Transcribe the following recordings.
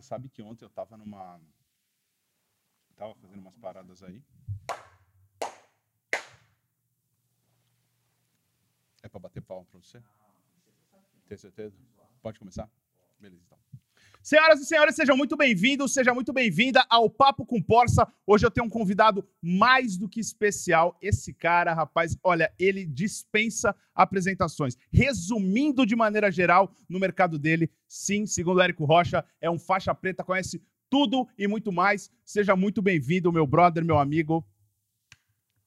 Você sabe que ontem eu tava numa. Tava fazendo umas paradas aí. É pra bater palma pra você? Tem certeza? Pode começar? Beleza, então. Senhoras e senhores, sejam muito bem-vindos, seja muito bem-vinda ao Papo com Porça. Hoje eu tenho um convidado mais do que especial. Esse cara, rapaz, olha, ele dispensa apresentações. Resumindo de maneira geral no mercado dele, sim, segundo Érico Rocha, é um faixa preta, conhece tudo e muito mais. Seja muito bem-vindo, meu brother, meu amigo.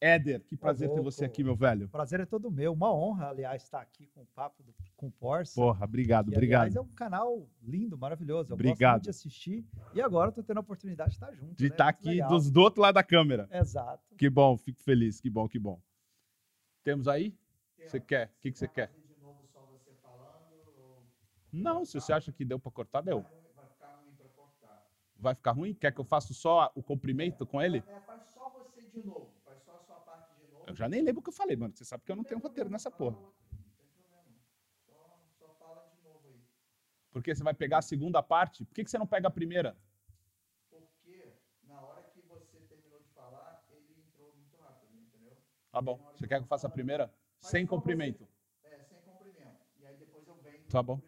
Éder, que prazer ter você aqui, meu velho. Prazer é todo meu. Uma honra, aliás, estar aqui com o Papo do, com o Porça. Porra, obrigado, que, obrigado. Aliás, é um canal lindo, maravilhoso. Eu Obrigado. gosto muito de assistir. E agora eu tô tendo a oportunidade de estar junto. De né? estar Muito aqui legal. dos- do outro lado da câmera. Exato. Que bom, fico feliz, que bom, que bom. Temos aí? Você quer? O que, que você quer? Não, se você acha que deu pra cortar, deu. Vai ficar ruim? Quer que eu faça só o comprimento com ele? É, faz só você de novo. Faz só a sua parte de novo. Eu já nem lembro o que eu falei, mano. Você sabe que eu não tenho roteiro nessa porra. Só, só fala de novo aí. Porque você vai pegar a segunda parte. Por que, que você não pega a primeira? Porque na hora que você terminou de falar, ele entrou muito rápido, entendeu? Tá bom. Você quer que eu faça a primeira? Sem comprimento. É, sem comprimento. E aí depois eu venho Tá bom.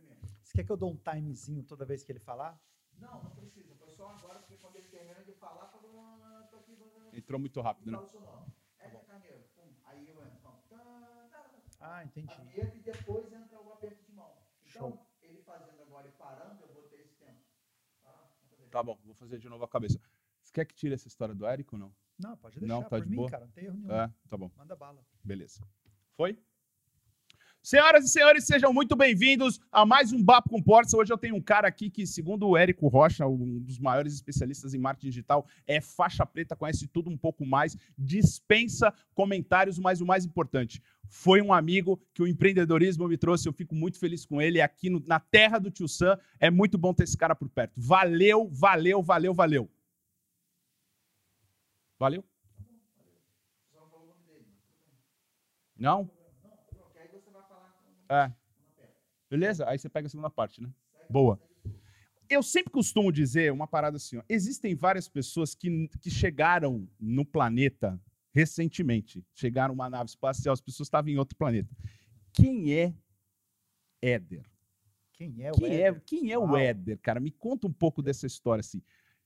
Você quer que eu dou um timezinho toda vez que ele falar? Não, não precisa. Foi só agora, porque quando ele termina de falar, fala, "Ah, tô aqui, Entrou muito rápido, né? É. Pum. Aí eu entro. tá, tá, tá. Ah, entendi. A vinheta e depois entra o aperto de mão. Então, ele fazendo agora e parando, eu botei esse tempo. Tá? Tá bom, vou fazer de novo a cabeça. Você quer que tire essa história do Érico ou não? Não, pode Não, deixar. tá por de mim, boa? cara. Não tem erro nenhum. É, tá bom. Manda bala. Beleza. Foi? Senhoras e senhores, sejam muito bem-vindos a mais um Papo com Porta. Hoje eu tenho um cara aqui que, segundo o Érico Rocha, um dos maiores especialistas em marketing digital, é faixa preta, conhece tudo um pouco mais, dispensa comentários, mas o mais importante, foi um amigo que o empreendedorismo me trouxe, eu fico muito feliz com ele, aqui no- na terra do Tio Sam, é muito bom ter esse cara por perto. Valeu, valeu, valeu, valeu. Valeu? Não? É. Beleza? Aí você pega a segunda parte, né? Boa. Eu sempre costumo dizer uma parada assim: ó, existem várias pessoas que, que chegaram no planeta recentemente. Chegaram uma nave espacial, as pessoas estavam em outro planeta. Quem é Éder? Quem é o Quem é, Éder? quem é o Uau. Éder, cara? Me conta um pouco dessa história, assim.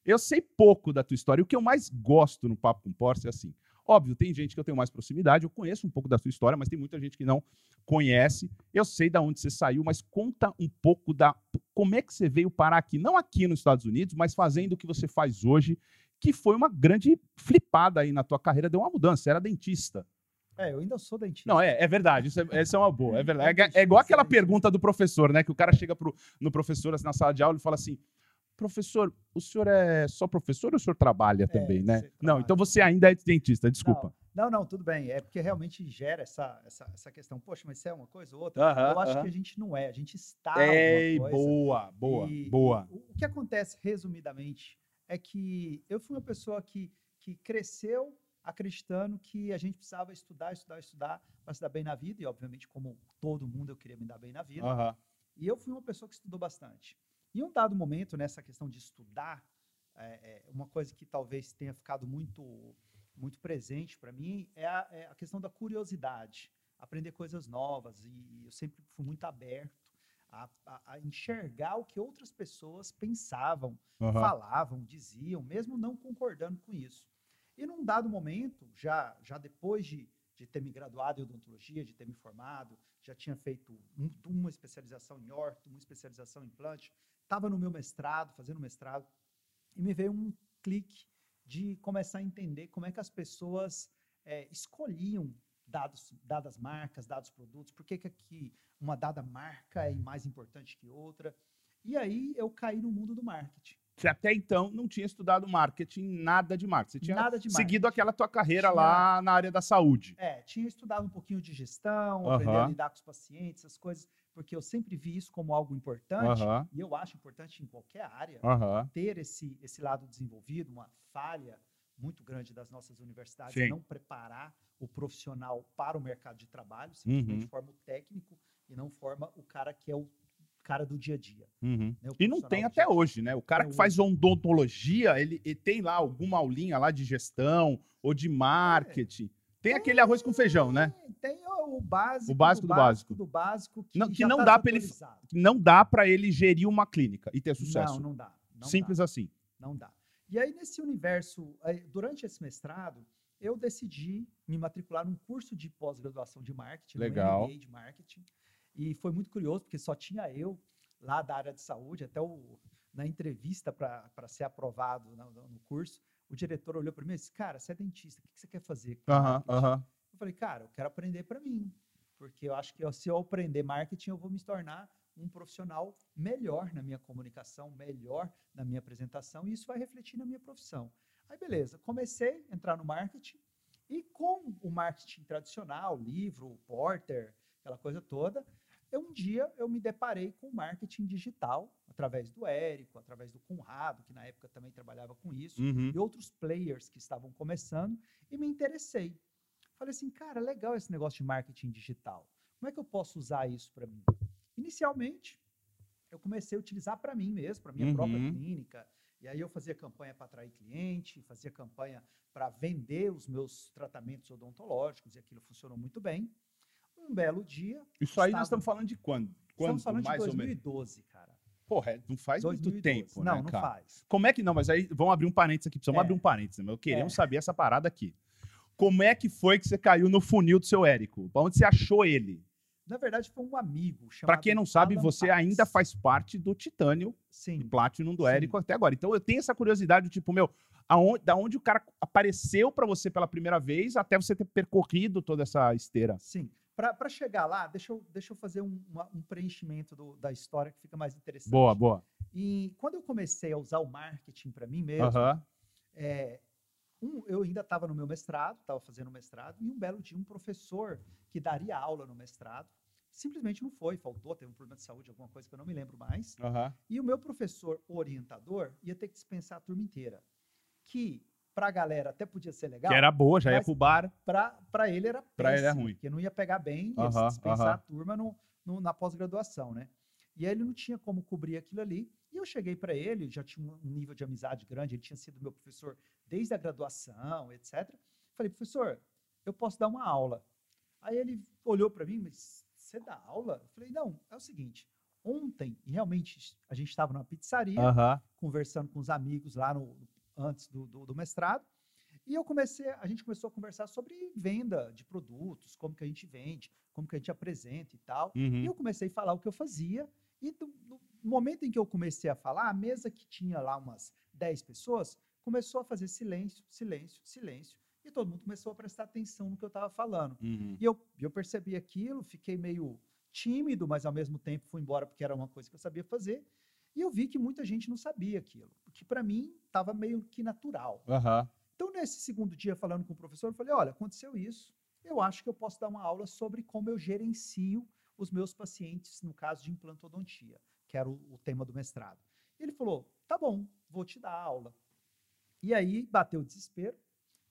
Eu sei pouco da tua história. O que eu mais gosto no Papo com Porsche é assim. Óbvio, tem gente que eu tenho mais proximidade, eu conheço um pouco da tua história, mas tem muita gente que não conhece. Eu sei da onde você saiu, mas conta um pouco da como é que você veio parar aqui, não aqui nos Estados Unidos, mas fazendo o que você faz hoje, que foi uma grande flipada aí na tua carreira, deu uma mudança. Você era dentista. É, eu ainda sou dentista. Não, é, é verdade. Isso é, essa é uma boa. É verdade. É, é igual aquela pergunta do professor, né? Que o cara chega pro, no professor assim, na sala de aula e fala assim: professor, o senhor é só professor ou o senhor trabalha também, né? você Não, trabalha. então você ainda é dentista, desculpa. Não, não, tudo bem. É porque realmente gera essa, essa, essa questão. Poxa, mas isso é uma coisa ou outra? Eu acho que a gente não é, a gente está Ei, coisa. boa, boa, E- boa. e o que acontece, resumidamente, é que eu fui uma pessoa que, que cresceu acreditando que a gente precisava estudar, estudar, estudar para se dar bem na vida. E, obviamente, como todo mundo, eu queria me dar bem na vida. E eu fui uma pessoa que estudou bastante. Em um dado momento, nessa questão de estudar, é, é, uma coisa que talvez tenha ficado muito, muito presente para mim é a, é a questão da curiosidade, aprender coisas novas. E eu sempre fui muito aberto a, a- a enxergar o que outras pessoas pensavam, aham. falavam, diziam, mesmo não concordando com isso. E num dado momento, já, já depois de, de ter me graduado em odontologia, de ter me formado, já tinha feito um- uma especialização em orto, uma especialização em implante, estava no meu mestrado, fazendo mestrado, e me veio um clique de começar a entender como é que as pessoas eh, escolhiam dados, dadas marcas, dados produtos, por que, que aqui uma dada marca é mais importante que outra. E aí eu caí no mundo do marketing. Você até então não tinha estudado marketing, nada de marketing. Você tinha Nada de seguido marketing. aquela tua carreira Tinha- lá na área da saúde. É, tinha estudado um pouquinho de gestão, aprender a lidar com os pacientes, essas coisas, porque eu sempre vi isso como algo importante, e eu acho importante em qualquer área ter esse, esse lado desenvolvido, uma falha muito grande das nossas universidades Sim. é não preparar o profissional para o mercado de trabalho, simplesmente Uhum. forma o técnico e não forma o cara que é o cara do dia a dia. Uhum. né? E não tem até hoje, né? O cara Até que faz odontologia, ele, ele tem lá alguma aulinha lá de gestão ou de marketing. Tem aquele arroz com feijão, né? Tem, tem o básico, O básico do básico. do básico que, Não- que não tá dá pra ele-. Não dá pra ele gerir uma clínica e ter sucesso. Não, não dá. Não Simples dá, assim. não dá. E aí, nesse universo, aí, durante esse mestrado, eu decidi me matricular num curso de pós-graduação de marketing, Legal. MBA de marketing. E foi muito curioso, porque só tinha eu lá da área de saúde, até o, na entrevista para ser aprovado no- no curso, o diretor olhou para mim e disse, cara, você é dentista, o que que você quer fazer? com Aham, marketing?" aham. Eu falei, cara, eu quero aprender para mim, porque eu acho que se eu aprender marketing, eu vou me tornar um profissional melhor na minha comunicação, melhor na minha apresentação, e isso vai refletir na minha profissão. Aí, beleza, comecei a entrar no marketing, e com o marketing tradicional, livro, porter, aquela coisa toda, eu, um dia eu me deparei com marketing digital, através do Érico, através do Conrado, que na época também trabalhava com isso, Uhum. e outros players que estavam começando e me interessei. Falei assim, cara, legal esse negócio de marketing digital. Como é que eu posso usar isso para mim? Inicialmente, eu comecei a utilizar para mim mesmo, para minha própria Uhum. clínica. E aí eu fazia campanha para atrair cliente, fazia campanha para vender os meus tratamentos odontológicos e aquilo funcionou muito bem. Um belo dia, Isso aí Estava- nós estamos falando de quando? Quando, estamos falando mais de ou menos? 2012, cara. Porra, é, não faz muito 2012. tempo, não, né, não cara? faz. Como é que não? Mas aí vamos abrir um parênteses aqui. Precisamos É. abrir um parênteses, né? Eu queremos É. saber essa parada aqui. Como é que foi que você caiu no funil do seu Érico? Pra onde você achou ele? Na verdade, foi um amigo Pra chamado quem não sabe, Alan você ainda faz parte do Titânio Sim. Platinum do Sim. Érico até agora. Então eu tenho essa curiosidade, tipo, meu, aonde, da onde o cara apareceu pra você pela primeira vez até você ter percorrido toda essa esteira? Sim. Para chegar lá, deixa eu, deixa eu fazer um, uma- um preenchimento do- da história que fica mais interessante. Boa, boa. E quando eu comecei a usar o marketing para mim mesmo, é, um, eu ainda estava no meu mestrado, estava fazendo mestrado, e um belo dia um professor que daria aula no mestrado simplesmente não foi, faltou, teve um problema de saúde, alguma coisa que eu não me lembro mais. E o meu professor orientador ia ter que dispensar a turma inteira. Que para a galera até podia ser legal, Que era boa, já ia pro bar. para ele era Pra ele é péssimo, ruim. porque não ia pegar bem, ia dispensar a turma no, no- na pós-graduação, né? E aí ele não tinha como cobrir aquilo ali. E eu cheguei para ele, já tinha um nível de amizade grande, ele tinha sido meu professor desde a graduação, etc. Falei, professor, eu posso dar uma aula. Aí ele olhou para mim, mas você dá aula? Eu falei, não, é o seguinte, ontem, e realmente, a gente estava numa pizzaria, Aham. conversando com os amigos lá no, antes do, do, do mestrado. E eu comecei, a gente começou a conversar sobre venda de produtos, como que a gente vende, como que a gente apresenta e tal. E Uhum. eu comecei a falar o que eu fazia. E do, do momento em que eu comecei a falar, a mesa que tinha lá umas 10 pessoas começou a fazer silêncio, silêncio, silêncio. E todo mundo começou a prestar atenção no que eu estava falando. Uhum. E eu, eu percebi aquilo, fiquei meio tímido, mas ao mesmo tempo fui embora porque era uma coisa que eu sabia fazer. E eu vi que muita gente não sabia aquilo, que para mim estava meio que natural. Aham. Então, nesse segundo dia, falando com o professor, eu falei: olha, aconteceu isso, eu acho que eu posso dar uma aula sobre como eu gerencio os meus pacientes no caso de implantodontia, que era o, o tema do mestrado. Ele falou: tá bom, vou te dar aula. E aí bateu o desespero,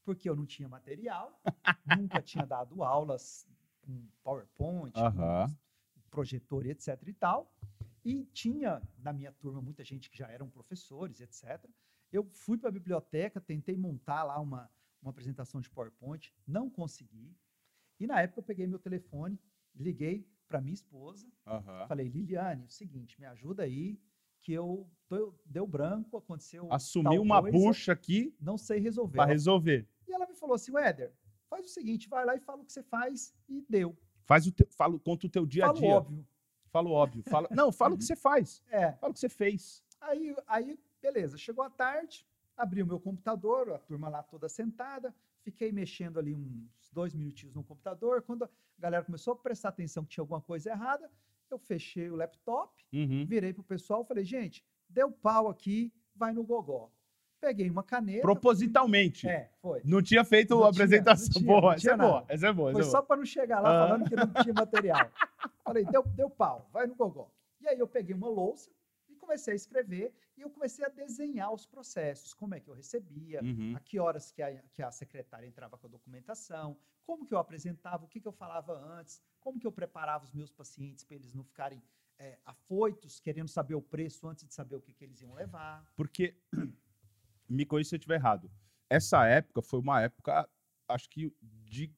porque eu não tinha material, nunca tinha dado aulas com PowerPoint, com Aham. projetor e etc e tal. E tinha na minha turma muita gente que já eram professores, etc. Eu fui para a biblioteca, tentei montar lá uma, uma apresentação de PowerPoint, não consegui. E na época eu peguei meu telefone, liguei para minha esposa, Aham. falei: Liliane, é o seguinte, me ajuda aí, que eu tô, deu branco, aconteceu. Assumiu uma coisa, bucha aqui Não sei resolver. pra Ela- resolver. E ela me falou assim: Éder, faz o seguinte, vai lá e fala o que você faz, e deu. Faz o teu, fala, conta o teu dia a dia. óbvio. Fala o óbvio. Fala, não, fala o que você faz. É, Fala o que você fez. Aí, aí, beleza, chegou a tarde, abri o meu computador, a turma lá toda sentada, fiquei mexendo ali uns dois minutinhos no computador. Quando a galera começou a prestar atenção que tinha alguma coisa errada, eu fechei o laptop, Uhum. virei pro pessoal e falei, gente, deu pau aqui, vai no gogó. Peguei uma caneta. Propositalmente. É, foi. Não tinha feito Não a tinha, apresentação. boa, não essa é boa. Essa é boa. Foi é só para não chegar lá Ah. falando que não tinha material. Falei, deu, deu pau, vai no gogó. E aí eu peguei uma louça e comecei a escrever e eu comecei a desenhar os processos, como é que eu recebia, Uhum. a que horas que a, que a secretária entrava com a documentação, como que eu apresentava, o que, que eu falava antes, como que eu preparava os meus pacientes para eles não ficarem é, afoitos, querendo saber o preço antes de saber o que, que eles iam levar. Porque, me corrija se eu estiver errado, essa época foi uma época, acho que, de,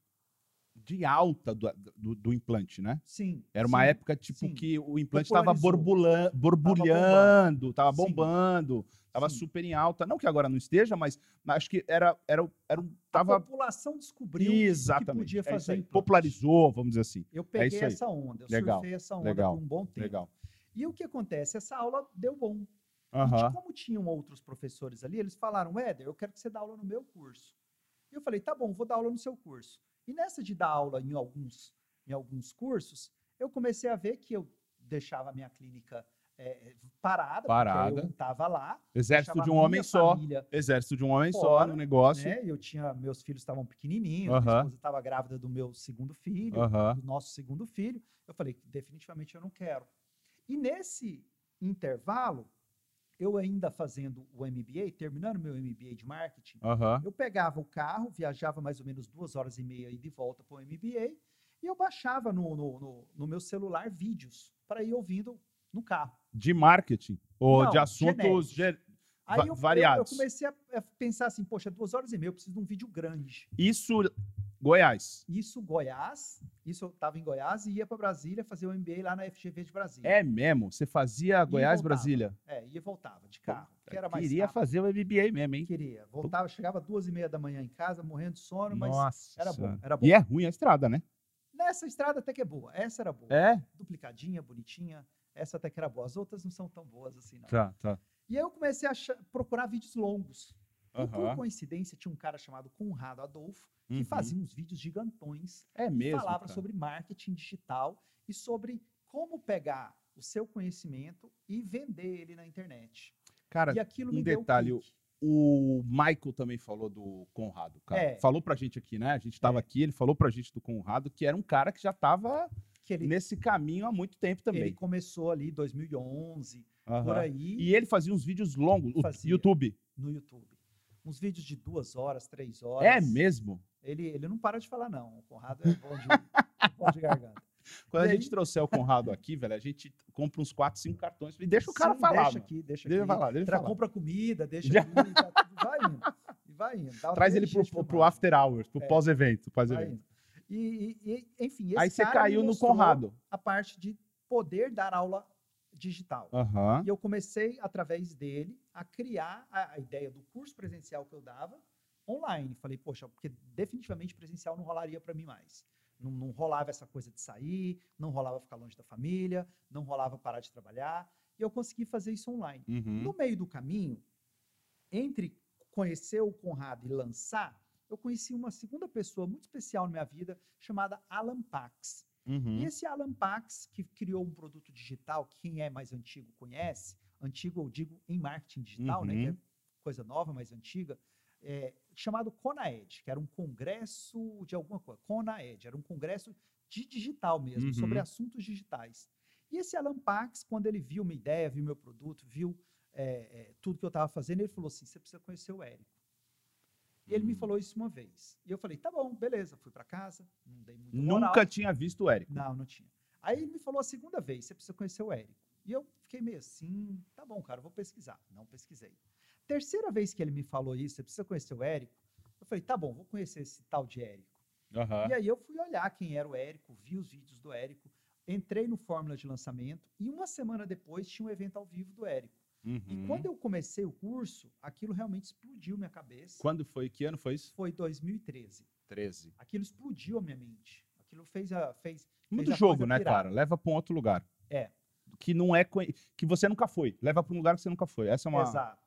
de alta do, do, do implante, né? Sim. Era uma sim, época, tipo, sim. que o implante estava borbulhando, estava bombando, estava super em alta. Não que agora não esteja, mas acho que era, era, era um, A tava população descobriu que exatamente. podia é fazer implante. Popularizou, vamos dizer assim. Eu peguei isso aí. essa onda, eu Legal, surfei essa onda legal, por um bom tempo. Legal. E o que acontece? Essa aula deu bom. E Aham. de como tinham outros professores ali, eles falaram, Éder, eu quero que você dê aula no meu curso. E eu falei, tá bom, vou dar aula no seu curso. E nessa de dar aula em alguns, em alguns cursos, eu comecei a ver que eu deixava a minha clínica eh, parada, Parada. porque eu estava lá. Exército de um minha homem só. Exército de um homem só Fora, no negócio. né? Eu tinha, meus filhos estavam pequenininhos, minha Aham. esposa estava grávida do meu segundo filho, do nosso segundo filho. Eu falei, definitivamente eu não quero. E nesse intervalo, eu ainda fazendo o MBA, terminando meu MBA de marketing, Aham. eu pegava o carro, viajava mais ou menos duas horas e meia e de volta para o MBA, e eu baixava no, no, no- no meu celular vídeos para ir ouvindo no carro. De marketing ou Não, de assuntos genérico. ge- Aí eu- eu, eu, variados. comecei a, a pensar assim, poxa, duas horas e meia, eu preciso de um vídeo grande. Isso, Goiás. Isso Goiás, isso eu estava em Goiás e ia para Brasília fazer o MBA lá na FGV de Brasília. É mesmo? Você fazia Goiás. Brasília? É, ia e voltava de carro, que era mais Queria rápido. fazer o MBA mesmo, hein? Queria. Voltava, chegava duas e meia da manhã em casa, morrendo de sono, mas Nossa. era bom, era bom. E é ruim a estrada, né? nessa estrada até que é boa. Essa era boa. É? Duplicadinha, bonitinha. Essa até que era boa. As outras não são tão boas assim, não. Tá, tá. E aí eu comecei a achar- procurar vídeos longos. E por coincidência, tinha um cara chamado Conrado Adolfo, que Uhum. fazia uns vídeos gigantões É mesmo. falava cara. sobre marketing digital e sobre como pegar o seu conhecimento e vender ele na internet. Cara, e aquilo um detalhe, o Michael também falou do Conrado, cara. É. Falou pra gente aqui, né? A gente tava É. aqui, ele falou pra gente do Conrado, que era um cara que já tava que ele, nesse caminho há muito tempo ele também. começou ali em 2011, Aham. por aí, E ele fazia uns vídeos longos, o Fazia. YouTube. no YouTube. Uns vídeos de duas horas, três horas. É mesmo? Ele, ele não para de falar, não. O Conrado é bom de, bom de garganta. Quando a gente trouxer o Conrado aqui, velho, a gente compra uns 4, 5 cartões e deixa o cara Sim, falar. Deixa mano. aqui, deixa Deixa aqui. falar, deixa falar. compra comida, deixa aqui, tá vai indo. E vai indo. Dá Traz ele pro, pro, pro after hours, pro É. pós-evento. Vai Pós-evento. indo. E, e- enfim, esse Aí você caiu no Conrado. A parte de poder dar aula digital. Aham. E eu comecei, através dele, a criar a, a ideia do curso presencial que eu dava online. Falei, poxa, porque definitivamente presencial não rolaria para mim mais. Não, não rolava essa coisa de sair, não rolava ficar longe da família, não rolava parar de trabalhar. E eu consegui fazer isso online. Uhum. No meio do caminho, entre conhecer o Conrado e lançar, eu conheci uma segunda pessoa muito especial na minha vida, chamada Alan Pax. Uhum. E esse Alan Pax, que criou um produto digital, que quem é mais antigo conhece, antigo eu digo em marketing digital, né, que é Uhum. coisa nova, mais antiga, é, chamado CONAED, que era um congresso de alguma coisa. CONAED, era um congresso de digital mesmo, sobre Uhum. assuntos digitais. E esse Alan Pax, quando ele viu uma ideia, viu meu produto, viu é, é, tudo que eu estava fazendo, ele falou assim: você precisa conhecer o Érico. E ele me falou isso uma vez. E eu falei: tá bom, beleza. Fui para casa, não dei muito moral. Nunca tinha visto o Érico. Não, não tinha. Aí ele me falou a segunda vez: você precisa conhecer o Érico. E eu fiquei meio assim: tá bom, cara, vou pesquisar. Não pesquisei. Terceira vez que ele me falou isso: você precisa conhecer o Érico. Eu falei: tá bom, vou conhecer esse tal de Érico. Aham. E aí eu fui olhar quem era o Érico, vi os vídeos do Érico, entrei no Fórmula de lançamento e uma semana depois tinha um evento ao vivo do Érico. E Uhum. quando eu comecei o curso, aquilo realmente explodiu minha cabeça. Quando foi? Que ano foi isso? Foi 2013. 13. Aquilo explodiu a minha mente. Aquilo fez a fez Muda o jogo, né, cara? Leva pra um outro lugar. É. Que não é. Que você nunca foi. Leva pra um lugar que você nunca foi. Essa é uma. Exato.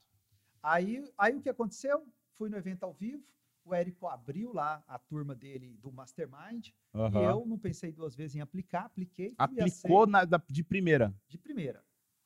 Aí, aí o que aconteceu? Fui no evento ao vivo, o Érico abriu lá a turma dele do Mastermind, e Aham. eu não pensei duas vezes em aplicar, apliquei, Aplicou na, da- de primeira. de primeira.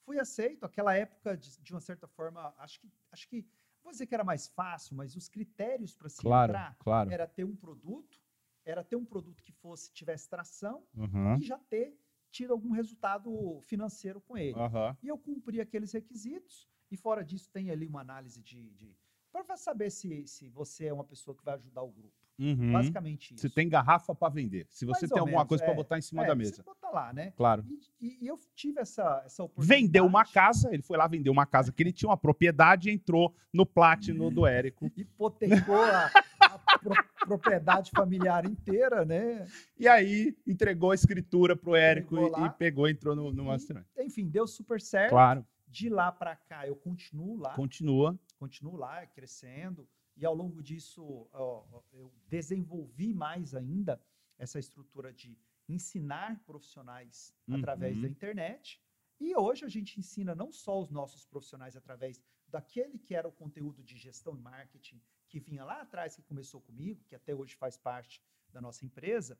Fui aceito, aquela época, de, de uma certa forma, acho que, acho que, vou dizer que era mais fácil, mas os critérios para se Claro, entrar claro. era ter um produto, era ter um produto que fosse tivesse tração Aham. e já ter tido algum resultado financeiro com ele. Aham. E eu cumpri aqueles requisitos, e fora disso tem ali uma análise de. de para saber se, se você é uma pessoa que vai ajudar o grupo. Uhum. Basicamente isso. Você tem garrafa para vender. Se você Mais tem alguma menos, coisa para é. botar em cima É, da Você mesa. bota lá, né? Claro. E, e- eu tive essa, essa oportunidade. Vendeu uma casa, ele foi lá vender uma casa que ele tinha uma propriedade e entrou no Platino do Érico. Hipotecou a, a pro- propriedade familiar inteira, né? E aí entregou a escritura pro Érico Entregou e, e pegou, entrou no, no E. Enfim, deu super certo. Claro, De lá para cá, eu continuo lá. continua. continuo lá crescendo e ao longo disso ó, eu desenvolvi mais ainda essa estrutura de ensinar profissionais através da Uhum. internet e hoje a gente ensina não só os nossos profissionais através daquele que era o conteúdo de gestão e marketing que vinha lá atrás que começou comigo que até hoje faz parte da nossa empresa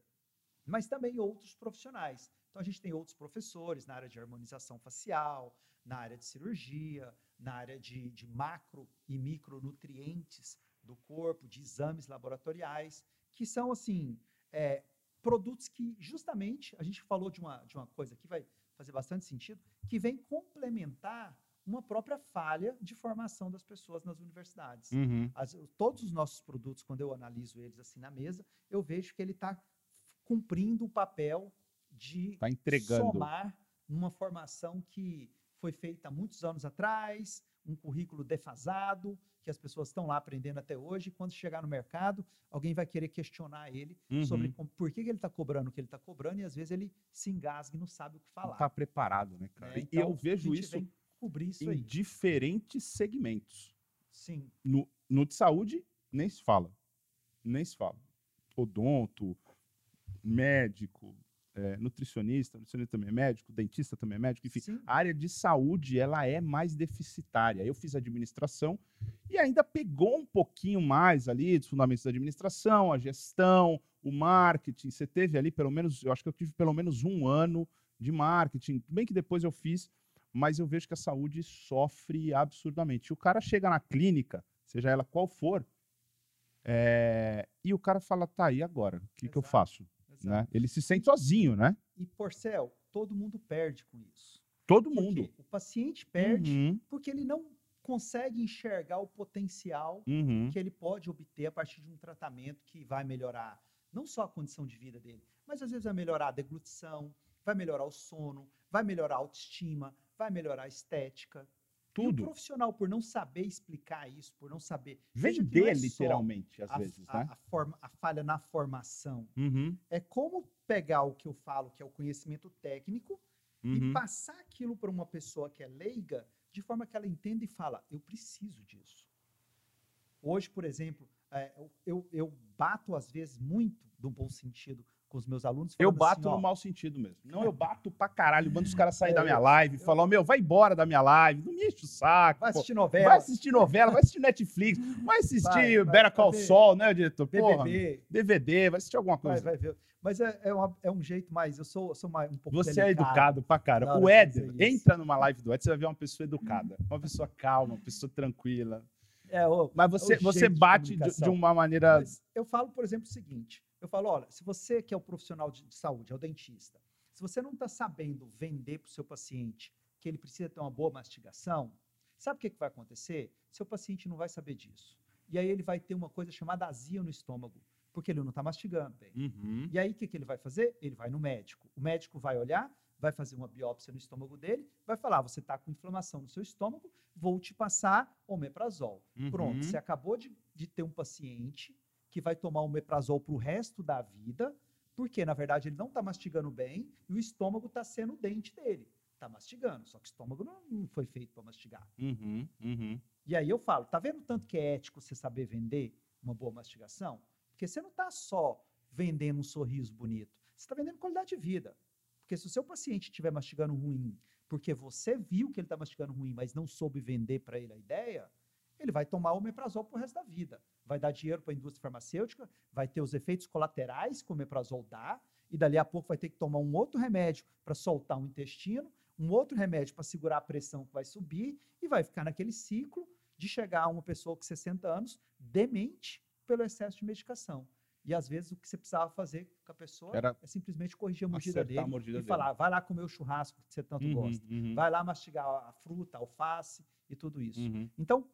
mas também outros profissionais então a gente tem outros professores na área de harmonização facial na área de cirurgia na área de, de macro e micronutrientes do corpo, de exames laboratoriais, que são, assim, é, produtos que, justamente, a gente falou de uma, de uma coisa que vai fazer bastante sentido, que vem complementar uma própria falha de formação das pessoas nas universidades. Uhum. As- todos os nossos produtos, quando eu analiso eles assim na mesa, eu vejo que ele está cumprindo o papel de Tá somar numa formação que foi feita há muitos anos atrás, um currículo defasado, que as pessoas estão lá aprendendo até hoje, e quando chegar no mercado, alguém vai querer questionar ele sobre Uhum. como- por que que ele está cobrando o que ele está cobrando, e às vezes ele se engasga e não sabe o que falar. tá preparado, né, cara? E Então, eu a vejo isso isso em aí. diferentes segmentos. Sim, No, no de saúde, nem se fala. Nem se fala. Odonto, médico, é, nutricionista, nutricionista também é médico, dentista também é médico, enfim. sim. A área de saúde, ela é mais deficitária. Eu fiz administração e ainda pegou um pouquinho mais ali dos fundamentos da administração, a gestão, o marketing. Você teve ali pelo menos, eu acho que eu tive pelo menos um ano de marketing. Bem que depois eu fiz, mas eu vejo que a saúde sofre absurdamente. E o cara chega na clínica, seja ela qual for, é, e o cara fala, tá, e agora? O que, que eu faço? Exato. Né? Ele se sente sozinho, né? E, Porcel, todo mundo perde com isso. Todo Por mundo. O paciente perde Uhum, porque ele não consegue enxergar o potencial uhum. que ele pode obter a partir de um tratamento que vai melhorar não só a condição de vida dele, mas às vezes vai melhorar a deglutição, vai melhorar o sono, vai melhorar a autoestima, vai melhorar a estética. E o Tudo. profissional, por não saber explicar isso, por não saber. Vender, é literalmente, às a, vezes, a- né? a forma- a falha na formação. Uhum, É como pegar o que eu falo, que é o conhecimento técnico, e uhum. passar aquilo para uma pessoa que é leiga, de forma que ela entenda e fala, eu preciso disso. Hoje, por exemplo, é, eu, eu, eu bato às vezes muito, no bom sentido, com os meus alunos. Eu falando bato assim, ó, no mau sentido mesmo. Não, eu bato pra caralho. Mando os caras sair É, da minha eu- live, eu- falam, meu, vai embora da minha live, não me enche o saco. Vai pô. assistir novela, Vai assistir novela, vai assistir Netflix, vai assistir Vai, vai Better Call Saul, né, diretor? Porra, DVD, vai assistir alguma vai, coisa. vai ver. Mas é, é, uma- é um jeito mais, eu sou, sou mais, um pouco Você é delicado. educado pra na cara. hora O de Éder, entra numa live do Éder, você vai ver uma pessoa educada. Uma pessoa calma, uma pessoa tranquila. É, o- Mas é você, o você bate de, de uma maneira. Mas eu falo, por exemplo, o seguinte: eu falo, olha, se você que é o profissional de, de saúde, é o dentista, se você não está sabendo vender para o seu paciente que ele precisa ter uma boa mastigação, sabe o que, que vai acontecer? Seu paciente não vai saber disso. E aí ele vai ter uma coisa chamada azia no estômago, porque ele não está mastigando bem. Uhum. E aí o que, que ele vai fazer? Ele vai no médico. O médico vai olhar, vai fazer uma biópsia no estômago dele, vai falar: você está com inflamação no seu estômago, vou te passar omeprazol. Pronto, Uhum. você acabou de, de ter um paciente que vai tomar omeprazol para o resto da vida, porque na verdade ele não está mastigando bem e o estômago está sendo o dente dele. Está mastigando, só que o estômago não, foi feito para mastigar. Uhum. Uhum. E aí eu falo, tá vendo o tanto que é ético você saber vender uma boa mastigação? Porque você não está só vendendo um sorriso bonito, você está vendendo qualidade de vida. Porque se o seu paciente estiver mastigando ruim, porque você viu que ele está mastigando ruim, mas não soube vender para ele a ideia, ele vai tomar o omeprazol pro resto da vida. Vai dar dinheiro para a indústria farmacêutica, vai ter os efeitos colaterais que o omeprazol dá, e dali a pouco vai ter que tomar um outro remédio para soltar um intestino, um outro remédio para segurar a pressão que vai subir, e vai ficar naquele ciclo de chegar a uma pessoa com 60 anos demente pelo excesso de medicação. E às vezes o que você precisava fazer com a pessoa Era é simplesmente corrigir a mordida acertar a dele mordida e dele. falar, vai lá comer o churrasco que você tanto Uhum, gosta. uhum, Vai lá mastigar a fruta, a alface e tudo isso. uhum. Então,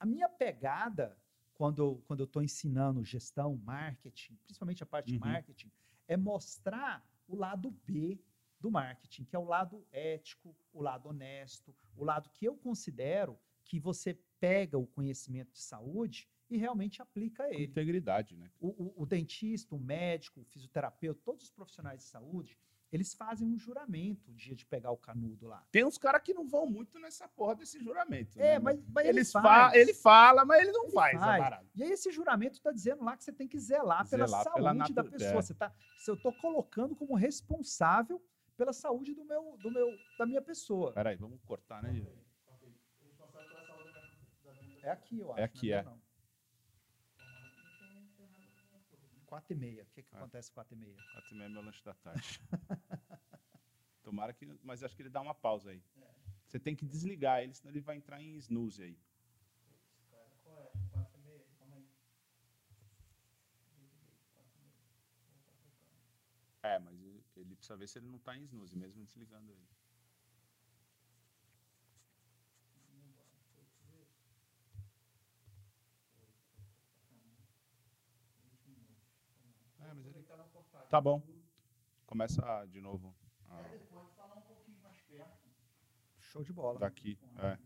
a minha pegada quando, eu- quando eu estou ensinando gestão, marketing, principalmente a parte Uhum. de marketing, é mostrar o lado B do marketing, que é o lado ético, o lado honesto, o lado que eu considero que você pega o conhecimento de saúde e realmente aplica ele. Integridade, né? O, o- o dentista, o médico, o fisioterapeuta, todos os profissionais de saúde, eles fazem um juramento o dia de pegar o canudo lá. Tem uns caras que não vão muito nessa porra desse juramento. É, né? mas, mas ele Eles faz. fa ele fala, mas ele não Ele faz, faz. E aí esse juramento está dizendo lá que você tem que zelar pela Zelar saúde pela da pessoa. é. Você tá, se eu estou colocando como responsável pela saúde do meu, do meu, da minha pessoa. Peraí, vamos cortar, né? É aqui, eu acho. É aqui, não é. Não. 4 e meia. O que, que Ah. acontece 4 e meia? Quatro e meia é meu lanche da tarde. Tomara que. Mas acho que ele dá uma pausa aí. Você tem que desligar ele, senão ele vai entrar em snooze aí. É, mas ele precisa ver se ele não tá em snooze, mesmo desligando ele. Tá bom. Começa de novo. Ah, Show de bola. daqui. É.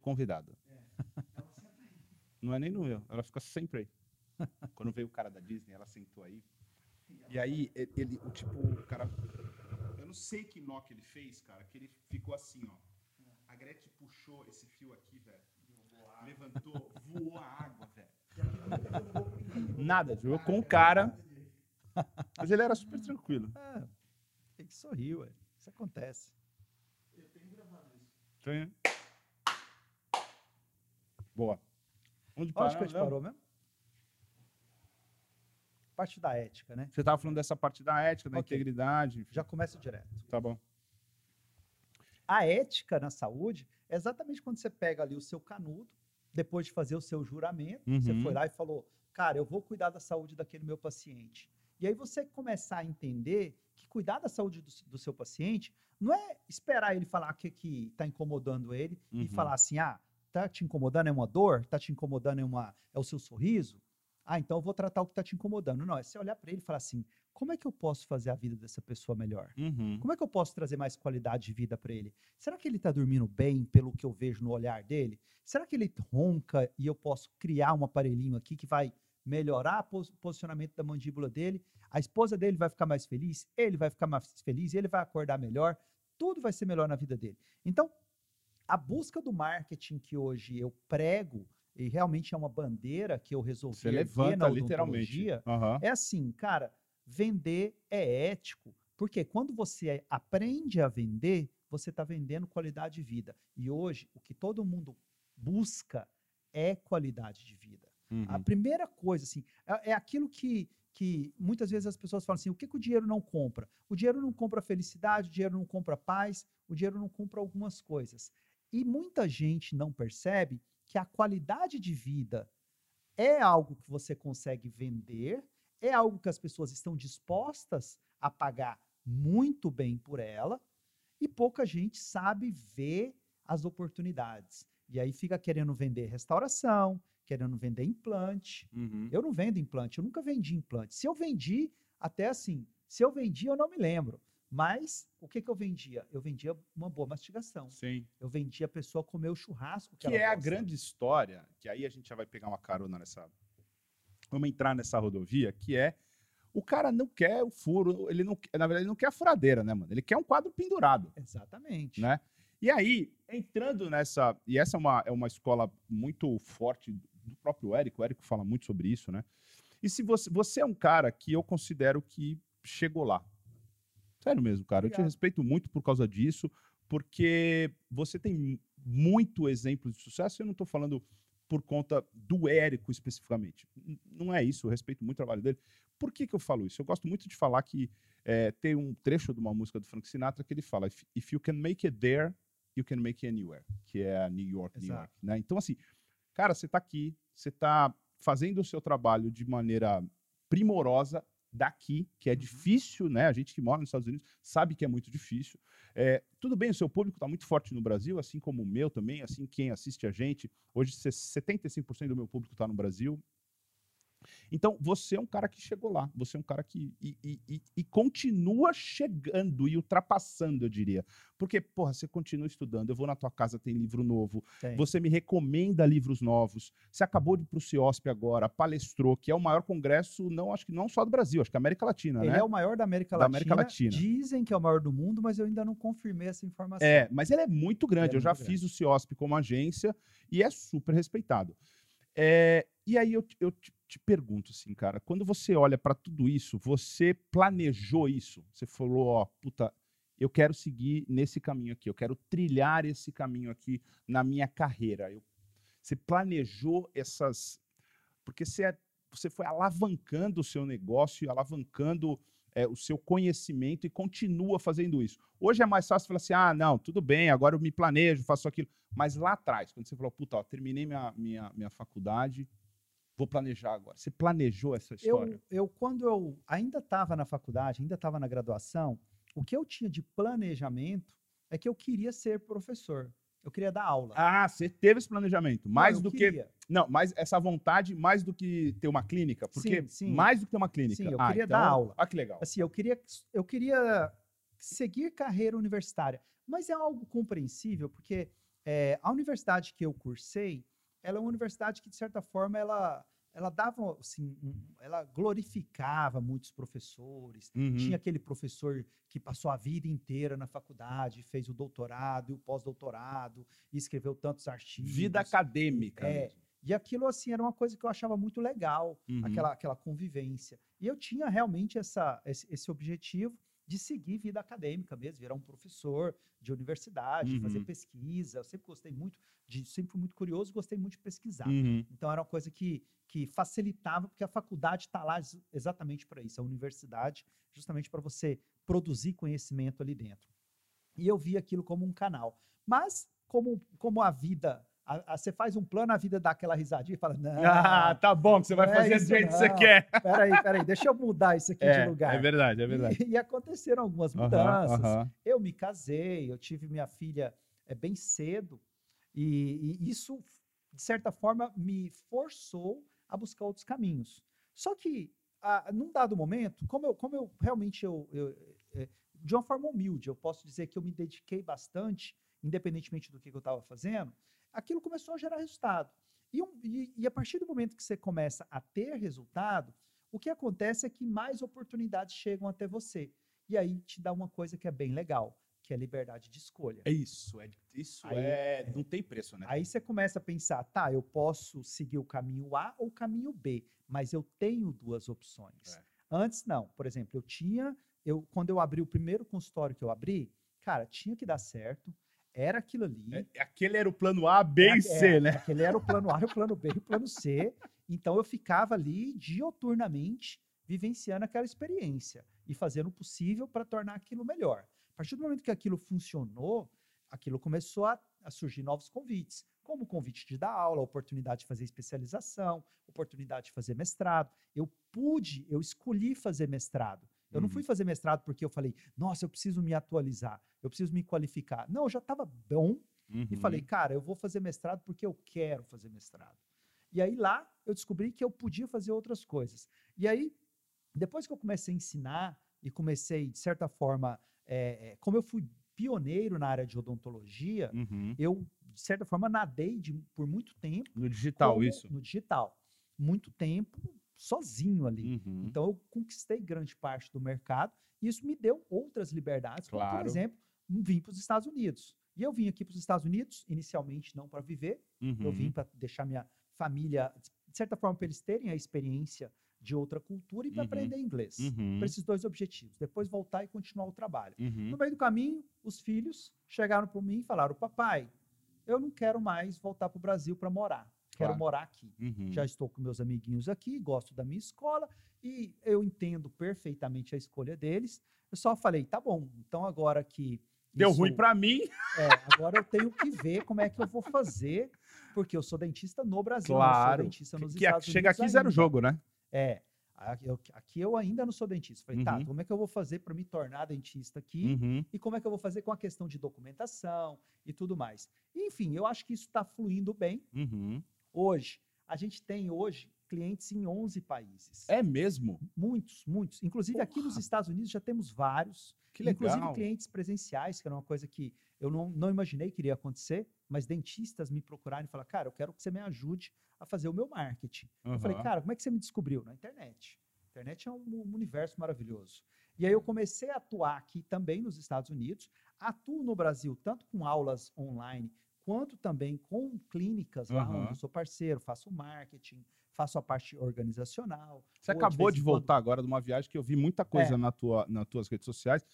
Convidada. Não é nem no meu, ela fica sempre aí. Quando veio o cara da Disney, ela sentou aí. E aí, ele, o tipo, o cara. Eu não sei que nó que ele fez, cara, que ele ficou assim, ó. A Gretchen puxou esse fio aqui, velho. Levantou, voou a água, velho. Nada, jogou com o cara. Mas ele era super tranquilo. É, tem que sorrir, ué. Isso acontece. Tem. Boa. Onde parou? que a gente parou mesmo? Parte da ética, né? Você tava falando dessa parte da ética, da Ok. integridade. enfim. Já começa direto. Tá bom. A ética na saúde é exatamente quando você pega ali o seu canudo, depois de fazer o seu juramento, você Uhum. foi lá e falou: Cara, eu vou cuidar da saúde daquele meu paciente. E aí você começar a entender que cuidar da saúde do, do seu paciente não é esperar ele falar o que que está incomodando ele e Uhum. falar assim: ah, tá te incomodando é uma dor? Tá te incomodando é, uma, é o seu sorriso? Ah, então eu vou tratar o que está te incomodando. Não, é você olhar para ele e falar assim: como é que eu posso fazer a vida dessa pessoa melhor? Uhum. Como é que eu posso trazer mais qualidade de vida para ele? Será que ele está dormindo bem pelo que eu vejo no olhar dele? Será que ele ronca e eu posso criar um aparelhinho aqui que vai melhorar o pos- posicionamento da mandíbula dele? A esposa dele vai ficar mais feliz, ele vai ficar mais feliz, ele vai acordar melhor, tudo vai ser melhor na vida dele. Então, a busca do marketing que hoje eu prego, e realmente é uma bandeira que eu resolvi Você levanta na literalmente. Aham. é assim, cara, vender é ético, porque quando você aprende a vender, você está vendendo qualidade de vida. E hoje, o que todo mundo busca é qualidade de vida. A Uhum. primeira coisa, assim, é, é aquilo que, que muitas vezes as pessoas falam assim: o que, que o dinheiro não compra? O dinheiro não compra felicidade, o dinheiro não compra paz, o dinheiro não compra algumas coisas. E muita gente não percebe que a qualidade de vida é algo que você consegue vender, é algo que as pessoas estão dispostas a pagar muito bem por ela, e pouca gente sabe ver as oportunidades. E aí fica querendo vender restauração, querendo vender implante. Uhum. Eu não vendo implante, eu nunca vendi implante. Se eu vendi, até assim, se eu vendi, eu não me lembro. Mas o que, que eu vendia? Eu vendia uma boa mastigação. Sim. Eu vendia a pessoa comer o churrasco que, Que é a gosta. grande história, que aí a gente já vai pegar uma carona nessa. Vamos entrar nessa rodovia, que é. O cara não quer o furo, ele não, na verdade, ele não quer a furadeira, né, mano? Ele quer um quadro pendurado. Exatamente. né? E aí, entrando nessa, e essa é uma, é uma escola muito forte do próprio Érico, o Érico fala muito sobre isso, né? E se você, você é um cara que eu considero que chegou lá. Sério mesmo, cara, eu te Obrigado. respeito muito por causa disso, porque você tem muito exemplo de sucesso, eu não estou falando por conta do Érico especificamente. Não é isso, eu respeito muito o trabalho dele. Por que, que eu falo isso? Eu gosto muito de falar que é, tem um trecho de uma música do Frank Sinatra que ele fala: If, if you can make it there, you can make it anywhere, que é a New York, New Exato. York. Né? Então, assim, cara, você está aqui, você está fazendo o seu trabalho de maneira primorosa daqui, que é Uhum. difícil, né? A gente que mora nos Estados Unidos sabe que é muito difícil. É, tudo bem, o seu público está muito forte no Brasil, assim como o meu também, assim quem assiste a gente. Hoje, se- 75% do meu público está no Brasil. Então, você é um cara que chegou lá, você é um cara que. E, e- e- e continua chegando e ultrapassando, eu diria. Porque, porra, você continua estudando, eu vou na tua casa, tem livro novo, Tem. você me recomenda livros novos. Você acabou de ir para o CIOSP agora, palestrou, que é o maior congresso, não acho que não só do Brasil, acho que América Latina, Ele né? é o maior da América Da Latina. América Latina. Dizem que é o maior do mundo, mas eu ainda não confirmei essa informação. É, mas ele é muito grande. É eu já muito fiz o CIOSP como agência e é super respeitado. É, e aí eu, eu te, pergunto assim, cara, quando você olha para tudo isso, você planejou isso? Você falou, ó, puta, eu quero seguir nesse caminho aqui, eu quero trilhar esse caminho aqui na minha carreira. Eu- você planejou essas. Porque você, é- você foi alavancando o seu negócio, alavancando é, o seu conhecimento e continua fazendo isso. Hoje é mais fácil falar assim: ah, não, tudo bem, agora eu me planejo, faço aquilo. Mas lá atrás, quando você falou, puta, ó, terminei minha, minha, minha faculdade, vou planejar agora. Você planejou essa história? Eu, eu, quando eu ainda estava na faculdade, ainda estava na graduação, o que eu tinha de planejamento é que eu queria ser professor. Eu queria dar aula. Ah, você teve esse planejamento. Não, Mais eu do que. queria. Não, mais essa vontade, mais do que ter uma clínica. Porque Sim, sim. mais do que ter uma clínica. Sim, eu Ah, queria então- dar aula. Ah, que legal. Assim, eu queria, eu queria seguir carreira universitária, mas é algo compreensível porque é, a universidade que eu cursei, ela é uma universidade que de certa forma ela ela dava assim, ela glorificava muitos professores. Uhum. Tinha aquele professor que passou a vida inteira na faculdade, fez o doutorado e o pós-doutorado, e escreveu tantos artigos. Vida acadêmica. É, mesmo. E aquilo, assim, era uma coisa que eu achava muito legal, Uhum. aquela, aquela convivência. E eu tinha realmente essa, esse, esse objetivo de seguir vida acadêmica mesmo, virar um professor de universidade, fazer Uhum. pesquisa. Eu sempre gostei muito de, sempre fui muito curioso, gostei muito de pesquisar. Uhum. Então era uma coisa que, que facilitava, porque a faculdade está lá ex- exatamente para isso, a universidade, justamente para você produzir conhecimento ali dentro. E eu vi aquilo como um canal. Mas, como, como a vida, a- a- você faz um plano, a vida dá aquela risadinha e fala: não, Ah, tá bom, que você vai é fazer do isso jeito que você quer. peraí, peraí, deixa eu mudar isso aqui de lugar. é verdade, é verdade. E, e aconteceram algumas mudanças. Eu me casei, eu tive minha filha é, bem cedo, e, e isso, de certa forma, me forçou a buscar outros caminhos. Só que, a, num dado momento, como eu, como eu realmente, eu, eu, é, de uma forma humilde, eu posso dizer que eu me dediquei bastante, independentemente do que eu estava fazendo, aquilo começou a gerar resultado. E, um- e- e a partir do momento que você começa a ter resultado, o que acontece é que mais oportunidades chegam até você. E aí te dá uma coisa que é bem legal, que é liberdade de escolha. É isso, é, isso Aí- é, não tem preço, né? Aí você começa a pensar, tá, eu posso seguir o caminho A ou o caminho B, mas eu tenho duas opções. É. Antes não, por exemplo, eu tinha, eu quando eu abri o primeiro consultório que eu abri, cara, tinha que dar certo, era aquilo ali. É, aquele era o plano A, B É, e C, é, né? Aquele era o plano A, o plano B e o plano C. Então eu ficava ali dioturnamente vivenciando aquela experiência e fazendo o possível para tornar aquilo melhor. A partir do momento que aquilo funcionou, aquilo começou a, a surgir novos convites, como o convite de dar aula, oportunidade de fazer especialização, oportunidade de fazer mestrado. Eu pude, eu escolhi fazer mestrado. Eu não Uhum. fui fazer mestrado porque eu falei, nossa, eu preciso me atualizar, eu preciso me qualificar. Não, eu já estava bom e Uhum. falei, cara, eu vou fazer mestrado porque eu quero fazer mestrado. E aí lá eu descobri que eu podia fazer outras coisas. E aí, depois que eu comecei a ensinar e comecei, de certa forma, é, como eu fui pioneiro na área de odontologia, Uhum. eu, de certa forma, nadei de- por muito tempo No digital, como- isso. no digital. Muito tempo sozinho ali. Uhum. Então eu conquistei grande parte do mercado e isso me deu outras liberdades, como por Claro. exemplo, vim para os Estados Unidos. E eu vim aqui para os Estados Unidos, inicialmente não para viver, eu vim Uhum. para deixar minha família, de certa forma, para eles terem a experiência de outra cultura e para Uhum. aprender inglês. Uhum. Para esses dois objetivos. Depois voltar e continuar o trabalho. Uhum. No meio do caminho, os filhos chegaram para mim e falaram: Papai, eu não quero mais voltar para o Brasil para morar. Quero Claro. morar aqui. Uhum. Já estou com meus amiguinhos aqui, gosto da minha escola e eu entendo perfeitamente a escolha deles. Eu só falei, tá bom, então agora que. Deu isso- ruim pra mim. É, agora eu tenho que ver como é que eu vou fazer, porque eu sou dentista no Brasil, não Claro. sou dentista nos Que Estados chega Unidos aqui zero jogo, né? É. Aqui eu, ainda não sou dentista. Falei, tá, Uhum. como é que eu vou fazer para me tornar dentista aqui? Uhum. E como é que eu vou fazer com a questão de documentação e tudo mais? Enfim, eu acho que isso está fluindo bem. Uhum. Hoje, a gente tem hoje clientes em 11 países. É mesmo? Muitos, muitos. Inclusive aqui nos Porra. Estados Unidos já temos vários. Que legal. Inclusive clientes presenciais, que era uma coisa que eu não, não imaginei que iria acontecer, mas dentistas me procuraram e falaram, cara, eu quero que você me ajude a fazer o meu marketing. Eu falei, cara, como é que você me descobriu? Na internet. A internet é um, um universo maravilhoso. E aí eu comecei a atuar aqui também nos Estados Unidos, atuo no Brasil tanto com aulas online, quanto também com clínicas lá Aham. onde eu sou parceiro, faço marketing, faço a parte organizacional. Você ou acabou vez de em quando- voltar agora de uma viagem que eu vi muita coisa É. na tua, nas tuas redes sociais.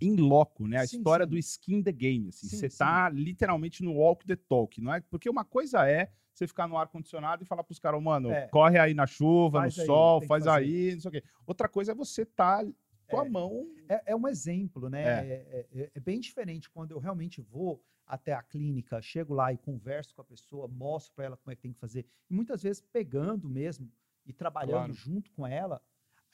Em loco, né? A Sim, história sim. do skin the game. Assim. Sim, Você sim. tá literalmente no walk the talk, não é? Porque uma coisa é você ficar no ar-condicionado e falar pros caras, mano, É. corre aí na chuva, Faz no aí, sol, faz aí, não sei o quê. Outra coisa é você tá com a É. mão. É, é um exemplo, né? É. É. é- é bem diferente quando eu realmente vou até a clínica, chego lá e converso com a pessoa, mostro para ela como é que tem que fazer. E muitas vezes pegando mesmo e trabalhando Claro. junto com ela,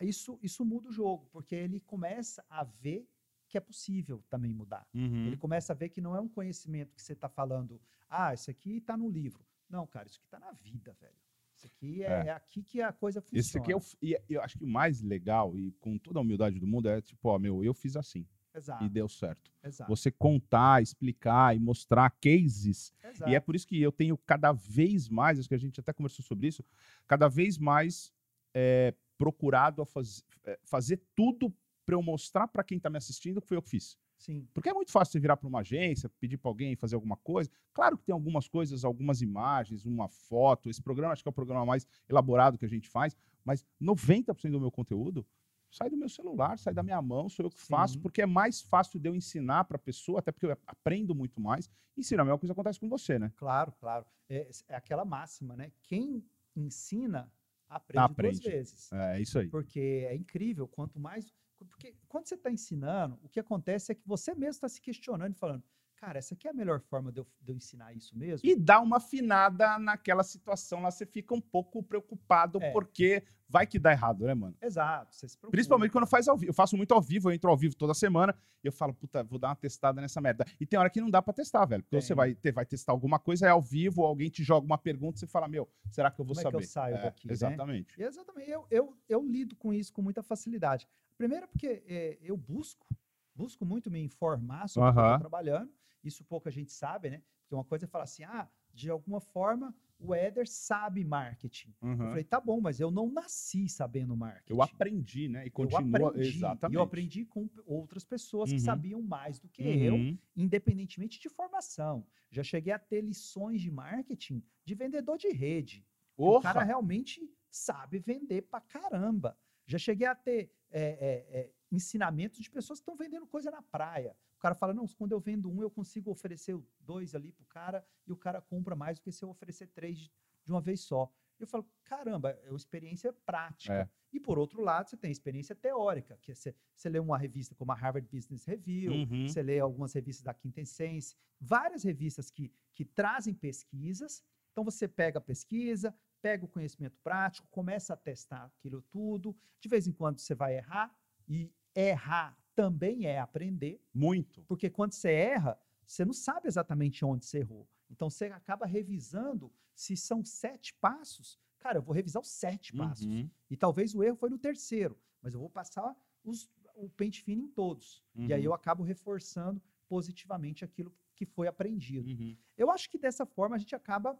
isso, isso muda o jogo, porque ele começa a ver que é possível também mudar. Uhum. Ele começa a ver que não é um conhecimento que você está falando, ah, isso aqui está no livro. Não, cara, isso aqui está na vida, velho. Isso aqui é, É. é aqui que a coisa funciona. Esse aqui é o, f- e eu acho que o mais legal, e com toda a humildade do mundo, é tipo, ó, meu, eu fiz assim Exato, e deu certo. exato, Você contar, explicar e mostrar cases exato. E é por isso que eu tenho cada vez mais, acho que a gente até conversou sobre isso, cada vez mais é, procurado a faz, é, fazer tudo para eu mostrar para quem está me assistindo que foi eu que fiz. Sim, Porque é muito fácil você virar para uma agência, pedir para alguém fazer alguma coisa. Claro que tem algumas coisas, algumas imagens, uma foto. Esse programa acho que é o programa mais elaborado que a gente faz, mas 90% do meu conteúdo sai do meu celular, sai da minha mão, sou eu que faço, Sim. porque é mais fácil de eu ensinar para a pessoa, até porque eu aprendo muito mais. Ensinar a mesma coisa acontece com você, né? Claro, claro. É, é aquela máxima, né? Quem ensina, aprende, Aprende. duas vezes. É isso aí. Porque é incrível, quanto mais. Porque quando você está ensinando, o que acontece é que você mesmo está se questionando e falando, cara, essa aqui é a melhor forma de eu, de eu ensinar isso mesmo? E dá uma afinada naquela situação lá, você fica um pouco preocupado, É. porque vai que dá errado, né, mano? Exato, você se preocupa. Principalmente quando faz ao vivo. Eu faço muito ao vivo, eu entro ao vivo toda semana e eu falo, puta, vou dar uma testada nessa merda. E tem hora que não dá pra testar, velho. Porque você vai, ter, vai testar alguma coisa, é ao vivo, alguém te joga uma pergunta, você fala, meu, será que eu vou Como é que eu saber? saio daqui, né? Exatamente. E Exatamente. Eu, eu, eu lido com isso com muita facilidade. Primeiro porque é, eu busco, busco muito me informar sobre o que eu estou trabalhando. Isso pouca gente sabe, né? Porque uma coisa é falar assim, ah, de alguma forma o Éder sabe marketing. Eu Uhum. falei, tá bom, mas eu não nasci sabendo marketing. Eu aprendi, né? E continua. Eu aprendi, Exatamente. E eu aprendi com outras pessoas que Uhum. sabiam mais do que eu, Uhum. independentemente de formação. Já cheguei a ter lições de marketing de vendedor de rede. que O cara realmente sabe vender pra caramba. Já cheguei a ter é, é, é, ensinamentos de pessoas que estão vendendo coisa na praia. O cara fala, não, quando eu vendo um, eu consigo oferecer dois ali pro cara e o cara compra mais do que se eu oferecer três de uma vez só. Eu falo, caramba, é uma experiência prática. É. E por outro lado, você tem experiência teórica, que é você, você lê uma revista como a Harvard Business Review, Uhum. você lê algumas revistas da Quintessense, várias revistas que, que trazem pesquisas. Então você pega a pesquisa, pega o conhecimento prático, começa a testar aquilo tudo. De vez em quando você vai errar, e errar também é aprender, Muito. porque quando você erra, você não sabe exatamente onde você errou. Então você acaba revisando. Se são sete passos, cara, eu vou revisar os sete passos. Uhum. E talvez o erro foi no terceiro, mas eu vou passar os- o pente fino em todos. E aí Uhum. eu acabo reforçando positivamente aquilo que foi aprendido. Uhum. Eu acho que dessa forma a gente acaba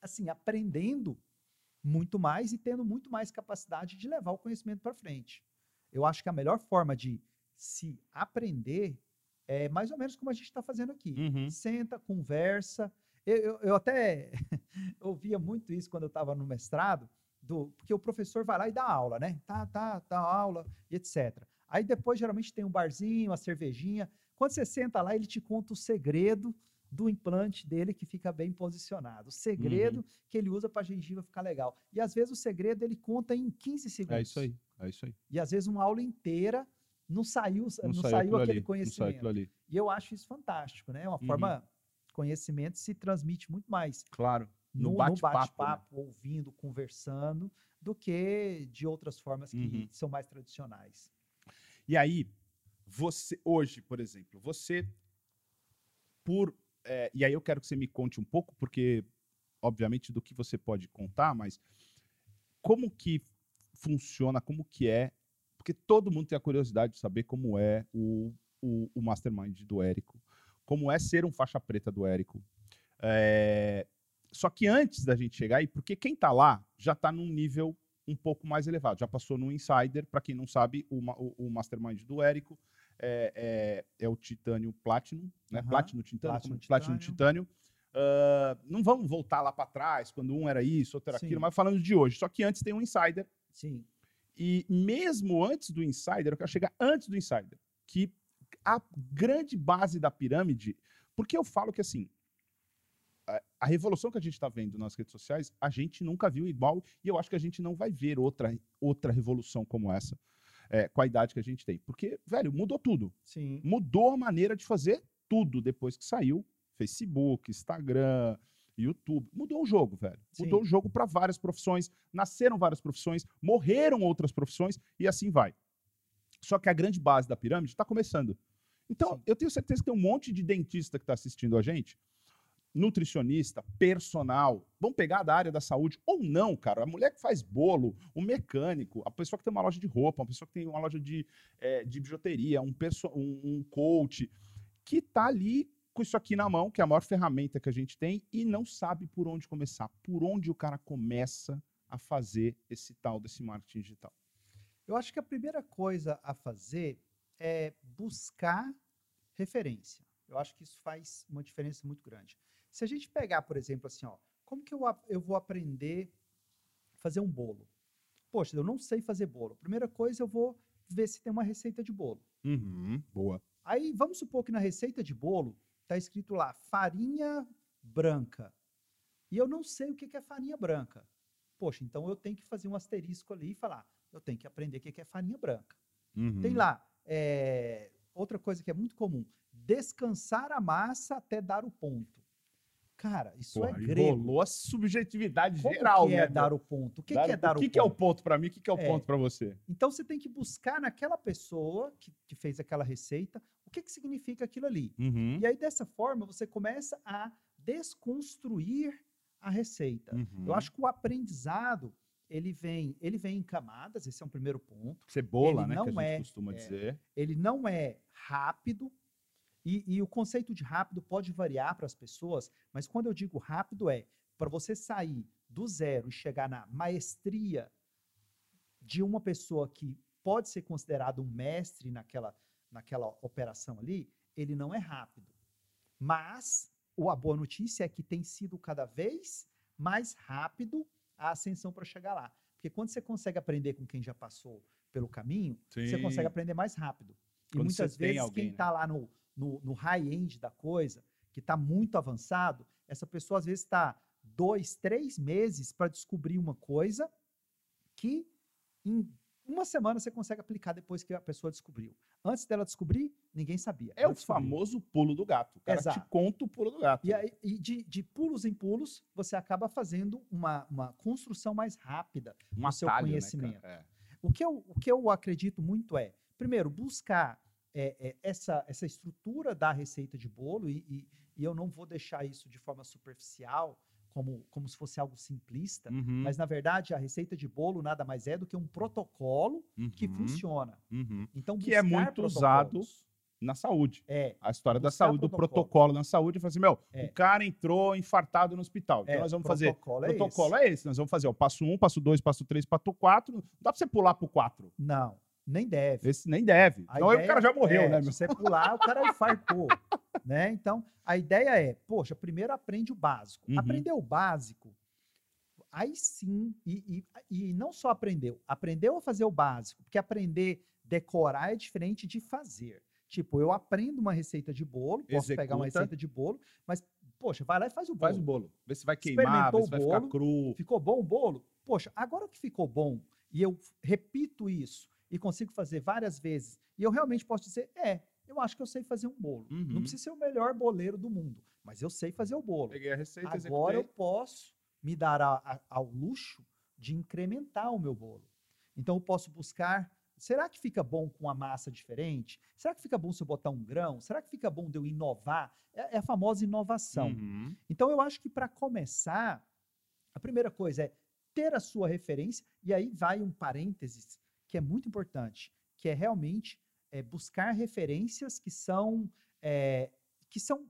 assim aprendendo muito mais e tendo muito mais capacidade de levar o conhecimento para frente. Eu acho que a melhor forma de se aprender é mais ou menos como a gente está fazendo aqui. Uhum. Senta, conversa. Eu, eu, eu até ouvia muito isso quando eu estava no mestrado, do, porque o professor vai lá e dá aula, né? Tá, tá, dá aula e etc. Aí depois geralmente tem um barzinho, uma cervejinha. Quando você senta lá, ele te conta o segredo do implante dele que fica bem posicionado. O segredo Uhum. que ele usa para a gengiva ficar legal. E às vezes o segredo ele conta em 15 segundos. É isso aí. É isso aí. E às vezes uma aula inteira não saiu, não Não, saiu, saiu aquele ali. Saiu conhecimento. ali. E eu acho isso fantástico, né? Uma Uhum. forma, conhecimento se transmite muito mais Claro. No no, bate-papo, né? bate-papo, ouvindo, conversando, do que de outras formas que Uhum. são mais tradicionais. E aí, você, hoje, por exemplo, você, por. é, e aí eu quero que você me conte um pouco, porque, obviamente, do que você pode contar, mas como que funciona, como que é. Porque todo mundo tem a curiosidade de saber como é o, o, o mastermind do Érico, como é ser um faixa preta do Érico. É, só que antes da gente chegar aí, porque quem tá lá já tá num nível um pouco mais elevado, já passou no Insider, para quem não sabe, o, o- o mastermind do Érico é, é, é o Titânio Platinum, né? Aham, Platinum Titânio, Platinum Titânio. Ah, não vamos voltar lá para trás, quando um era isso, outro era Sim. aquilo, mas falando de hoje. Só que antes tem um Insider, Sim. E mesmo antes do Insider, eu quero chegar antes do Insider, que a grande base da pirâmide, porque eu falo que assim, a- a revolução que a gente está vendo nas redes sociais, a gente nunca viu igual, e eu acho que a gente não vai ver outra, outra revolução como essa, é, com a idade que a gente tem. Porque, velho, mudou tudo. Sim. Mudou a maneira de fazer tudo depois que saiu Facebook, Instagram, YouTube. Mudou o jogo, velho. Mudou Sim. o jogo para várias profissões, nasceram várias profissões, morreram outras profissões e assim vai. Só que a grande base da pirâmide está começando. Então, Sim. eu tenho certeza que tem um monte de dentista que está assistindo a gente, nutricionista, personal, vão pegar da área da saúde ou não, cara. A mulher que faz bolo, o mecânico, a pessoa que tem uma loja de roupa, uma pessoa que tem uma loja de, eh, de bijuteria, um, perso- um, um coach, que tá ali com isso aqui na mão, que é a maior ferramenta que a gente tem, e não sabe por onde começar. Por onde o cara começa a fazer esse tal desse marketing digital. Eu acho que a primeira coisa a fazer é buscar referência. Eu acho que isso faz uma diferença muito grande. Se a gente pegar, por exemplo, assim, ó, como que eu, eu vou aprender a fazer um bolo? Poxa, eu não sei fazer bolo. Primeira coisa, eu vou ver se tem uma receita de bolo. boa. Aí, vamos supor que na receita de bolo está escrito lá farinha branca. E eu não sei o que é farinha branca. Poxa, então eu tenho que fazer um asterisco ali e falar, eu tenho que aprender o que é farinha branca. Uhum. Tem lá, é, outra coisa que é muito comum, descansar a massa até dar o ponto. Cara, isso Porra, é grego. rolou a subjetividade Como geral, que é né? dar o ponto? O que, Dar que é dar o o que, que é o ponto? ponto para mim? O que, que é o É. ponto para você? Então você tem que buscar naquela pessoa que, que fez aquela receita o que, que significa aquilo ali. Uhum. E aí, dessa forma, você começa a desconstruir a receita. Uhum. Eu acho que o aprendizado, ele vem, ele vem em camadas, esse é um primeiro ponto. Cebola, ele né? não que a gente é- costuma é. dizer. Ele não é rápido, e, e o conceito de rápido pode variar para as pessoas, mas quando eu digo rápido é para você sair do zero e chegar na maestria de uma pessoa que pode ser considerado um mestre naquela, naquela operação ali, ele não é rápido. Mas a boa notícia é que tem sido cada vez mais rápido a ascensão para chegar lá. Porque quando você consegue aprender com quem já passou pelo caminho, você Sim. consegue aprender mais rápido. E Quando você muitas vezes alguém, quem né? está lá no, no, no high-end da coisa, que está muito avançado, essa pessoa às vezes está dois, três meses para descobrir uma coisa que em uma semana você consegue aplicar depois que a pessoa descobriu. Antes dela descobrir, ninguém sabia. É o descobriu. famoso pulo do gato. O cara te Exato. conta o pulo do gato. E, aí, e de, de pulos em pulos, você acaba fazendo uma, uma construção mais rápida um no seu atalho, né, conhecimento. cara? É. O que eu, o que eu acredito muito é, primeiro, buscar é, é, essa, essa estrutura da receita de bolo, e, e, e eu não vou deixar isso de forma superficial, como, como se fosse algo simplista, Uhum, mas na verdade a receita de bolo nada mais é do que um protocolo que uhum, funciona. uhum. Então, Que é muito usado. Na saúde. É, A história da saúde, do protocolos. protocolo na saúde, eu falei assim, meu, É. o cara entrou infartado no hospital. Então é, nós vamos fazer. protocolo O é protocolo esse. é esse. Nós vamos fazer o passo 1, um, passo 2, passo 3, passo 4. Não dá pra você pular pro 4. Não, nem deve. Esse nem deve. A aí o cara já morreu, é, né, Se meu? você pular, o cara infartou. né? Então, a ideia é, poxa, primeiro aprende o básico. Uhum. Aprendeu o básico, aí sim, e, e, e não só aprendeu, aprendeu a fazer o básico, porque aprender, decorar é diferente de fazer. Tipo, eu aprendo uma receita de bolo, posso pegar uma Executa. receita de bolo, mas, poxa, vai lá e faz o bolo. Faz o bolo. Vê se vai queimar, vê se vai o ficar bolo. cru. Ficou bom o bolo? Poxa, agora que ficou bom e eu repito isso e consigo fazer várias vezes, e eu realmente posso dizer, é, eu acho que eu sei fazer um bolo. Uhum. Não precisa ser o melhor boleiro do mundo, mas eu sei fazer o bolo. Peguei a receita, Agora eu executei. posso me dar a- a- ao luxo de incrementar o meu bolo. Então eu posso buscar, será que fica bom com a massa diferente? Será que fica bom se eu botar um grão? Será que fica bom de eu inovar? É, é a famosa inovação. Uhum. Então eu acho que para começar, a primeira coisa é ter a sua referência, e aí vai um parênteses que é muito importante, que é realmente é, buscar referências que são é, que são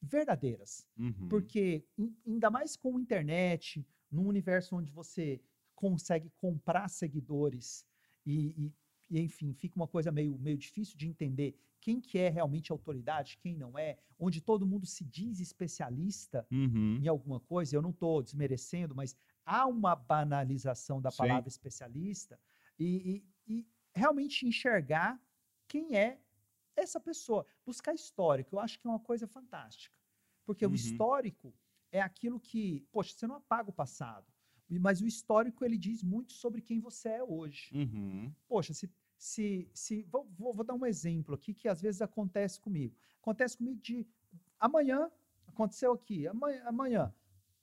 verdadeiras. Uhum. Porque, in- ainda mais com a internet, num universo onde você consegue comprar seguidores e, e- e, enfim, fica uma coisa meio, meio difícil de entender quem que é realmente autoridade, quem não é, onde todo mundo se diz especialista Uhum. em alguma coisa, eu não estou desmerecendo, mas há uma banalização da Sim. palavra especialista e, e- e realmente enxergar quem é essa pessoa. Buscar histórico, eu acho que é uma coisa fantástica. Porque Uhum. o histórico é aquilo que, poxa, você não apaga o passado, mas o histórico ele diz muito sobre quem você é hoje. Uhum. Poxa, se. se, se vou, vou- vou dar um exemplo aqui que às vezes acontece comigo. Acontece comigo de amanhã, aconteceu aqui, amanhã, amanhã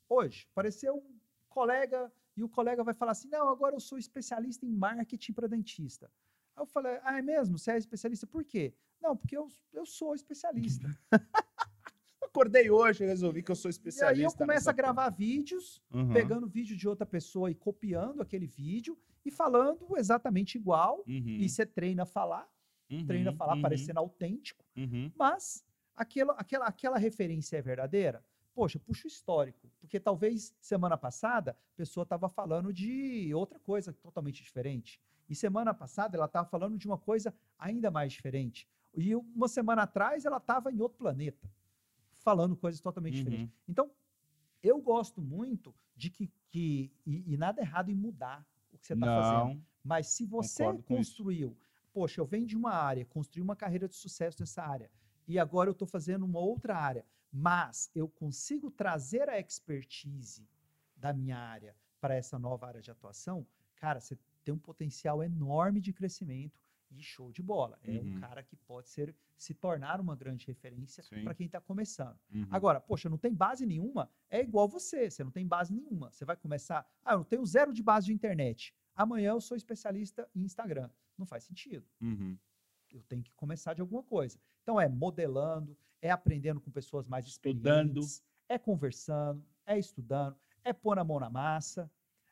hoje, apareceu um colega e o colega vai falar assim: não, agora eu sou especialista em marketing para dentista. Aí eu falei: ah, é mesmo? Você é especialista? Por quê? Não, porque eu, eu sou especialista. Acordei hoje e resolvi que eu sou e especialista. aí eu começo a gravar vídeos porra. Uhum. pegando vídeo de outra pessoa e copiando aquele vídeo e falando exatamente igual. Uhum. E você treina a falar, treina a Uhum. falar Uhum. parecendo autêntico, Uhum. mas aquela, aquela, aquela referência é verdadeira? Poxa, puxa o histórico, porque talvez semana passada a pessoa estava falando de outra coisa totalmente diferente. E semana passada ela estava falando de uma coisa ainda mais diferente. E uma semana atrás ela estava em outro planeta, falando coisas totalmente Uhum. diferentes. Então, eu gosto muito de que. que e, e nada errado em mudar o que você está fazendo. Mas se você construiu, poxa, eu venho de uma área, construí uma carreira de sucesso nessa área, e agora eu estou fazendo uma outra área, mas eu consigo trazer a expertise da minha área para essa nova área de atuação, cara, você tem um potencial enorme de crescimento e show de bola. É um Uhum. cara que pode ser se tornar uma grande referência para quem está começando. Uhum. Agora, poxa, não tem base nenhuma, é igual você, você não tem base nenhuma. Você vai começar, ah, eu não tenho zero de base de internet. Amanhã eu sou especialista em Instagram. Não faz sentido. Uhum. Eu tenho que começar de alguma coisa. Então é modelando, é aprendendo com pessoas mais Estudando. experientes, é conversando, é estudando, é pôr a mão na massa,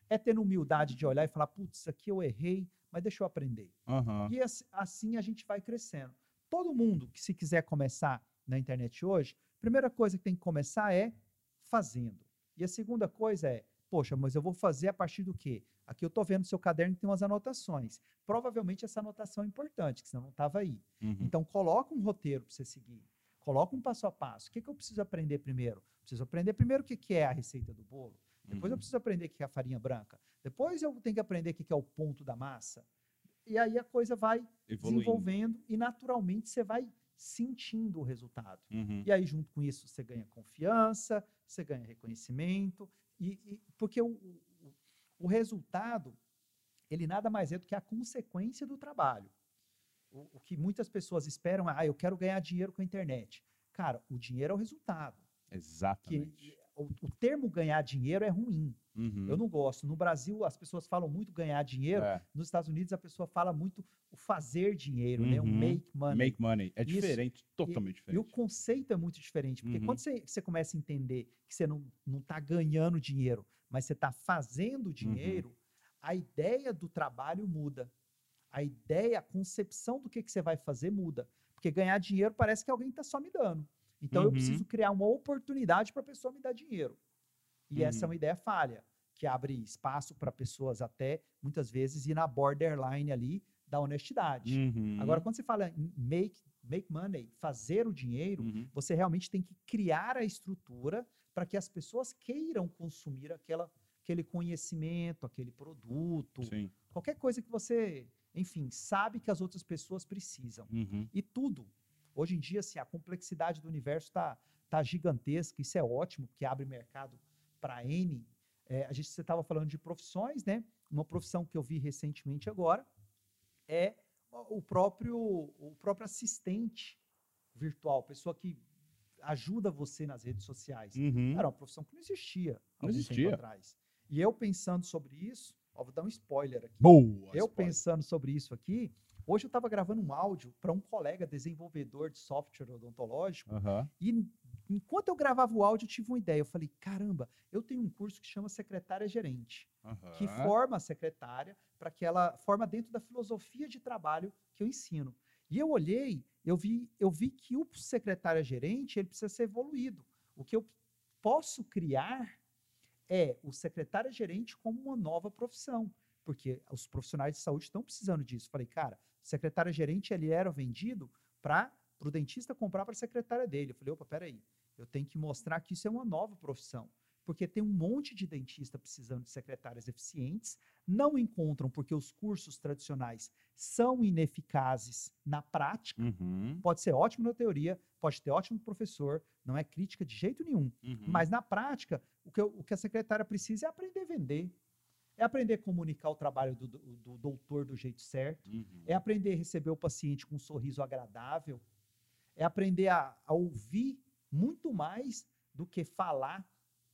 é tendo humildade de olhar e falar, putz, aqui eu errei, mas deixa eu aprender. Aham. E ass- assim a gente vai crescendo. Todo mundo que se quiser começar na internet hoje, a primeira coisa que tem que começar é fazendo. E a segunda coisa é, poxa, mas eu vou fazer a partir do quê? Aqui eu estou vendo seu caderno que tem umas anotações. Provavelmente essa anotação é importante, que senão não estava aí. Uhum. Então coloca um roteiro para você seguir. Coloca um passo a passo. O que, que eu preciso aprender primeiro? Preciso aprender primeiro o que, que é a receita do bolo. Depois eu Uhum. preciso aprender o que é a farinha branca. Depois eu tenho que aprender o que que é o ponto da massa. E aí a coisa vai Evoluindo. desenvolvendo e naturalmente você vai sentindo o resultado. Uhum. E aí, junto com isso, você ganha confiança, você ganha reconhecimento, e, e- porque o, o, o resultado, ele nada mais é do que a consequência do trabalho. O, o que muitas pessoas esperam é, ah, eu quero ganhar dinheiro com a internet. Cara, o dinheiro é o resultado. Que, Exatamente. o, o termo ganhar dinheiro é ruim. Uhum. Eu não gosto. No Brasil, as pessoas falam muito ganhar dinheiro. É. Nos Estados Unidos, a pessoa fala muito o fazer dinheiro, né? O Uhum. make money. Make money. É Isso. diferente, totalmente E o diferente. conceito é muito diferente, porque Uhum. quando você, você começa a entender que você não está ganhando dinheiro, mas você está Uhum. fazendo dinheiro, a ideia do trabalho muda. A ideia, a concepção do que, que você vai fazer muda. Porque ganhar dinheiro parece que alguém está só me dando. Então eu Uhum. preciso criar uma oportunidade para a pessoa me dar dinheiro. E essa é Uhum. uma ideia falha, que abre espaço para pessoas até, muitas vezes, ir na borderline ali da honestidade. Uhum. Agora, quando você fala em make, make money, fazer o dinheiro, Uhum. você realmente tem que criar a estrutura para que as pessoas queiram consumir aquela, aquele conhecimento, aquele produto, Sim. qualquer coisa que você, enfim, sabe que as outras pessoas precisam. Uhum. E tudo. Hoje em dia, assim, a complexidade do universo está tá gigantesca, isso é ótimo, porque abre mercado para N. É, a gente, você estava falando de profissões, né? Uma profissão que eu vi recentemente agora é o próprio, o próprio assistente virtual, pessoa que ajuda você nas redes sociais. Uhum. Era uma profissão que não existia há Não existia. tempo atrás. E eu pensando sobre isso, Ó, vou dar um spoiler aqui. Boa! eu spoiler. pensando sobre isso aqui, hoje eu estava gravando um áudio para um colega desenvolvedor de software odontológico Aham. e enquanto eu gravava o áudio eu tive uma ideia. Eu falei, caramba, eu tenho um curso que chama secretária gerente, que aham. forma a secretária para que ela forma dentro da filosofia de trabalho que eu ensino. E eu olhei, eu vi, eu vi que o secretário gerente ele precisa ser evoluído. O que eu posso criar é o secretário gerente como uma nova profissão, porque os profissionais de saúde estão precisando disso. Falei, cara, o secretário gerente ele era vendido para o dentista comprar para a secretária dele. Eu falei, opa, peraí, eu tenho que mostrar que isso é uma nova profissão. Porque tem um monte de dentista precisando de secretárias eficientes, não encontram porque os cursos tradicionais são ineficazes na prática. Uhum, Pode ser ótimo na teoria, pode ter ótimo professor, não é crítica de jeito nenhum. uhum. Mas na prática, o que, o que a secretária precisa é aprender a vender, é aprender a comunicar o trabalho do, do- do doutor do jeito certo, Uhum. é aprender a receber o paciente com um sorriso agradável, é aprender a, a ouvir muito mais do que falar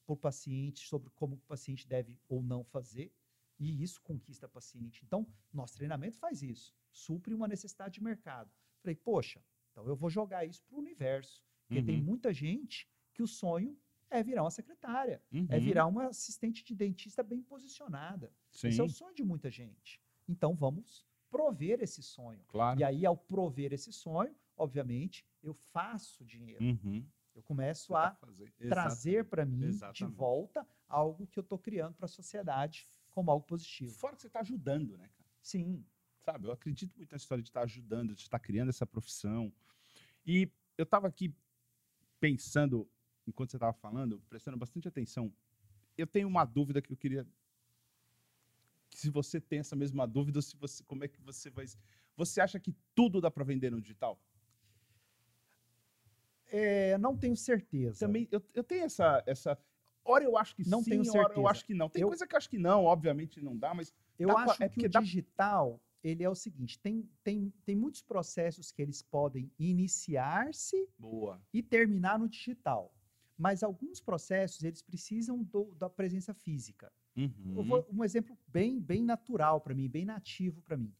para o paciente sobre como o paciente deve ou não fazer. E isso conquista paciente. Então, nosso treinamento faz isso, supre uma necessidade de mercado. Falei, poxa, então eu vou jogar isso para o universo. Porque tem Uhum. muita gente que o sonho é virar uma secretária, é Uhum. virar uma assistente de dentista bem posicionada. Sim, Esse é o sonho de muita gente. Então vamos prover esse sonho. claro. E aí, ao prover esse sonho, obviamente, eu faço dinheiro. Uhum. Eu começo tá a fazendo- trazer para mim de exatamente. volta algo que eu estou criando para a sociedade como algo positivo. Fora que você está ajudando, né, cara? Sim. Sabe, eu acredito muito nessa história de estar ajudando, de estar criando essa profissão. E eu estava aqui pensando, enquanto você estava falando, prestando bastante atenção. Eu tenho uma dúvida que eu queria. Se você tem essa mesma dúvida, se você, como é que você vai. Você acha que tudo dá para vender no digital? É, não tenho certeza. Também eu, eu tenho essa, essa. Hora eu acho que Não sim, tenho hora eu certeza. acho que não. Tem Eu- coisa que eu acho que não, obviamente não dá, mas Eu Dá pra- acho é que o dá- digital, ele é o seguinte, tem, tem, tem muitos processos que eles podem iniciar-se e terminar no digital. Mas alguns processos, eles precisam do- da presença física. Uhum. Vou, um exemplo bem, bem natural para mim, bem nativo para mim.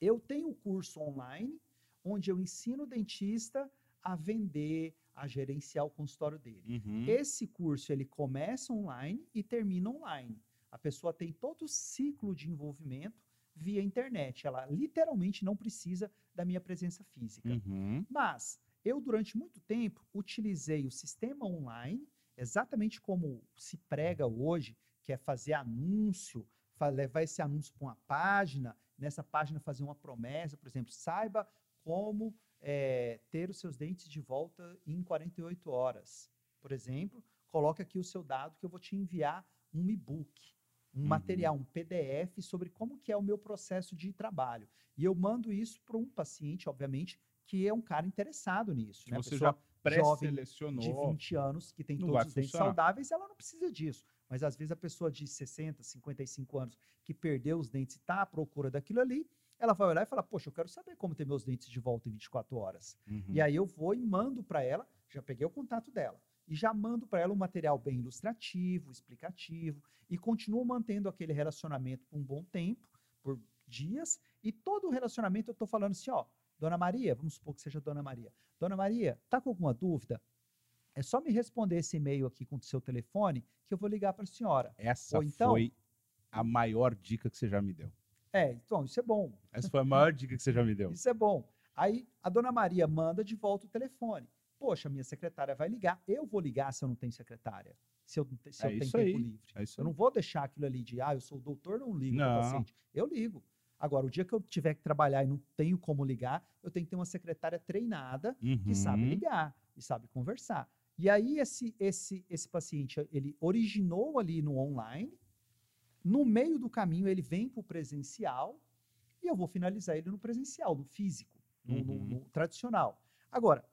Eu tenho um curso online onde eu ensino o dentista a vender, a gerenciar o consultório dele. Uhum. Esse curso ele começa online e termina online. A pessoa tem todo o ciclo de envolvimento via internet. Ela literalmente não precisa da minha presença física. Uhum. Mas eu, durante muito tempo, utilizei o sistema online, exatamente como se prega hoje, que é fazer anúncio, levar esse anúncio para uma página, nessa página fazer uma promessa, por exemplo, saiba como eh, ter os seus dentes de volta em 48 horas. Por exemplo, coloque aqui o seu dado que eu vou te enviar um e-book, um Uhum. material, um PDF sobre como que é o meu processo de trabalho. E eu mando isso para um paciente, obviamente, que é um cara interessado nisso. Né? Você pessoa já jovem de pré-selecionou. 20 anos que tem todos os dentes funcionar. saudáveis, ela não precisa disso. Mas às vezes a pessoa de 60, 55 anos que perdeu os dentes e está à procura daquilo ali, ela vai olhar e falar: Poxa, eu quero saber como ter meus dentes de volta em 24 horas. Uhum. E aí eu vou e mando para ela, já peguei o contato dela, e já mando para ela um material bem ilustrativo, explicativo, e continuo mantendo aquele relacionamento por um bom tempo, por dias, e todo o relacionamento eu estou falando assim, ó, Dona Maria, vamos supor que seja Dona Maria. Dona Maria, tá com alguma dúvida? É só me responder esse e-mail aqui com o seu telefone que eu vou ligar para a senhora. Essa então- foi a maior dica que você já me deu. É, então, isso é bom. Essa foi a maior dica que você já me deu. Isso é bom. Aí a dona Maria manda de volta o telefone. Poxa, minha secretária vai ligar. Eu vou ligar se eu não tenho secretária. Se eu, se É eu tenho tempo aí. livre. É Eu não vou deixar aquilo ali de, ah, eu sou o doutor, não ligo para Não. o paciente. Eu ligo. Agora, o dia que eu tiver que trabalhar e não tenho como ligar, eu tenho que ter uma secretária treinada que sabe Uhum. ligar e sabe conversar. E aí esse esse esse paciente ele originou ali no online, no meio do caminho ele vem para o presencial e eu vou finalizar ele no presencial, no físico, no, no- Uhum. no tradicional. Agora,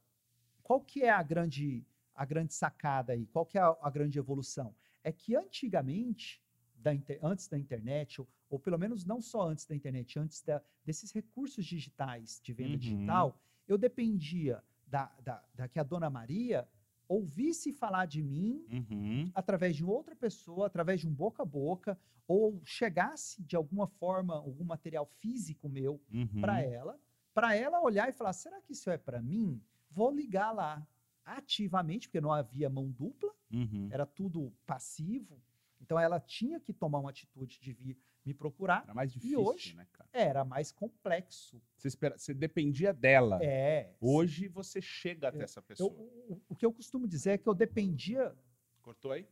qual que é a grande a grande sacada aí? Qual que é a, a grande evolução? É que antigamente da antes da internet, ou, pelo menos não só antes da internet, antes da- desses recursos digitais de venda Uhum. digital, eu dependia da, da, da que a Dona Maria ouvisse falar de mim Uhum. através de outra pessoa, através de um boca a boca, ou chegasse de alguma forma algum material físico meu Uhum. para ela, para ela olhar e falar: será que isso é para mim? Vou ligar lá ativamente, porque não havia mão dupla, Uhum. era tudo passivo. Então ela tinha que tomar uma atitude de vir me procurar. Era mais difícil, hoje? né, cara? Era mais complexo. Você, espera, você dependia dela. É. Hoje você chega até Eu- essa eu- pessoa. o, o que eu costumo dizer é que eu dependia. Cortou aí?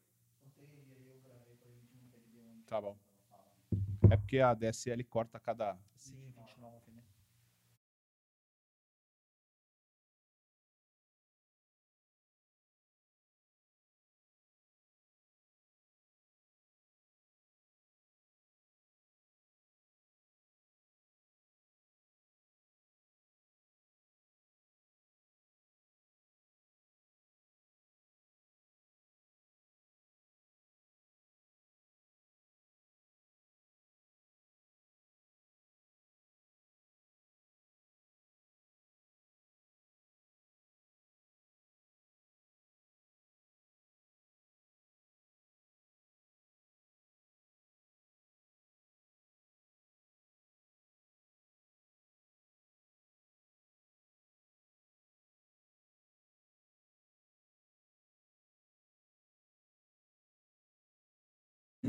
Tá bom. É porque a DSL corta a cada.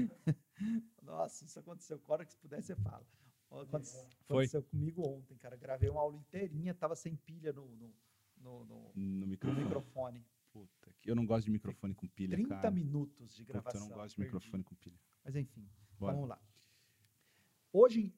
Nossa, isso aconteceu. A hora que se puder, você fala. Aconteceu comigo ontem, cara. Gravei uma aula inteirinha, tava sem pilha no, no, no- no- No microfone. microfone. Puta, que- eu não gosto de microfone com pilha, 30 cara. minutos de Puta, gravação. eu não gosto de perdi. microfone com pilha. Mas enfim, Bora. vamos lá. Hoje,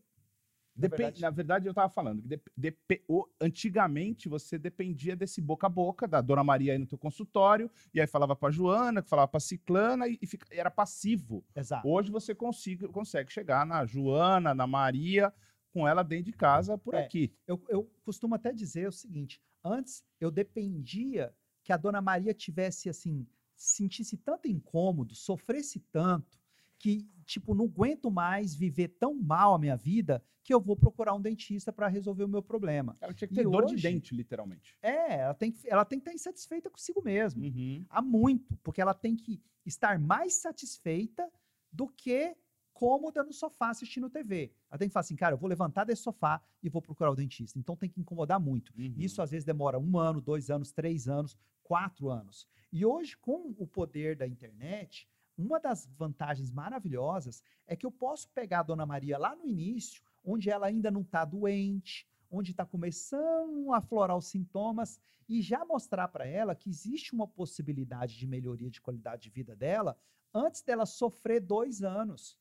na Depen- verdade, Na verdade, eu tava falando que dep- depe- o- antigamente você dependia desse boca a boca, da Dona Maria aí no teu consultório, e aí falava pra Joana, que falava pra Ciclana, e, e fica- era passivo. exato. Hoje você consiga, consegue chegar na Joana, na Maria, com ela dentro de casa, por É. aqui. Eu, eu costumo até dizer o seguinte: antes eu dependia que a dona Maria tivesse assim, sentisse tanto incômodo, sofresse tanto, que, tipo, não aguento mais viver tão mal a minha vida que eu vou procurar um dentista para resolver o meu problema. Ela tinha que E ter dor de hoje- dente, literalmente. É, ela tem que, ela tem que estar insatisfeita consigo mesma. Uhum. Há muito, porque ela tem que estar mais satisfeita do que cômoda no sofá assistindo TV. Ela tem que falar assim, cara, eu vou levantar desse sofá e vou procurar o dentista. Então tem que incomodar muito. Uhum. Isso às vezes demora um ano, dois anos, três anos, quatro anos. E hoje, com o poder da internet, uma das vantagens maravilhosas é que eu posso pegar a Dona Maria lá no início, onde ela ainda não está doente, onde está começando a aflorar os sintomas, e já mostrar para ela que existe uma possibilidade de melhoria de qualidade de vida dela antes dela sofrer dois anos.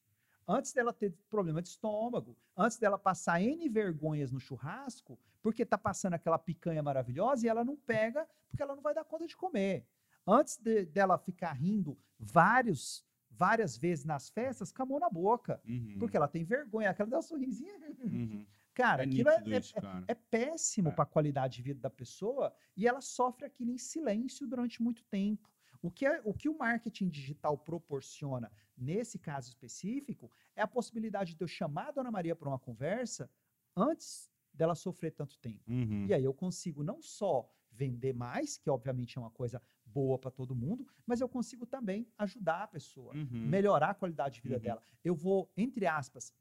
Antes dela ter problema de estômago, antes dela passar N vergonhas no churrasco, porque tá passando aquela picanha maravilhosa e ela não pega, porque ela não vai dar conta de comer. Antes de- dela ficar rindo vários, várias vezes nas festas com a mão na boca, Uhum. porque ela tem vergonha, aquela dá um sorrisinho. Uhum. Cara, É aquilo é, é- isso, cara. é péssimo É. para a qualidade de vida da pessoa e ela sofre aquilo em silêncio durante muito tempo. O que, é- o que o marketing digital proporciona nesse caso específico é a possibilidade de eu chamar a Dona Maria para uma conversa antes dela sofrer tanto tempo. Uhum. E aí eu consigo não só vender mais, que obviamente é uma coisa boa para todo mundo, mas eu consigo também ajudar a pessoa Uhum. melhorar a qualidade de vida Uhum. dela. Eu vou, entre aspas,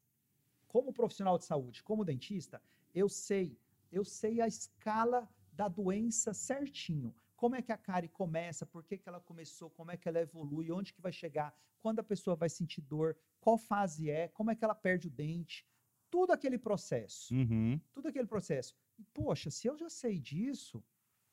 como profissional de saúde, como dentista, eu sei, eu sei a escala da doença certinho. Como é que a cárie começa, por que, que ela começou, como é que ela evolui, onde que vai chegar, quando a pessoa vai sentir dor, qual fase é, como é que ela perde o dente, tudo aquele processo Uhum. tudo aquele processo. E, poxa, se eu já sei disso,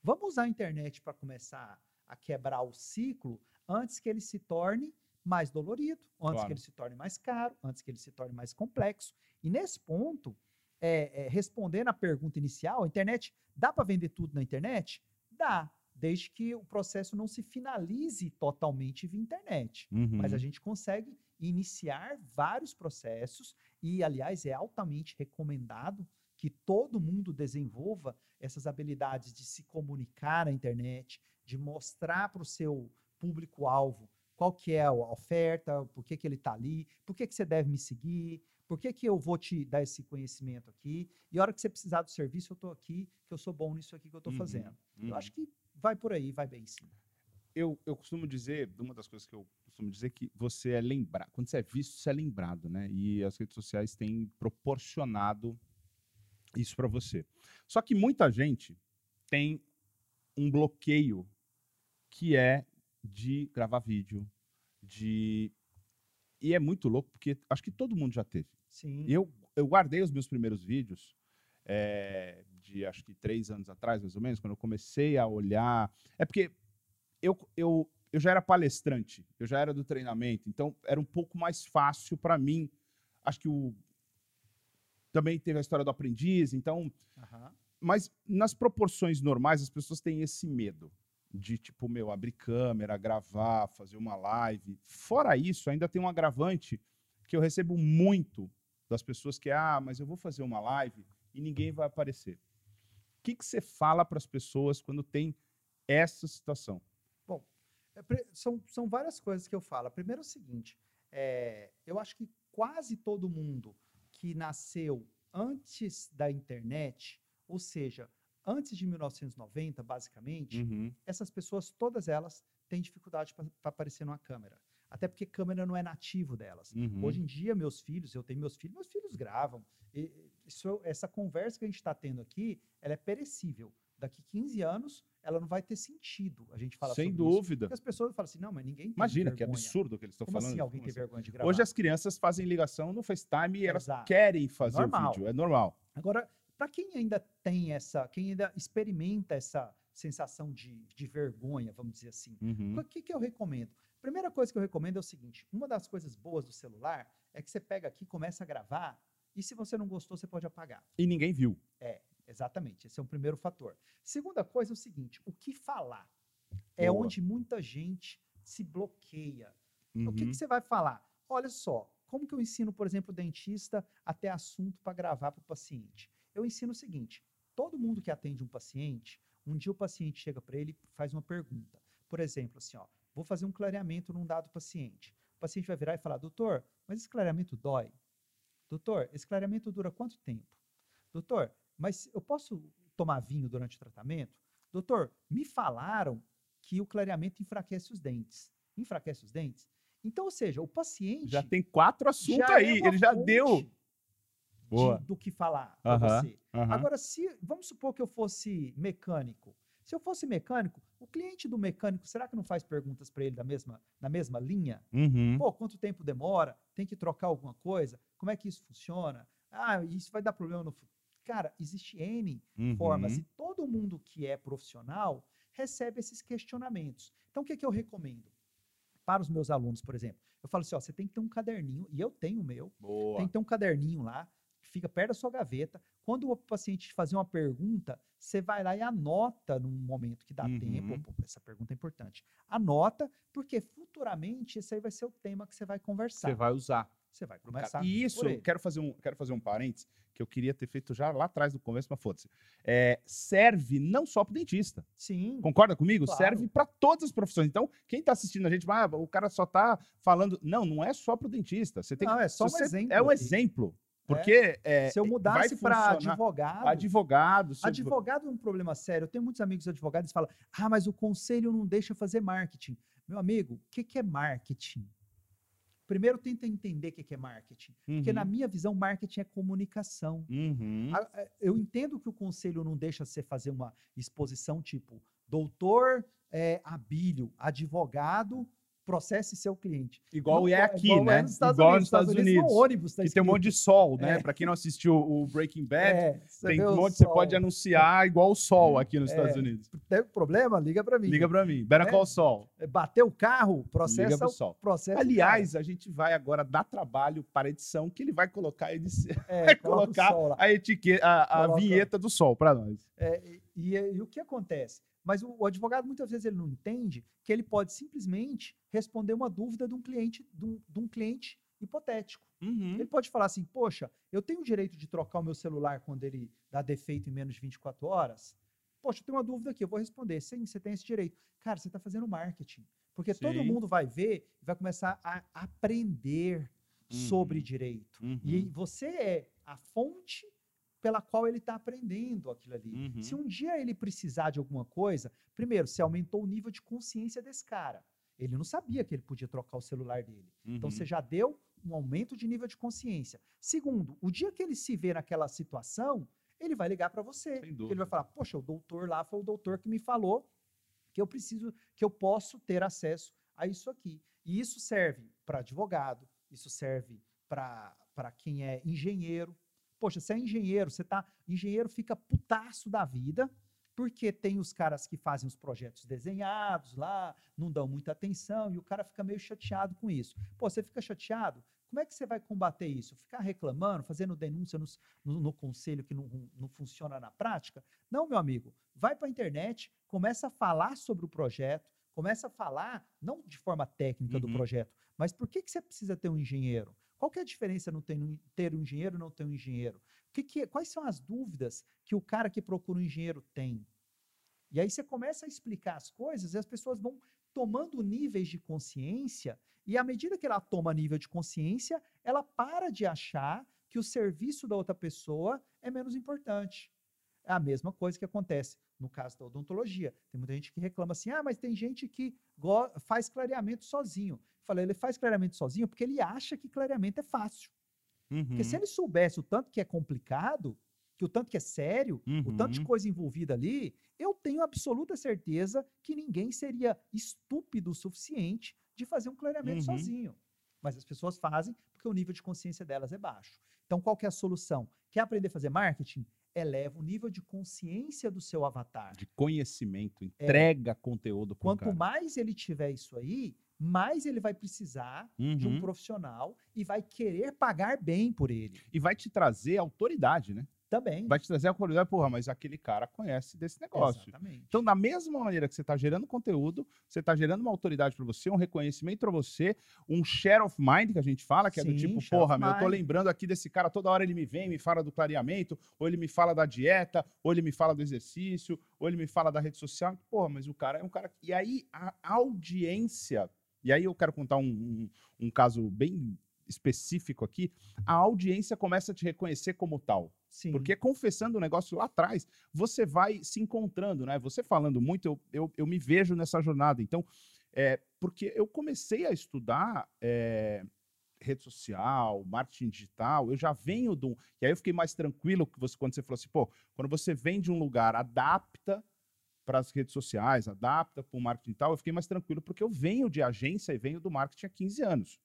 vamos usar a internet para começar a quebrar o ciclo antes que ele se torne mais dolorido, antes Claro. que ele se torne mais caro, antes que ele se torne mais complexo. E nesse ponto, é, é, respondendo à pergunta inicial, a internet dá para vender tudo na internet? Dá, desde que o processo não se finalize totalmente via internet mas a Uhum. gente consegue iniciar vários processos e, aliás, é altamente recomendado que todo mundo desenvolva essas habilidades de se comunicar na internet, de mostrar para o seu público-alvo qual que é a oferta, por que, que ele está ali, por que, que você deve me seguir, por que, que eu vou te dar esse conhecimento aqui, e a hora que você precisar do serviço, eu estou aqui, que eu sou bom nisso aqui que eu estou Uhum, fazendo. uhum. Eu acho que vai por aí, vai bem sim. eu, eu costumo dizer, uma das coisas que eu costumo dizer é que você é lembrado. Quando você é visto, você é lembrado, né? E as redes sociais têm proporcionado isso para você. Só que muita gente tem um bloqueio que é de gravar vídeo, de e é muito louco porque acho que todo mundo já teve. Sim. Eu eu guardei os meus primeiros vídeos é, de acho que três anos atrás, mais ou menos, quando eu comecei a olhar. É porque eu, eu, eu já era palestrante, eu já era do treinamento, então era um pouco mais fácil para mim. Acho que o. Também teve a história do aprendiz, então. Aham. Mas nas proporções normais, as pessoas têm esse medo de, tipo, meu, abrir câmera, gravar, fazer uma live. Fora isso, ainda tem um agravante que eu recebo muito das pessoas que, ah, mas eu vou fazer uma live e ninguém vai aparecer. O que, que você fala para as pessoas quando tem essa situação? É, pre- São, são várias coisas que eu falo. Primeiro é o seguinte: é, eu acho que quase todo mundo que nasceu antes da internet, ou seja, antes de 1990, basicamente, Uhum. essas pessoas, todas elas, têm dificuldade para aparecer numa câmera. Até porque câmera não é nativo delas. Uhum. Hoje em dia, meus filhos, eu tenho meus filhos, meus filhos gravam. Isso- essa conversa que a gente está tendo aqui, ela é perecível. Daqui 15 anos, ela não vai ter sentido a gente falar Sem isso. dúvida. Porque as pessoas falam assim, não, mas ninguém tem Imagina que vergonha. absurdo o que eles estão Como falando. assim alguém tem assim? vergonha de gravar? Hoje as crianças fazem ligação no FaceTime e elas Exato. querem fazer Normal. o vídeo. É normal. Agora, para quem ainda tem essa, quem ainda experimenta essa sensação de, de vergonha, vamos dizer assim, Uhum. o que, que eu recomendo? Primeira coisa que eu recomendo é o seguinte: uma das coisas boas do celular é que você pega aqui, começa a gravar, e se você não gostou, você pode apagar. E ninguém viu. Exatamente, esse é um primeiro fator. Segunda coisa é o seguinte: o que falar? É Boa. onde muita gente se bloqueia. O que, Uhum. que você vai falar? Olha só, como que eu ensino, por exemplo, o dentista a ter assunto para gravar para o paciente? Eu ensino o seguinte: todo mundo que atende um paciente, um dia o paciente chega para ele e faz uma pergunta. Por exemplo, assim, ó, vou fazer um clareamento num dado paciente. O paciente vai virar e falar: doutor, mas esse clareamento dói? Doutor, esse clareamento dura quanto tempo? Doutor, mas eu posso tomar vinho durante o tratamento? Doutor, me falaram que o clareamento enfraquece os dentes. Enfraquece os dentes? Então, ou seja, o paciente Já tem quatro assuntos já é aí. uma Ele já fonte deu. De- do que falar para você. Agora, se vamos supor que eu fosse mecânico. Se eu fosse mecânico, o cliente do mecânico, será que não faz perguntas para ele da mesma, na mesma linha? Uhum. Pô, quanto tempo demora? Tem que trocar alguma coisa? Como é que isso funciona? Ah, isso vai dar problema no futuro. Cara, existe N formas Uhum. e todo mundo que é profissional recebe esses questionamentos. Então, o que, que eu recomendo? Para os meus alunos, por exemplo, eu falo assim: ó, você tem que ter um caderninho, e eu tenho o meu, Boa. tem que ter um caderninho lá, fica perto da sua gaveta. Quando o paciente te fazer uma pergunta, você vai lá e anota num momento que dá Uhum. tempo. Pô, essa pergunta é importante. Anota, porque futuramente esse aí vai ser o tema que você vai conversar. Você vai usar. Você vai começar. E isso, eu quero fazer, um, quero fazer um parênteses que eu queria ter feito já lá atrás do começo, mas foda-se. É, serve não só para dentista. Sim. Concorda comigo? Claro. Serve para todas as profissões. Então, quem está assistindo a gente, ah, o cara só está falando. Não, não é só para o dentista. Você tem Não, que- é só se um exemplo É um exemplo. Porque é, Se eu vai mudasse para advogado, advogado. Advogado é um problema sério. Eu tenho muitos amigos advogados que falam: ah, mas o conselho não deixa fazer marketing. Meu amigo, o que, que é marketing? Primeiro, tenta entender o que, é marketing. Porque, Uhum, na minha visão, marketing é comunicação. uhum. A- Eu entendo que o conselho não deixa você fazer uma exposição tipo doutor é, Abílio, advogado, processe seu cliente. Igual Não é po- aqui, igual né? é nos Estados Igual Unidos. nos Estados Unidos. no ônibus tá que tem um monte de sol, né? É. Pra quem não assistiu o Breaking Bad, É, tem um monte, você pode anunciar igual o sol aqui nos É. Estados Unidos. Tem problema? Liga para mim. Liga pra mim. Better É. call Sol. Bateu o carro, Liga processa pro o sol. processo. Aliás, a gente vai agora dar trabalho para a edição, que ele vai colocar é, vai colocar a etiqueta, a, a vinheta do sol para nós. É, e, e- e o que acontece? Mas o, o advogado muitas vezes ele não entende que ele pode simplesmente responder uma dúvida de um cliente, de um, de um cliente hipotético. Uhum. Ele pode falar assim: Poxa, eu tenho o direito de trocar o meu celular quando ele dá defeito em menos de 24 horas? Poxa, eu tenho uma dúvida aqui, eu vou responder. Sim, você tem esse direito. Cara, você está fazendo marketing. Porque todo Sim. mundo vai ver e vai começar a aprender sobre Uhum. direito. Uhum. E você é a fonte pela qual ele está aprendendo aquilo ali. Uhum. Se um dia ele precisar de alguma coisa, primeiro, você aumentou o nível de consciência desse cara. Ele não sabia que ele podia trocar o celular dele. Então Uhum. você já deu um aumento de nível de consciência. Segundo, o dia que ele se vê naquela situação, ele vai ligar para você. Ele vai falar: "Poxa, o doutor lá foi o doutor que me falou que eu preciso, que eu posso ter acesso a isso aqui". E isso serve para advogado, isso serve para quem é engenheiro. Poxa, você é engenheiro, você tá, engenheiro fica putaço da vida, porque tem os caras que fazem os projetos desenhados lá, não dão muita atenção e o cara fica meio chateado com isso. Pô, você fica chateado? Como é que você vai combater isso? Ficar reclamando, fazendo denúncia nos- no, no conselho que não, não funciona na prática? Não, meu amigo. Vai para a internet, começa a falar sobre o projeto, começa a falar, não de forma técnica do Uhum. projeto, mas por que, que você precisa ter um engenheiro? Qual que é a diferença não ter, um- engenheiro e não ter um engenheiro? Que que é- quais são as dúvidas que o cara que procura um engenheiro tem? E aí você começa a explicar as coisas e as pessoas vão tomando níveis de consciência, e à medida que ela toma nível de consciência, ela para de achar que o serviço da outra pessoa é menos importante. É a mesma coisa que acontece no caso da odontologia. Tem muita gente que reclama assim: ah, mas tem gente que faz clareamento sozinho. Falei, ele faz clareamento sozinho porque ele acha que clareamento é fácil. Porque se Uhum. ele soubesse o tanto que é complicado, que o tanto que é sério, o tanto de Uhum. coisa envolvida ali, eu tenho absoluta certeza que ninguém seria estúpido o suficiente de fazer um clareamento Uhum. sozinho. Mas as pessoas fazem porque o nível de consciência delas é baixo. Então, qual é a solução? Quer aprender a fazer marketing? Eleva o nível de consciência do seu avatar. De conhecimento, entrega conteúdo pro É. Quanto cara. mais ele tiver isso aí, mais ele vai precisar de um Uhum. profissional e vai querer pagar bem por ele E vai te trazer autoridade, né? Também. Vai te trazer autoridade, porra, mas aquele cara conhece desse negócio. Exatamente. Então, da mesma maneira que você está gerando conteúdo, você está gerando uma autoridade para você, um reconhecimento para você, um share of mind que a gente fala, que é do Sim, tipo, porra, meu, eu tô lembrando aqui desse cara, toda hora ele me vem, me fala do clareamento, ou ele me fala da dieta, ou ele me fala do exercício, ou ele me fala da rede social. Porra, mas o cara é um cara. E aí a audiência, e aí eu quero contar um, um, um caso bem específico aqui, a audiência começa a te reconhecer como tal. Sim. Porque confessando o negócio lá atrás, você vai se encontrando, né? Você falando muito, eu, eu, eu me vejo nessa jornada. Então, é, porque eu comecei a estudar é, rede social, marketing digital, eu já venho de um. E aí eu fiquei mais tranquilo que você, quando você falou assim, pô, quando você vem de um lugar, adapta para as redes sociais, adapta para o marketing digital, eu fiquei mais tranquilo, porque eu venho de agência e venho do marketing há 15 anos.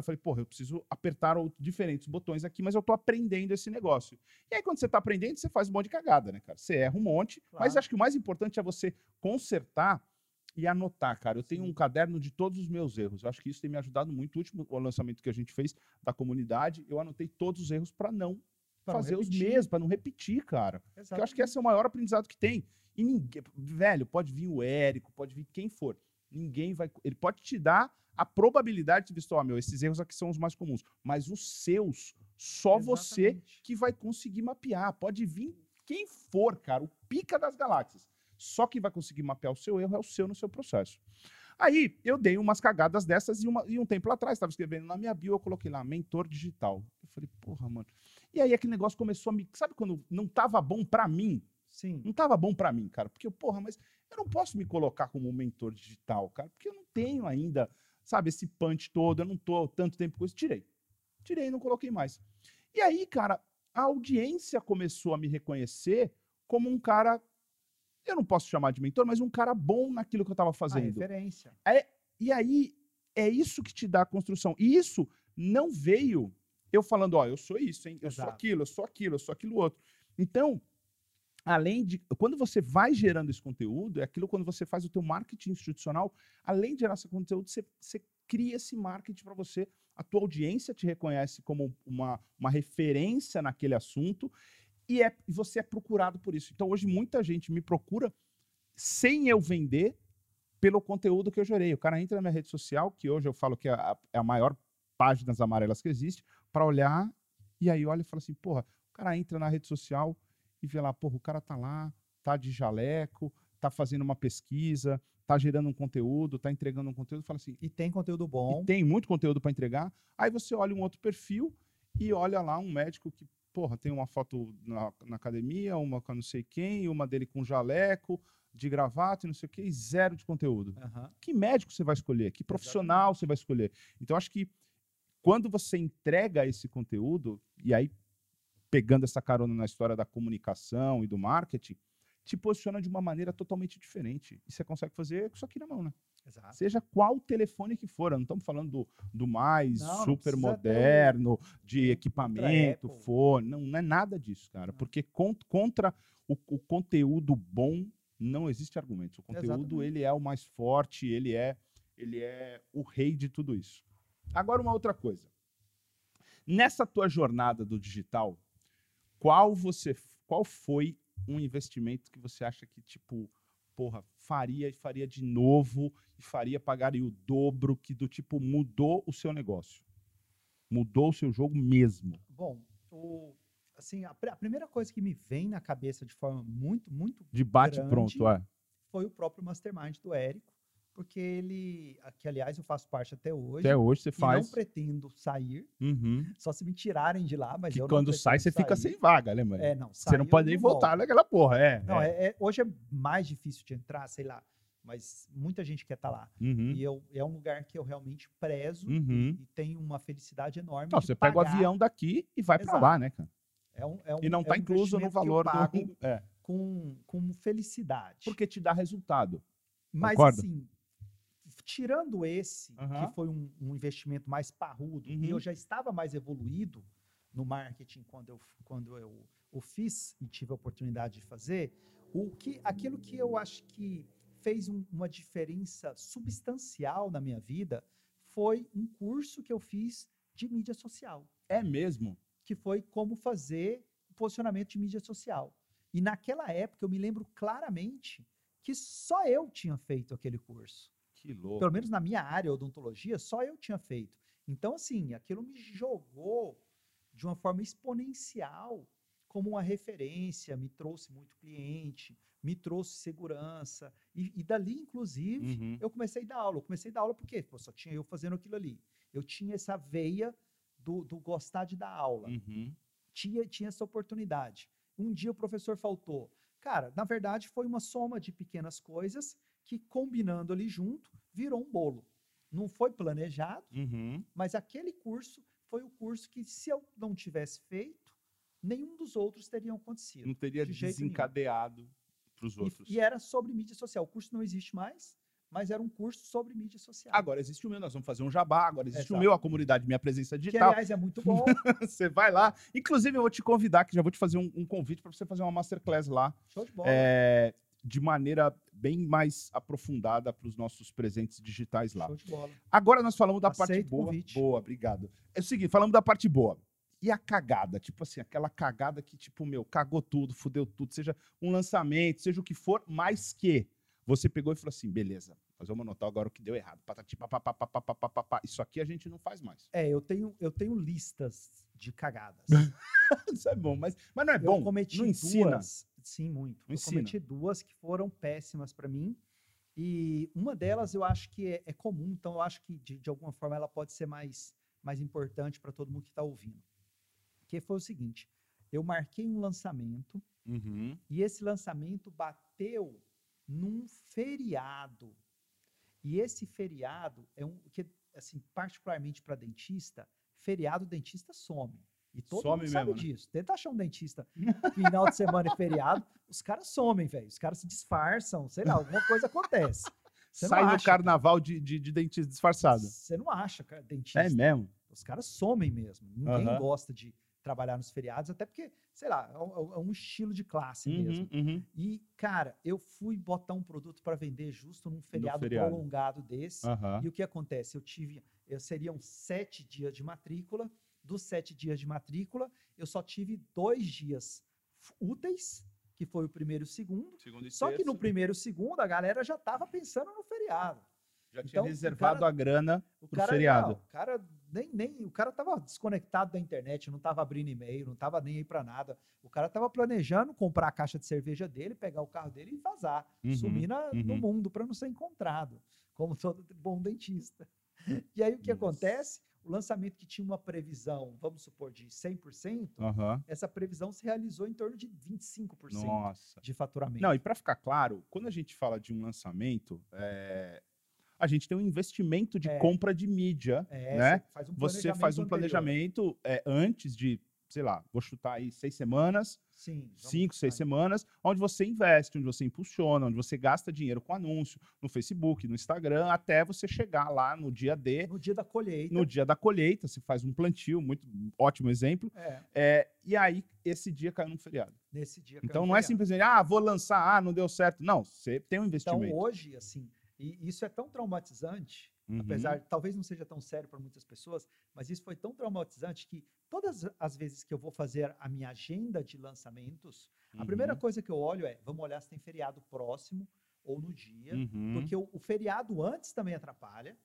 Eu falei, porra, eu preciso apertar diferentes botões aqui, mas eu tô aprendendo esse negócio. E aí, quando você tá aprendendo, você faz um monte de cagada, né, cara? Você erra um monte, mas Claro. acho que o mais importante é você consertar e anotar, cara. Eu tenho Sim. um caderno de todos os meus erros. Eu acho que isso tem me ajudado muito. O último o lançamento que a gente fez da comunidade, eu anotei todos os erros para não Pra não fazer os repetir. mesmos, para não repetir, cara. Porque eu acho que esse é o maior aprendizado que tem. E ninguém, velho, pode vir o Érico, pode vir quem for. Ninguém vai. Ele pode te dar a probabilidade de ver, ó, meu, esses erros aqui são os mais comuns. Mas os seus, só você Exatamente. que vai conseguir mapear. Pode vir quem for, cara, o pica das galáxias. Só quem vai conseguir mapear o seu erro é o seu no seu processo. Aí eu dei umas cagadas dessas e, uma- e um tempo atrás, estava escrevendo na minha bio, eu coloquei lá, mentor digital. Eu falei, porra, mano. E aí aquele negócio começou a me. Sabe quando não tava bom pra mim? Sim. Não tava bom pra mim, cara. Porque, porra, mas eu não posso me colocar como um mentor digital, cara, porque eu não tenho ainda, sabe, esse punch todo, eu não tô tanto tempo com isso. Tirei. Tirei não coloquei mais. E aí, cara, a audiência começou a me reconhecer como um cara, eu não posso chamar de mentor, mas um cara bom naquilo que eu tava A fazendo. referência. E aí, é isso que te dá a construção. E isso não veio eu falando, ó, eu sou isso, hein? Eu sou Exato. aquilo, eu sou aquilo, eu sou aquilo outro. Então, além de. Quando você vai gerando esse conteúdo, é aquilo quando você faz o teu marketing institucional, além de gerar esse conteúdo, você, você cria esse marketing para você. A tua audiência te reconhece como uma, uma referência naquele assunto e é, você é procurado por isso. Então, hoje, muita gente me procura sem eu vender pelo conteúdo que eu gerei. O cara entra na minha rede social, que hoje eu falo que é a, é a maior páginas amarelas que existe, para olhar e aí olha e fala assim, porra, o cara entra na rede social e vê lá, porra, o cara tá lá, tá de jaleco, tá fazendo uma pesquisa, tá gerando um conteúdo, tá entregando um conteúdo, fala assim, E tem conteúdo bom. e tem muito conteúdo para entregar. Aí você olha um outro perfil e olha lá um médico que, porra, tem uma foto na, na academia, uma com não sei quem, uma dele com jaleco, de gravata e não sei o quê, e zero de conteúdo. Aham. Que médico você vai escolher? Que profissional você vai escolher? Então, acho que quando você entrega esse conteúdo, e aí pegando essa carona na história da comunicação e do marketing, te posiciona de uma maneira totalmente diferente. E você consegue fazer com isso aqui na mão, né? Exato. Seja qual telefone que for. Não estamos falando do, do mais Não, não super ter moderno, de ultra equipamento, fone. Não, não é nada disso, cara. Não. Porque con- contra o, o conteúdo bom não existe argumento. O conteúdo Exatamente. ele é o mais forte, ele é, ele é o rei de tudo isso. Agora uma outra coisa. Nessa tua jornada do digital, qual você qual foi um investimento que você acha que tipo porra faria e faria de novo e faria pagaria o dobro que do tipo mudou o seu negócio mudou o seu jogo mesmo Bom, o, assim, a, a primeira coisa que me vem na cabeça de forma muito, muito de bate Grande. pronto é foi o próprio Mastermind do Érico, porque ele, que aliás eu faço parte até hoje, até hoje você faz não pretendo sair, Uhum. só se me tirarem de lá, mas que eu quando sai você fica sair. sem vaga lembra É, não, você não pode nem volto. voltar naquela porra é Não, é. é, é- hoje é mais difícil de entrar, sei lá, mas muita gente quer estar lá. Uhum. E eu, é um lugar que eu realmente prezo Uhum. e, e tenho uma felicidade enorme. Não, você pega o pagar. avião daqui e vai pra Exato. lá né cara É um, é um, e não é tá um incluso no valor do é com, com felicidade. porque te dá resultado Mas Concorda? assim, tirando esse, Aham. que foi um, um investimento mais parrudo, Uhum. e eu já estava mais evoluído no marketing quando eu, quando eu o fiz e tive a oportunidade de fazer, o que, aquilo que eu acho que fez um- uma diferença substancial na minha vida foi um curso que eu fiz de mídia social é mesmo que foi como fazer posicionamento de mídia social. E naquela época eu me lembro claramente que só eu tinha feito aquele curso. Que louco Pelo menos na minha área odontologia, só eu tinha feito. Então, assim, aquilo me jogou de uma forma exponencial como uma referência, me trouxe muito cliente, me trouxe segurança. E, e dali, inclusive, Uhum. eu comecei a dar aula. Eu comecei a dar aula porque pô, só tinha eu fazendo aquilo ali. Eu tinha essa veia do, do gostar de dar aula Uhum. tinha, tinha essa oportunidade. Um dia o professor faltou. Cara, na verdade foi uma soma de pequenas coisas que combinando ali junto virou um bolo. Não foi planejado, Uhum. mas aquele curso foi o curso que se eu não tivesse feito, nenhum dos outros teriam acontecido. não teria de desencadeado para os E- outros E, era sobre mídia social. O curso não existe mais, mas era um curso sobre mídia social. Agora existe o meu, nós vamos fazer um jabá. Agora existe o Exato. meu, a comunidade Minha Presença que Digital. aliás é muito bom. Você vai lá. Inclusive, eu vou te convidar, que já vou te fazer um, um convite para você fazer uma masterclass lá, Show de bola. é, de maneira bem mais aprofundada para os nossos presentes digitais lá. Show de bola. Agora nós falamos da parte Aceito o boa. convite. Boa, obrigado. É o seguinte, falamos da parte boa. E a cagada? Tipo assim, aquela cagada que, tipo, meu, cagou tudo, fudeu tudo, seja um lançamento, seja o que for, mas que você pegou e falou assim: beleza, nós vamos anotar agora o que deu errado. Patati, papapá, papapá, papapá. Isso aqui a gente não faz mais. É, eu tenho, eu tenho listas de cagadas. Isso é bom, mas, mas não é eu bom. cometi não ensina. Sim, muito. Eu ensina. cometi duas que foram péssimas para mim. E uma delas eu acho que é, é comum, então eu acho que de, de alguma forma ela pode ser mais, mais importante para todo mundo que está ouvindo. Que foi o seguinte: eu marquei um lançamento Uhum. e esse lançamento bateu num feriado. E esse feriado é um que, assim, particularmente para dentista, feriado dentista some. E todo Some mundo sabe mesmo, né? disso. Tenta achar um dentista final de semana e feriado, os caras somem, velho. Os caras se disfarçam, sei lá, alguma coisa acontece. Você Sai no acha, carnaval de, de, de dentista disfarçado. Você não acha, cara, dentista. É mesmo? Os caras somem mesmo. Ninguém Aham. gosta de trabalhar nos feriados, até porque, sei lá, é um, é um estilo de classe mesmo. Uhum, uhum. E, cara, eu fui botar um produto para vender justo num feriado, feriado. prolongado desse. E o que acontece? Eu tive, eu seriam sete dias de matrícula. Dos sete dias de matrícula, eu só tive dois dias úteis, que foi o primeiro e o segundo. Segundo e Só que no primeiro e segundo, a galera já estava pensando no feriado. já tinha então, o reservado cara- a grana O Pro cara, feriado. não, o cara nem, nem, o cara tava desconectado da internet, não tava abrindo e-mail, não tava nem aí para nada. O cara tava planejando comprar a caixa de cerveja dele, pegar o carro dele e vazar, Uhum, sumir na- no uhum. mundo para não ser encontrado, como todo bom dentista. E aí o que Nossa. acontece? O lançamento que tinha uma previsão, vamos supor, de 100%, Aham. essa previsão se realizou em torno de 25% Nossa. de faturamento. Não, e para ficar claro, quando a gente fala de um lançamento, é, a gente tem um investimento de É. compra de mídia, É, né? você faz um Você faz um planejamento é, antes de, sei lá, vou chutar aí seis semanas, Sim. cinco, seis aí. semanas, onde você investe, onde você impulsiona, onde você gasta dinheiro com anúncio no Facebook, no Instagram, até você chegar lá no dia D, No dia da colheita. no dia da colheita, você faz um plantio, muito ótimo exemplo, É, é, e aí esse dia caiu num feriado. nesse dia. Então não é simplesmente, ah, vou lançar, ah, não deu certo. Não, você tem um Então investimento. hoje, assim, e isso é tão traumatizante, Uhum. apesar, talvez não seja tão sério para muitas pessoas, mas isso foi tão traumatizante que todas as vezes que eu vou fazer a minha agenda de lançamentos, a primeira Uhum. coisa que eu olho é, vamos olhar se tem feriado próximo ou no dia, Uhum. porque o, o feriado antes também atrapalha,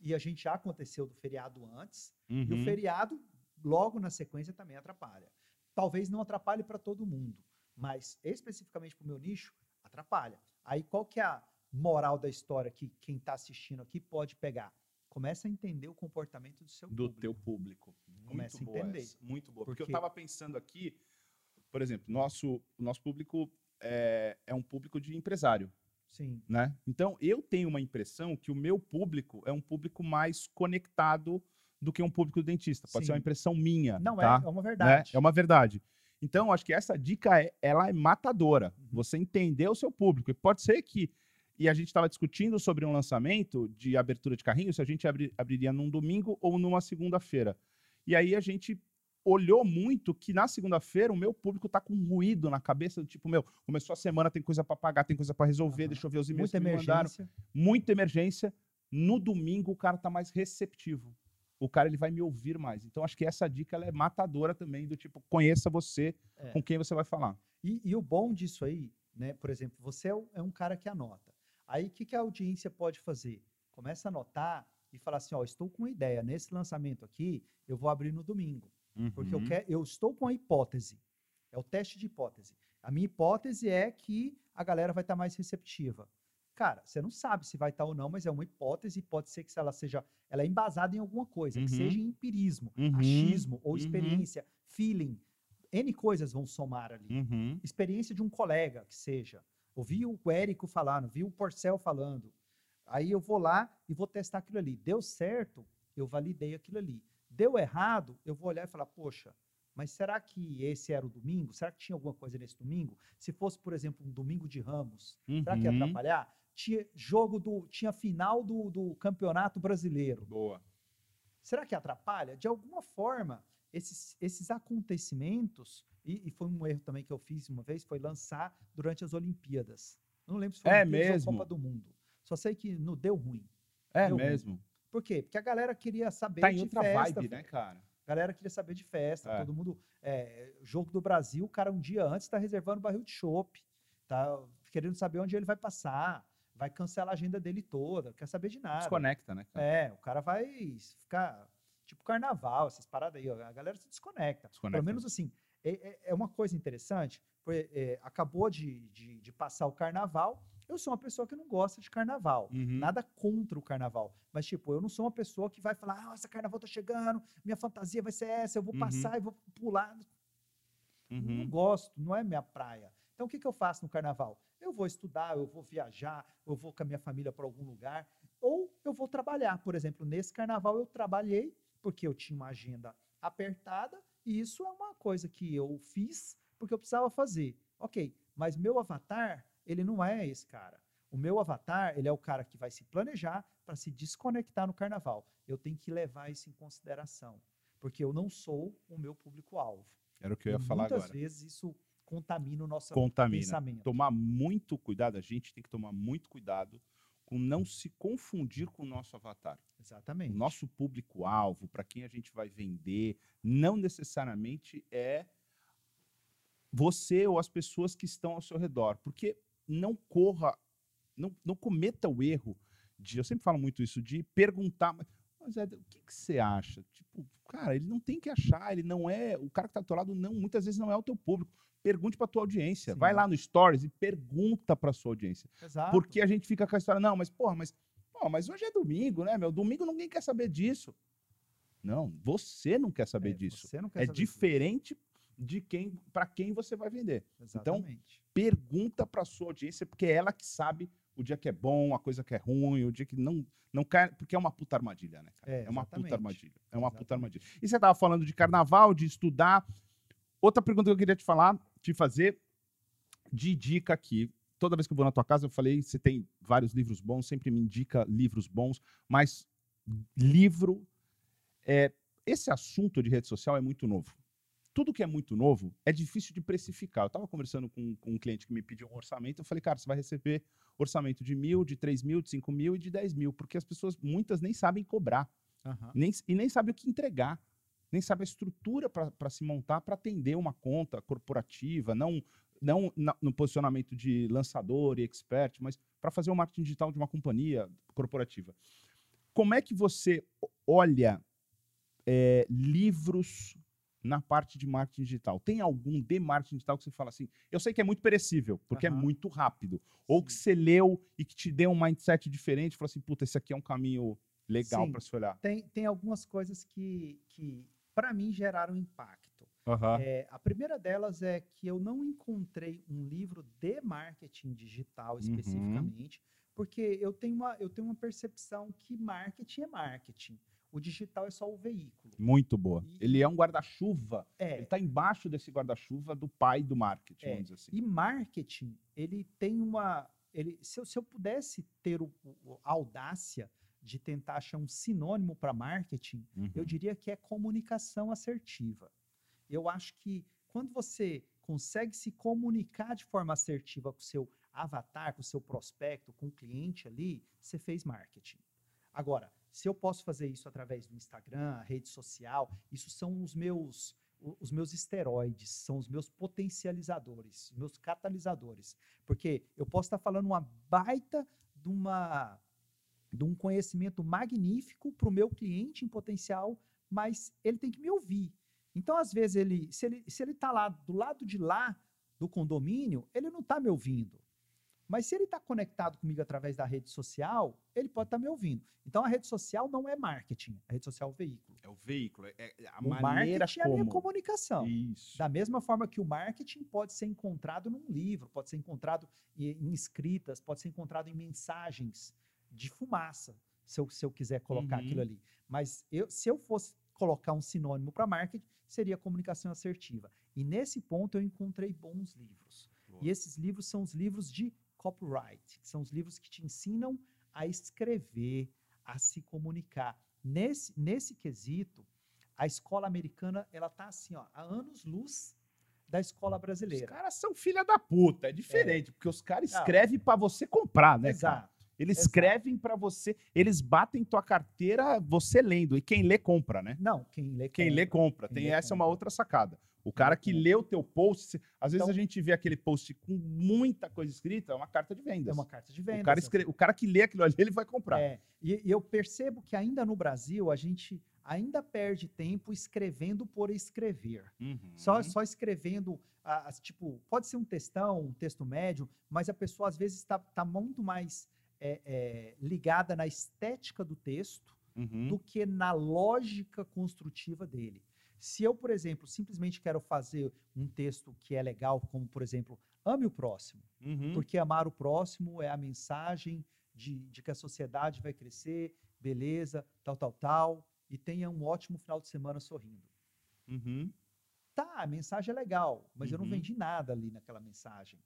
e a gente já aconteceu do feriado antes, e o Uhum. feriado logo na sequência também atrapalha. Talvez não atrapalhe para todo mundo, mas especificamente para o meu nicho, atrapalha. Aí qual que é a moral da história que quem está assistindo aqui pode pegar? Começa a entender o comportamento do seu do público. teu público. Muito Começa a entender. essa, muito boa. Porque, eu Porque- estava pensando aqui, por exemplo, nosso, nosso público é, é um público de empresário, Sim, né? Então, eu tenho uma impressão que o meu público é um público mais conectado do que um público dentista. Pode ser uma Sim. impressão minha, não tá? é, é uma né? verdade. É uma verdade. Então, acho que essa dica é, ela é matadora. Uhum. Você entender o seu público. E pode ser que e a gente estava discutindo sobre um lançamento de abertura de carrinho, se a gente abri- abriria num domingo ou numa segunda-feira. E aí a gente olhou muito que na segunda-feira o meu público tá com ruído na cabeça, do tipo, meu, começou a semana, tem coisa para pagar, tem coisa para resolver, Aham. deixa eu ver os e-mails Muita que me mandaram emergência. muita emergência. No domingo, o cara tá mais receptivo. O cara ele vai me ouvir mais. Então, acho que essa dica ela é matadora também, do tipo, conheça você É. com quem você vai falar. E, e o bom disso aí, né? Por exemplo, você é um, é um cara que anota. Aí o que, que a audiência pode fazer? Começa a anotar e falar assim: ó, estou com uma ideia. Nesse lançamento aqui, eu vou abrir no domingo. Porque eu, Uhum. quero, eu estou com a hipótese. É o teste de hipótese. A minha hipótese é que a galera vai estar mais receptiva. Cara, você não sabe se vai estar ou não, mas é uma hipótese. Pode ser que ela seja, ela é embasada em alguma coisa, que Uhum. seja em empirismo, Uhum. achismo ou Uhum. experiência, feeling. N coisas vão somar ali Uhum. experiência de um colega que seja. Ouvi o Érico falando, vi o Porcel falando. Aí eu vou lá e vou testar aquilo ali. Deu certo, eu validei aquilo ali. Deu errado, eu vou olhar e falar, poxa, mas será que esse era o domingo? Será que tinha alguma coisa nesse domingo? Se fosse, por exemplo, um domingo de Ramos, será que ia Uhum. atrapalhar? Tinha jogo do, tinha final do, do Campeonato Brasileiro. Boa. Será que atrapalha? De alguma forma, esses, esses acontecimentos, e, e foi um erro também que eu fiz uma vez, foi lançar durante as Olimpíadas. Eu não lembro se foi É mesmo? Copa do Mundo. Só sei que não deu ruim. É Deu ruim. mesmo. Por quê? Porque a galera queria saber Tá em de outra festa. vibe, né, cara? A galera queria saber de festa. É. Todo mundo. é, jogo do Brasil, o cara um dia antes está reservando barril de chopp. Tá querendo saber onde ele vai passar. Vai cancelar a agenda dele toda. Quer saber de nada. Desconecta, né, cara? É, o cara vai ficar tipo carnaval, essas paradas aí, ó, a galera se desconecta. Desconecta. Pelo menos assim, é, é- é uma coisa interessante, porque é, acabou de, de, de passar o carnaval, eu sou uma pessoa que não gosta de carnaval. Uhum. Nada contra o carnaval. Mas, tipo, eu não sou uma pessoa que vai falar, nossa, carnaval tá chegando, minha fantasia vai ser essa, eu vou Uhum. passar e vou pular. Não Uhum. gosto, não é minha praia. Então, o que, que eu faço no carnaval? Eu vou estudar, eu vou viajar, eu vou com a minha família para algum lugar, ou eu vou trabalhar. Por exemplo, nesse carnaval eu trabalhei, porque eu tinha uma agenda apertada, e isso é uma coisa que eu fiz porque eu precisava fazer. Ok, mas meu avatar, ele não é esse cara. O meu avatar, ele é o cara que vai se planejar para se desconectar no carnaval. Eu tenho que levar isso em consideração, porque eu não sou o meu público-alvo. Era o que eu ia E falar muitas agora. vezes isso contamina o nosso Contamina. pensamento. Tomar muito cuidado, a gente tem que tomar muito cuidado com não se confundir com o nosso avatar. O Exatamente. nosso público-alvo, para quem a gente vai vender, não necessariamente é você ou as pessoas que estão ao seu redor. Porque não corra, não, não cometa o erro de, eu sempre falo muito isso, de perguntar, mas, Éder, o que, que você acha? Tipo, cara, ele não tem que achar, ele não é, o cara que está do lado não, muitas vezes não é o teu público. Pergunte para tua audiência. Vai Sim. lá no Stories e pergunta para sua audiência. Exato. Porque a gente fica com a história, não, mas porra, mas, porra, mas hoje é domingo, né, meu? Domingo ninguém quer saber disso. Não, você não quer saber É, disso. Você não quer É saber disso. diferente de quem para quem você vai vender. Exatamente. Pergunta para sua audiência, porque é ela que sabe o dia que é bom, a coisa que é ruim, o dia que não não cai, porque é uma puta armadilha, né, cara? É, uma puta armadilha. É uma puta Exatamente. armadilha. E você tava falando de carnaval, de estudar. Outra pergunta que eu queria te falar, te fazer de dica aqui. Toda vez que eu vou na tua casa, eu falei, você tem vários livros bons, sempre me indica livros bons, mas livro é, esse assunto de rede social é muito novo. Tudo que é muito novo é difícil de precificar. Eu estava conversando com, com um cliente que me pediu um orçamento. Eu falei, cara, você vai receber orçamento de mil, de três mil, de cinco mil e de dez mil, porque as pessoas, muitas, nem sabem cobrar Aham. nem, e nem sabem o que entregar, nem sabem a estrutura para se montar para atender uma conta corporativa, não, não na- no posicionamento de lançador e expert, mas para fazer o marketing digital de uma companhia corporativa. Como é que você olha eh, livros na parte de marketing digital? Tem algum de marketing digital que você fala assim? Eu sei que é muito perecível, porque é Aham. muito rápido. Ou que Sim. você leu e que te deu um mindset diferente, falou assim, puta, esse aqui é um caminho legal Sim. para se olhar. Tem, tem algumas coisas que, que para mim, geraram impacto. Aham. É, a primeira delas é que eu não encontrei um livro de marketing digital Uhum. especificamente, porque eu tenho, uma, eu tenho uma percepção que marketing é marketing. O digital é só o veículo. Muito boa. E- Ele é um guarda-chuva. Ele É, está embaixo desse guarda-chuva do pai do marketing, É, vamos dizer assim. E marketing, ele tem uma. Ele, se, eu, se eu pudesse ter o- o- a audácia de tentar achar um sinônimo para marketing, eu Uhum. diria que é comunicação assertiva. Eu acho que quando você consegue se comunicar de forma assertiva com o seu avatar, com o seu prospecto, com o cliente ali, você fez marketing. Agora, se eu posso fazer isso através do Instagram, rede social, isso são os meus os meus esteroides, são os meus potencializadores, os meus catalisadores. Porque eu posso estar falando uma baita de uma de um conhecimento magnífico para o meu cliente em potencial, mas ele tem que me ouvir. Então, às vezes, ele, se ele se ele está lá do lado de lá do condomínio, ele não está me ouvindo. Mas se ele está conectado comigo através da rede social, ele pode estar me ouvindo. Então, a rede social não é marketing, a rede social é o veículo. É o veículo, é é a o maneira marketing é a minha comunicação. Isso. Da mesma forma que o marketing pode ser encontrado num livro, pode ser encontrado em escritas, pode ser encontrado em mensagens de fumaça, se eu, se eu quiser colocar Uhum. aquilo ali. Mas eu, se eu fosse colocar um sinônimo para marketing, seria comunicação assertiva. E nesse ponto eu encontrei bons livros. Boa. E esses livros são os livros de copyright, que são os livros que te ensinam a escrever, a se comunicar. Nesse, nesse quesito, a escola americana ela tá assim, ó, há anos luz da escola Os brasileira. caras são filha da puta, é diferente, porque os caras escrevem pra você comprar, né, cara? Eles exato. escrevem pra você, eles batem tua carteira você lendo, e quem lê compra, né? Não, quem lê Quem lê compra. Quem Tem lê essa é uma compra. outra sacada. O cara que compra. lê o teu post, às vezes Então- a gente vê aquele post com muita coisa escrita, é uma carta de vendas. É uma carta de vendas. o, cara é- escre- o cara que lê aquilo ali, ele vai comprar. É, e, e eu percebo que ainda no Brasil a gente ainda perde tempo escrevendo por escrever. Uhum. Só, só escrevendo, ah, tipo, pode ser um textão, um texto médio, mas a pessoa às vezes está tá muito mais é, é, ligada na estética do texto Uhum. do que na lógica construtiva dele. Se eu, por exemplo, simplesmente quero fazer um texto que é legal, como, por exemplo, ame o próximo, Uhum. porque amar o próximo é a mensagem de, de que a sociedade vai crescer, beleza, tal, tal, tal, e tenha um ótimo final de semana sorrindo. Uhum. Tá, a mensagem é legal, mas eu não Uhum. vendi nada ali naquela mensagem.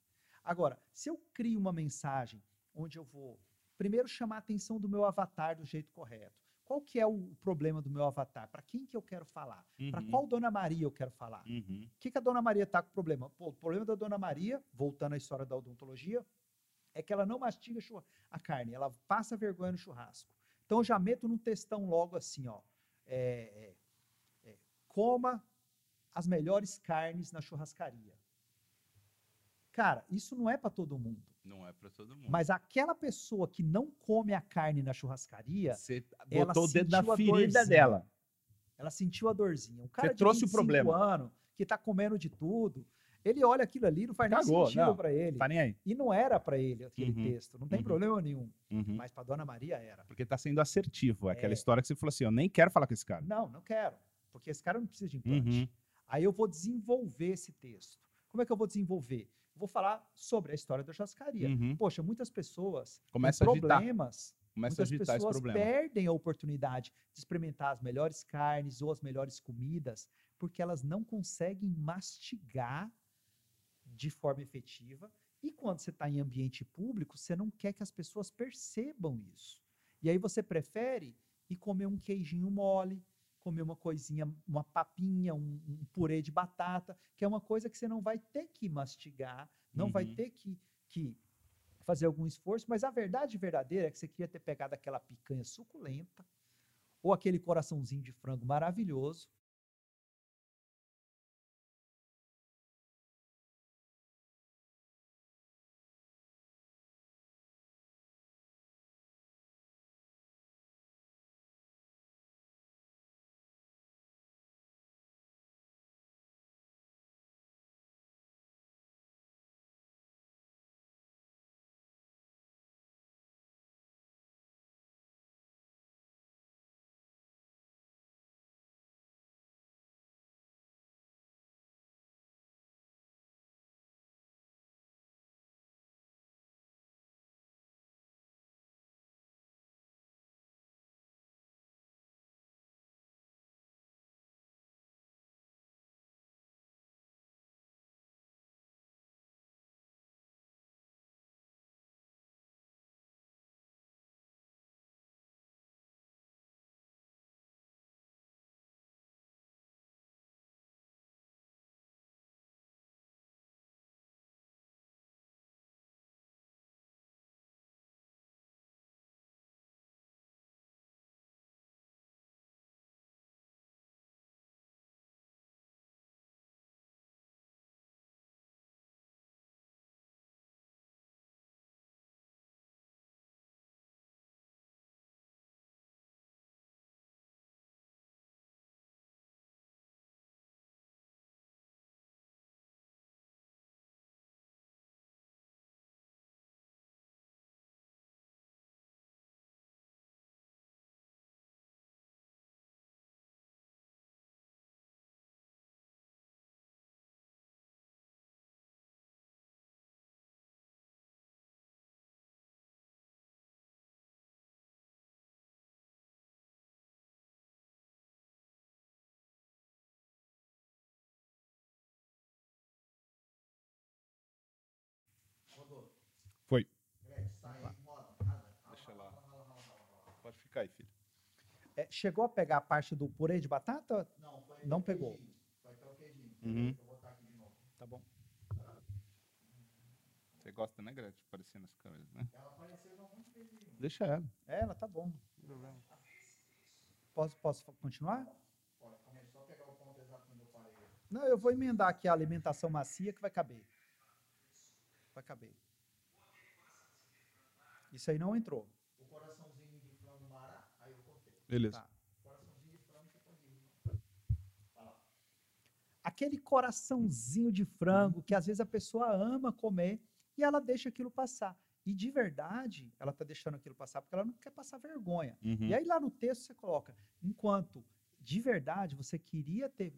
Agora, se eu crio uma mensagem onde eu vou primeiro chamar a atenção do meu avatar do jeito correto. Qual que é o problema do meu avatar? Para quem que eu quero falar? Para Uhum. qual Dona Maria eu quero falar? Uhum. O que, que a Dona Maria está com problema? Pô, o problema da Dona Maria, voltando à história da odontologia, é que ela não mastiga a carne, ela passa vergonha no churrasco. Então eu já meto num textão logo assim, ó. é, é, é, coma as melhores carnes na churrascaria. Cara, isso não é para todo mundo. Não é pra todo mundo. Mas aquela pessoa que não come a carne na churrascaria, Você ela botou o dedo na ferida dorzinha. dela. ela sentiu a dorzinha. Um cara de trouxe o 25 problema. anos, que está comendo de tudo, Ele olha aquilo ali, não faz nem Cagou, sentido não. para ele. Tá nem aí. E não era para ele aquele Uhum, texto, não tem uhum. problema nenhum. Uhum. Mas para Dona Maria era. Porque tá sendo assertivo. É aquela É. história que você falou assim: eu nem quero falar com esse cara. Não, não quero, porque esse cara não precisa de implante. Uhum. Aí eu vou desenvolver esse texto. Como é que eu vou desenvolver? Vou falar sobre a história da churrascaria. Uhum. Poxa, muitas pessoas Começa têm problemas. Começa muitas pessoas perdem a oportunidade de experimentar as melhores carnes ou as melhores comidas porque elas não conseguem mastigar de forma efetiva. E quando você está em ambiente público, você não quer que as pessoas percebam isso. E aí você prefere ir comer um queijinho mole, comer uma coisinha, uma papinha, um, um purê de batata, que é uma coisa que você não vai ter que mastigar, não vai Uhum. ter que, que fazer algum esforço, mas a verdade verdadeira é que você queria ter pegado aquela picanha suculenta ou aquele coraçãozinho de frango maravilhoso. Pode ficar aí, filho. É, chegou a pegar a parte do purê de batata? Não, não pegou. Uhum. Tá bom. Você gosta, né, Gretchen? Aparecer nas câmeras, né? Deixa ela. É, ela tá bom. Posso, posso continuar? Não, eu vou emendar aqui a alimentação macia que vai caber. Vai caber. Isso aí não entrou. Beleza. Tá. Aquele coraçãozinho de frango que às vezes a pessoa ama comer e ela deixa aquilo passar. E de verdade, ela está deixando aquilo passar porque ela não quer passar vergonha. Uhum. E aí lá no texto você coloca, enquanto de verdade você queria ter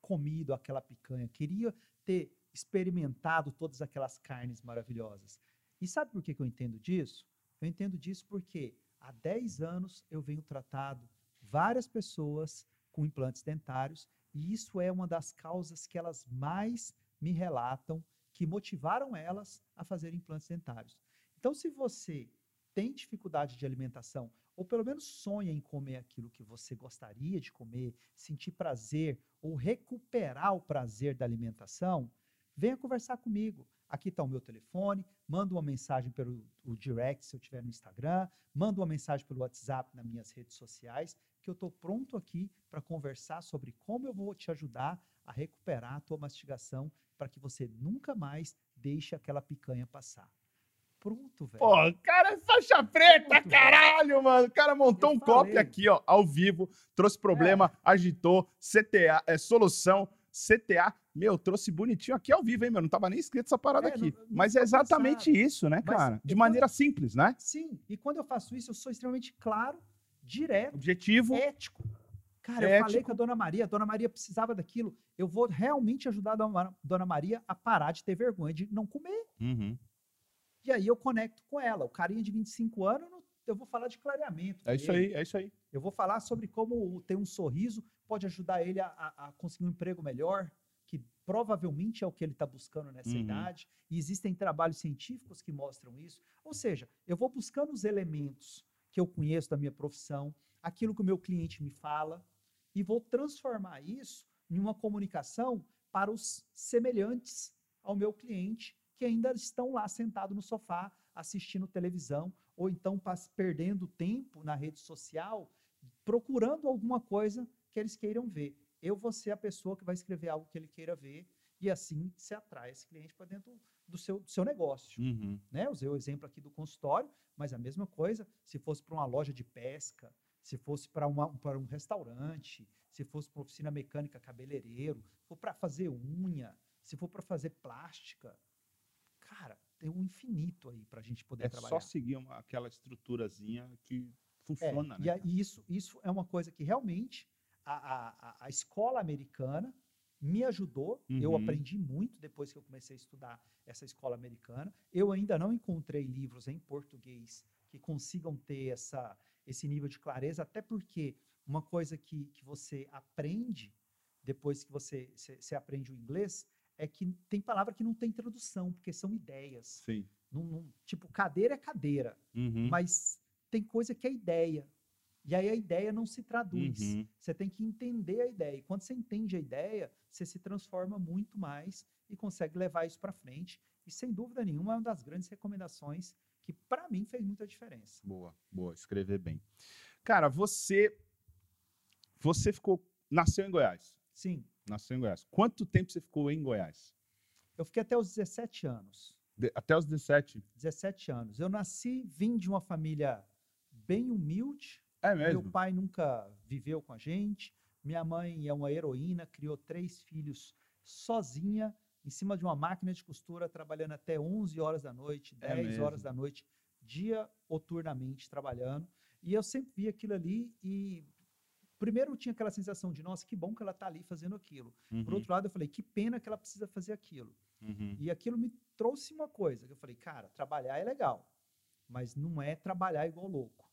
comido aquela picanha, queria ter experimentado todas aquelas carnes maravilhosas. E sabe por que, que eu entendo disso? Eu entendo disso porque há 10 anos eu venho tratado várias pessoas com implantes dentários e isso é uma das causas que elas mais me relatam que motivaram elas a fazer implantes dentários. Então, se você tem dificuldade de alimentação, ou pelo menos sonha em comer aquilo que você gostaria de comer, sentir prazer, ou recuperar o prazer da alimentação, venha conversar comigo. Aqui está o meu telefone, manda uma mensagem pelo o direct se eu estiver no Instagram, manda uma mensagem pelo WhatsApp nas minhas redes sociais, que eu estou pronto aqui para conversar sobre como eu vou te ajudar a recuperar a tua mastigação para que você nunca mais deixe aquela picanha passar. Pronto, velho. Pô, o cara é faixa preta, bom. caralho, mano. O cara montou Eu um copy falei. É. aqui, ó, ao vivo, trouxe problema, agitou, CTA, é solução. CTA. Meu, trouxe bonitinho aqui ao vivo, hein, meu? Não tava nem escrito essa parada É, aqui. não- não Mas é exatamente pensado. isso, né, Mas cara? De eu- maneira simples, né? Sim, e quando eu faço isso, eu sou extremamente claro, direto, Objetivo. ético. Cara, eu Ético. falei com a dona Maria, a dona Maria precisava daquilo. Eu vou realmente ajudar a dona, Maria a parar de ter vergonha de não comer. Uhum. E aí eu conecto com ela. O carinha de 25 anos, eu eu vou falar de clareamento. É isso ele. aí, é isso aí. Eu vou falar sobre como ter um sorriso pode ajudar ele a, a- a conseguir um emprego melhor, que provavelmente é o que ele está buscando nessa Uhum. idade. E existem trabalhos científicos que mostram isso. Ou seja, eu vou buscando os elementos que eu conheço da minha profissão, aquilo que o meu cliente me fala, e vou transformar isso em uma comunicação para os semelhantes ao meu cliente que ainda estão lá sentados no sofá assistindo televisão ou então perdendo tempo na rede social procurando alguma coisa que eles queiram ver. Eu vou ser a pessoa que vai escrever algo que ele queira ver e assim se atrai esse cliente para dentro do seu, do seu negócio. Uhum. Né? Usei o exemplo aqui do consultório, mas a mesma coisa se fosse para uma loja de pesca, se fosse para um restaurante, se fosse para oficina mecânica cabeleireiro, se for para fazer unha, se for para fazer plástica. Cara, tem um infinito aí para a gente poder É trabalhar. só seguir uma- aquela estruturazinha que É, funciona, e, né? a- e isso, isso é uma coisa que realmente a, a, a- escola americana me ajudou. Eu Uhum. aprendi muito depois que eu comecei a estudar essa escola americana. Eu ainda não encontrei livros em português que consigam ter essa, esse nível de clareza, até porque uma coisa que, que você aprende depois que você, você, você aprende o inglês é que tem palavra que não tem tradução, porque são ideias. Sim. Não- não- tipo, cadeira é cadeira Uhum. mas tem coisa que é ideia. E aí a ideia não se traduz. Uhum. Você tem que entender a ideia. E quando você entende a ideia, você se transforma muito mais e consegue levar isso para frente. E sem dúvida nenhuma é uma das grandes recomendações que para mim fez muita diferença. Boa, boa, escrever bem. Cara, você você ficou nasceu em Goiás. Sim, Nasceu em Goiás. Quanto tempo você ficou em Goiás? eu fiquei até os 17 anos. De- até os 17. 17 anos. Eu nasci, vim de uma família bem humilde. É Meu mesmo? pai nunca viveu com a gente. Minha mãe é uma heroína, criou três filhos sozinha, em cima de uma máquina de costura, trabalhando até 11 horas da noite, É 10 horas mesmo? da noite, dia ou turnamente trabalhando. E eu sempre vi aquilo ali e primeiro eu tinha aquela sensação de, nossa, que bom que ela está ali fazendo aquilo. Por Uhum, outro lado, eu falei, que pena que ela precisa fazer aquilo. uhum. E aquilo me trouxe uma coisa, que eu falei, cara, trabalhar é legal, mas não é trabalhar igual louco.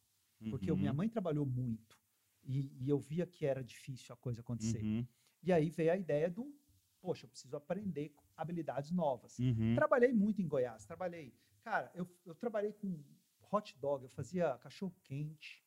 Porque uhum, minha mãe trabalhou muito e, e eu via que era difícil a coisa acontecer. Uhum, E aí veio a ideia do, poxa, eu preciso aprender habilidades novas. uhum. Trabalhei muito em Goiás, trabalhei. Cara, eu, eu trabalhei com hot dog, eu fazia cachorro quente,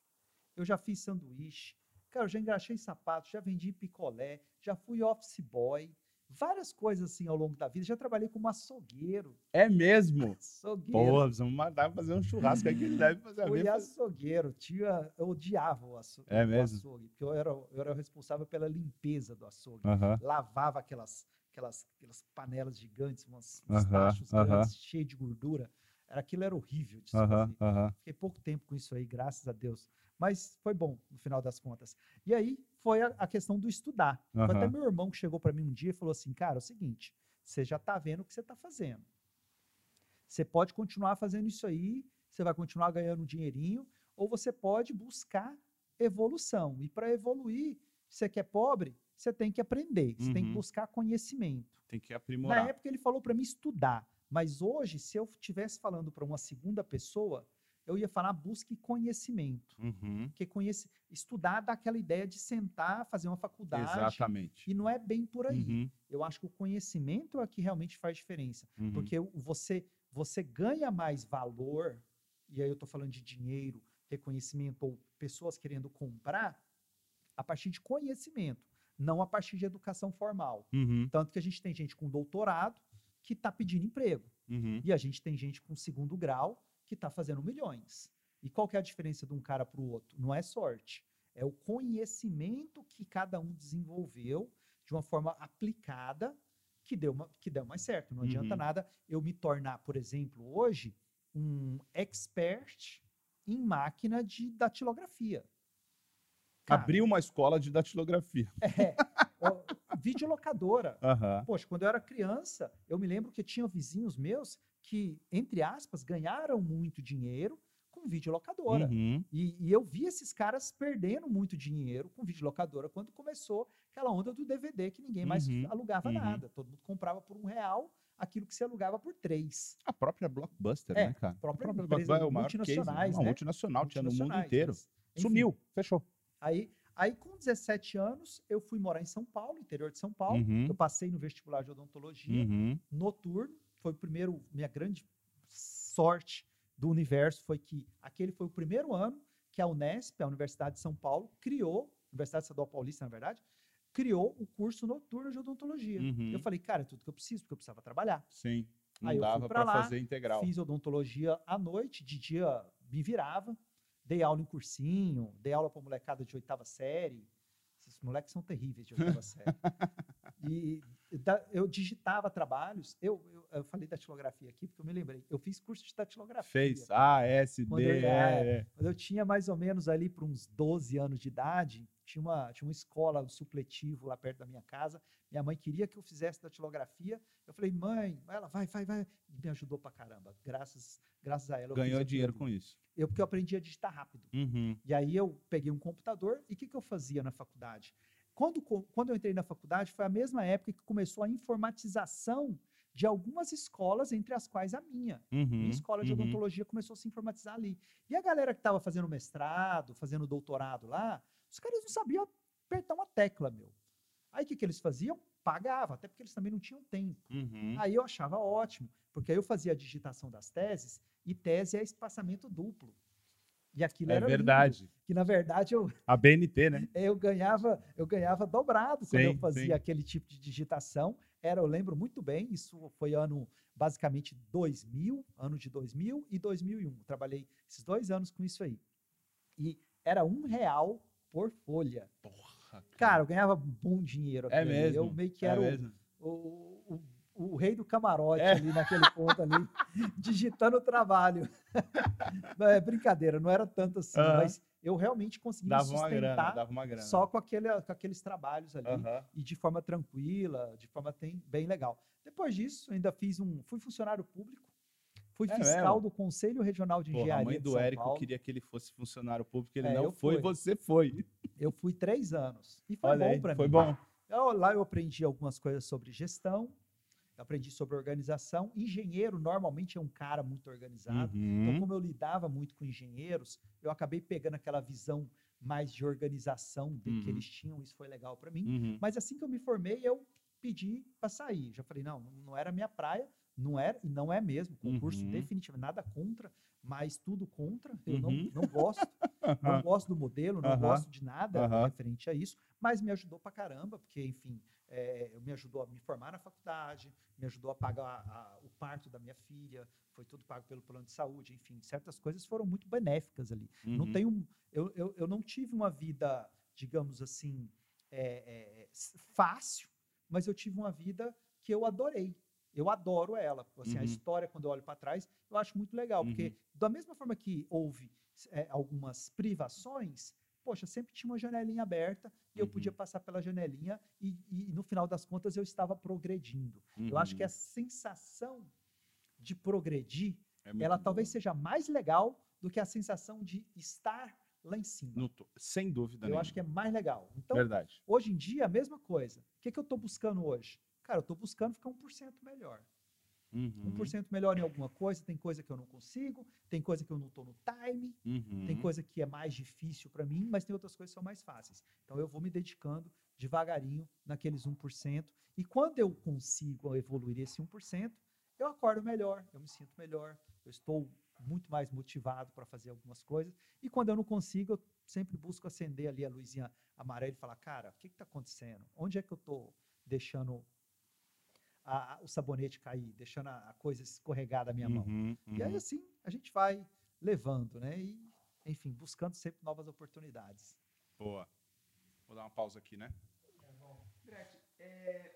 eu já fiz sanduíche, cara, eu já engraxei sapato, já vendi picolé, já fui office boy, várias coisas assim ao longo da vida. Já trabalhei como açougueiro. É mesmo? Açougueiro. Pô, precisamos mandar fazer um churrasco aí que ele deve fazer a Fui açougueiro, tinha, eu odiava o açougue, É o mesmo? açougue, porque eu era, eu era o responsável pela limpeza do açougue. Lavava aquelas, aquelas, aquelas panelas gigantes, umas, uns Aham, tachos grandes, cheios de gordura. Aquilo era horrível de se fazer. Fiquei pouco tempo com isso aí, graças a Deus. Mas foi bom, no final das contas. E aí foi a, a questão do estudar. Foi até meu irmão que chegou para mim um dia e falou assim: Cara, é o seguinte, você já está vendo o que você está fazendo. Você pode continuar fazendo isso aí, você vai continuar ganhando um dinheirinho, ou você pode buscar evolução. E para evoluir, você que é pobre, você tem que aprender, você tem que Uhum. buscar conhecimento. Tem que Na aprimorar. época ele falou para mim estudar, mas hoje, se eu estivesse falando para uma segunda pessoa, eu ia falar busque conhecimento. Uhum. Porque conhece, estudar dá aquela ideia de sentar, fazer uma faculdade. Exatamente. E não é bem por aí. Uhum, Eu acho que o conhecimento é que realmente faz diferença. uhum. Porque você, você ganha mais valor, e aí eu estou falando de dinheiro, reconhecimento ou pessoas querendo comprar, a partir de conhecimento, não a partir de educação formal. Uhum, Tanto que a gente tem gente com doutorado que está pedindo emprego. uhum. E a gente tem gente com segundo grau que está fazendo milhões. E qual que é a diferença de um cara para o outro? Não é sorte. É o conhecimento que cada um desenvolveu de uma forma aplicada que deu, uma, que deu mais certo. Não adianta Uhum. nada eu me tornar, por exemplo, hoje, um expert em máquina de datilografia. Cara, uma escola de datilografia. ó, videolocadora. Aham. Poxa, quando eu era criança, eu me lembro que tinha vizinhos meus que, entre aspas, ganharam muito dinheiro com videolocadora. Uhum. E, e eu vi esses caras perdendo muito dinheiro com videolocadora quando começou aquela onda do DVD que ninguém mais Uhum, alugava uhum. nada. Todo mundo comprava por um real aquilo que se alugava por três. A própria Blockbuster, É, né, cara? própria A própria Blockbuster é o maior case, multinacionais, uma né? multinacional, tinha no mundo inteiro. mas. Sumiu, fechou. Aí, aí, com 17 anos, eu fui morar em São Paulo, interior de São Paulo. Uhum. Eu passei no vestibular de odontologia, Uhum. noturno. Foi o primeiro, minha grande sorte do universo foi que aquele foi o primeiro ano que a Unesp, a Universidade de São Paulo, criou, Universidade Estadual Paulista, na verdade, criou o curso noturno de odontologia. Uhum. Eu falei, cara, é tudo que eu preciso, porque eu precisava trabalhar. Sim. Não Aí dava lá, fazer integral. Fiz odontologia à noite, de dia me virava, dei aula em cursinho, dei aula para molecada de oitava série. Esses moleques são terríveis de oitava série. E da- eu digitava trabalhos. Eu, eu, eu falei datilografia aqui porque eu me lembrei. Eu fiz curso de datilografia. Fez A, S, Quando D, eu- é, é. Quando eu tinha mais ou menos ali para uns 12 anos de idade, tinha uma, tinha uma escola um supletivo lá perto da minha casa. Minha mãe queria que eu fizesse datilografia. Eu falei, mãe, ela vai, vai, vai. E me ajudou pra caramba. Graças, graças a ela. Ganhou dinheiro com isso. Eu, porque eu aprendi a digitar rápido. Uhum. E aí eu peguei um computador e o que, que eu fazia na faculdade? Quando, quando eu entrei na faculdade, foi a mesma época que começou a informatização de algumas escolas, entre as quais a minha. Uhum. Minha escola de uhum. odontologia começou a se informatizar ali. E a galera que estava fazendo mestrado, fazendo doutorado lá, os caras não sabiam apertar uma tecla, meu. Aí o que, que eles faziam? Pagavam, até porque eles também não tinham tempo. Uhum. Aí eu achava ótimo, porque aí eu fazia a digitação das teses, e tese é espaçamento duplo. E aquilo É era lindo, verdade. que na verdade eu, A BNT, né? eu ganhava eu ganhava dobrado quando eu Sim, fazia sim. aquele tipo de digitação. Era, eu lembro muito bem, isso foi ano basicamente 2000, ano de 2000 e 2001. Trabalhei esses dois anos com isso aí. E era um real por folha. Porra, Cara, eu ganhava bom dinheiro. É aquilo ali. Eu mesmo, meio que é era mesmo. o, o, o rei do camarote É. ali naquele ponto ali, digitando o trabalho. Não, é brincadeira, não era tanto assim, Aham. mas eu realmente consegui me Dava uma grana, sustentar dava uma grana. só com, aquele, com aqueles trabalhos ali Aham. e de forma tranquila, de forma tem, bem legal. Depois disso, ainda fiz um, fui funcionário público, fui É fiscal mesmo? do Conselho Regional de Porra, a Engenharia mãe do Érico Paulo. queria que ele fosse funcionário público, ele É, não foi, fui. você foi. Eu fui três anos e foi Olha bom para mim. foi bom. Eu- lá eu aprendi algumas coisas sobre gestão, aprendi sobre organização. Engenheiro normalmente é um cara muito organizado. Então, Uhum. como eu lidava muito com engenheiros, eu acabei pegando aquela visão mais de organização de Uhum. que eles tinham. Isso foi legal para mim. Uhum. Mas assim que eu me formei, eu pedi para sair. Já falei, não, não era minha praia, não era e não é mesmo. Concurso Uhum. definitivamente nada contra, mas tudo contra. Eu não, Uhum. não gosto, não gosto do modelo, não gosto de nada referente a isso, mas me ajudou pra caramba, porque, enfim, é, me ajudou a me formar na faculdade, me ajudou a pagar a- o parto da minha filha, foi tudo pago pelo plano de saúde, enfim, certas coisas foram muito benéficas ali. Não Uhum. tenho, eu, eu, eu não tive uma vida, digamos assim, é, é, s- fácil, mas eu tive uma vida que eu adorei. Eu adoro ela. Assim, A Uhum. história, quando eu olho para trás, eu acho muito legal, porque da mesma forma que houve é, algumas privações, poxa, sempre tinha uma janelinha aberta e eu podia Uhum. passar pela janelinha e, e, no final das contas eu estava progredindo. Eu acho que Uhum. a sensação de progredir, É ela boa. talvez seja mais legal do que a sensação de estar lá em cima. To- Sem dúvida eu nenhuma. acho que é mais legal. Então, Verdade. hoje em dia, a mesma coisa. O que, que eu estou buscando hoje? Cara, eu estou buscando ficar 1% melhor. Uhum. 1% melhor em alguma coisa, tem coisa que eu não consigo, tem coisa que eu não estou no time, Uhum. tem coisa que é mais difícil para mim, mas tem outras coisas que são mais fáceis. Então eu vou me dedicando devagarinho naqueles 1%. E quando eu consigo evoluir esse 1%, eu acordo melhor, eu me sinto melhor, eu estou muito mais motivado para fazer algumas coisas. E quando eu não consigo, eu sempre busco acender ali a luzinha amarela e falar: cara, o que está acontecendo? Onde é que eu estou deixando a- a- o sabonete cair, deixando a, a coisa escorregar da minha mão? Uhum, E aí, uhum. assim, a gente vai levando, né? E, enfim, buscando sempre novas oportunidades. Boa. Vou dar uma pausa aqui, né? Gretchen, é,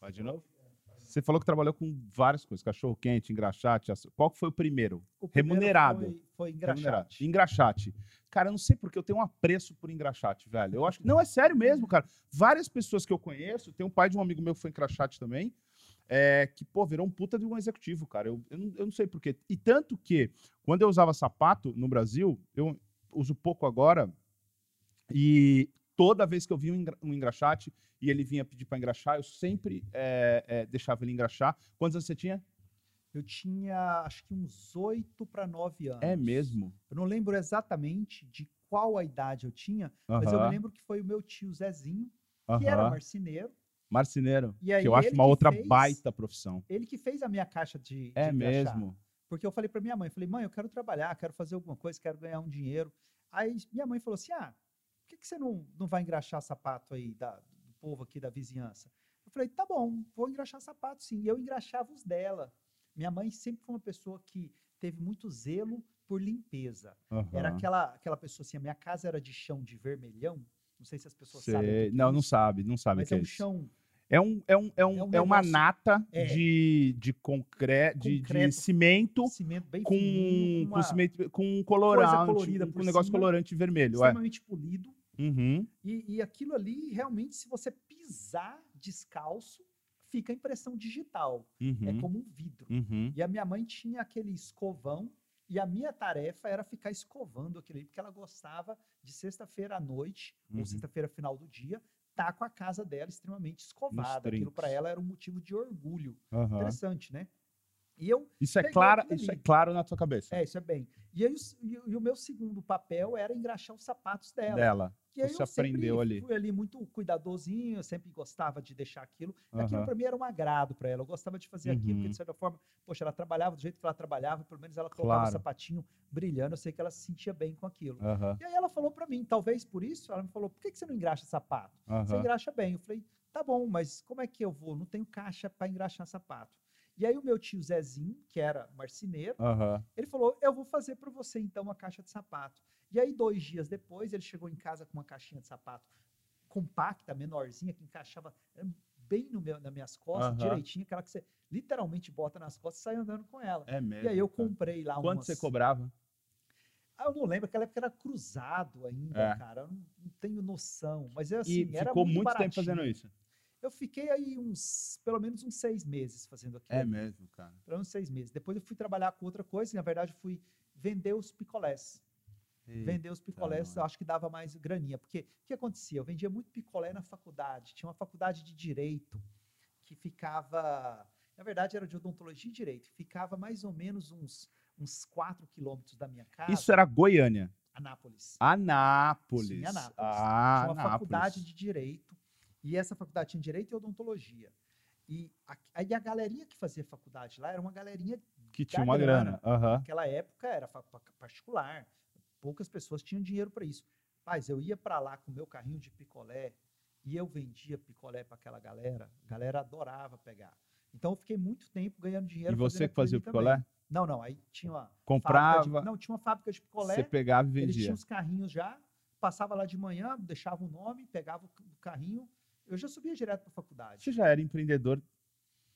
Vai de novo? Você falou que trabalhou com várias coisas, cachorro quente, engraxate. Qual que foi o primeiro? O primeiro Remunerado. Foi, foi Remunerado. engraxate. Engraxate. Cara, eu não sei porque eu tenho um apreço por engraxate, velho. Eu acho que não é sério mesmo, cara. Várias pessoas que eu conheço, tem um pai de um amigo meu que foi engraxate também, é, que, pô, virou um puta de um executivo, cara. Eu, eu, não, eu não sei porquê. E tanto que, quando eu usava sapato no Brasil, eu uso pouco agora, e toda vez que eu vi um, engra- um engraxate e ele vinha pedir pra engraxar, eu sempre é, é, deixava ele engraxar. Quantos anos você tinha? Eu tinha, acho que uns 8 para 9 anos. É mesmo? Eu não lembro exatamente de qual a idade eu tinha, mas eu me lembro que foi o meu tio Zezinho, que era aham. marceneiro, Marceneiro. Que eu acho uma outra fez- baita profissão. ele que fez a minha caixa de, de É mesmo? Porque eu falei para minha mãe, falei, mãe, eu quero trabalhar, quero fazer alguma coisa, quero ganhar um dinheiro. Aí minha mãe falou assim, ah, por que, que você não, não vai engraxar sapato aí da, do povo aqui da vizinhança? Eu falei, tá bom, vou engraxar sapato sim. E eu engraxava os dela. Minha mãe sempre foi uma pessoa que teve muito zelo por limpeza. Era Aham. aquela, aquela pessoa assim, a minha casa era de chão de vermelhão. Não sei se as pessoas sabem. o que Sei. que é Não, não sabe, não sabe Mas que é é um isso. chão É, um, é, um, é, um, é um é uma nata é. de, de, concre... de, de cimento cimento bem com, com, uma- cimento, com colorante, com um negócio cima, colorante vermelho. É. extremamente polido. Uhum, E, e aquilo ali, realmente, se você pisar descalço, fica a impressão digital. É uhum, como um vidro. uhum. E a minha mãe tinha aquele escovão, e a minha tarefa era ficar escovando aquilo ali, porque ela gostava de sexta-feira à noite, Uhum. ou sexta-feira final do dia, tá com a casa dela extremamente escovada. Aquilo para ela era um motivo de orgulho. aham. Interessante, né? E eu Isso é claro, isso é claro na tua cabeça. É, isso é bem. E, aí, e, o- e o meu segundo papel era engraxar os sapatos dela. Dela. E aí Você eu sempre aprendeu ali. Fui ali muito cuidadosinho, eu sempre gostava de deixar aquilo. Aquilo para mim era um agrado para ela. Eu gostava de fazer aquilo, porque Uhum. de certa forma, poxa, ela trabalhava do jeito que ela trabalhava, pelo menos ela colocava o Claro. sapatinho brilhando, eu sei que ela se sentia bem com aquilo. Aham, E aí ela falou para mim, talvez por isso, ela me falou: por que, que você não engraxa sapato? Você engraxa bem. Eu falei, tá bom, mas como é que eu vou? Não tenho caixa para engraxar sapato. E aí o meu tio Zezinho, que era marceneiro, Aham. ele falou: Eu vou fazer para você então uma caixa de sapato. E aí, dois dias depois, ele chegou em casa com uma caixinha de sapato compacta, menorzinha, que encaixava eh, bem no meu, nas minhas costas, Aham. direitinho, aquela que você literalmente bota nas costas e sai andando com ela. É mesmo. e aí eu comprei lá Quanto umas... você cobrava? Ah, eu não lembro, aquela época era cruzado ainda, É. cara. Eu não, não tenho noção. Mas é assim, e era ficou muito, muito tempo fazendo isso. Eu fiquei aí uns, pelo menos uns seis meses fazendo aquilo. É mesmo, cara. Pelo menos seis meses. Depois eu fui trabalhar com outra coisa, e na verdade eu fui vender os picolés. Vender os picolés, eu nós. acho que dava mais graninha. Porque o que acontecia? Eu vendia muito picolé na faculdade. Tinha uma faculdade de direito que ficava. Na verdade, era de odontologia e direito. Ficava mais ou menos uns, uns 4 quilômetros da minha casa. Isso era Goiânia. Anápolis. Anápolis. Sim, Anápolis. Ah, tinha uma Anápolis. faculdade de direito. E essa faculdade tinha direito e odontologia. E a, aí a galerinha que fazia faculdade lá era uma galerinha Que tinha uma grana. Aham. Naquela época era particular, poucas pessoas tinham dinheiro para isso. Mas eu ia para lá com o meu carrinho de picolé e eu vendia picolé para aquela galera, a galera adorava pegar. Então eu fiquei muito tempo ganhando dinheiro. E você que fazia o ali também. picolé? Não, não, aí tinha uma Comprava, de, não, tinha uma fábrica de picolé, você pegava e eles vendia. tinham os carrinhos já, passava lá de manhã, deixava o nome, pegava o carrinho, eu já subia direto para a faculdade. Você já era empreendedor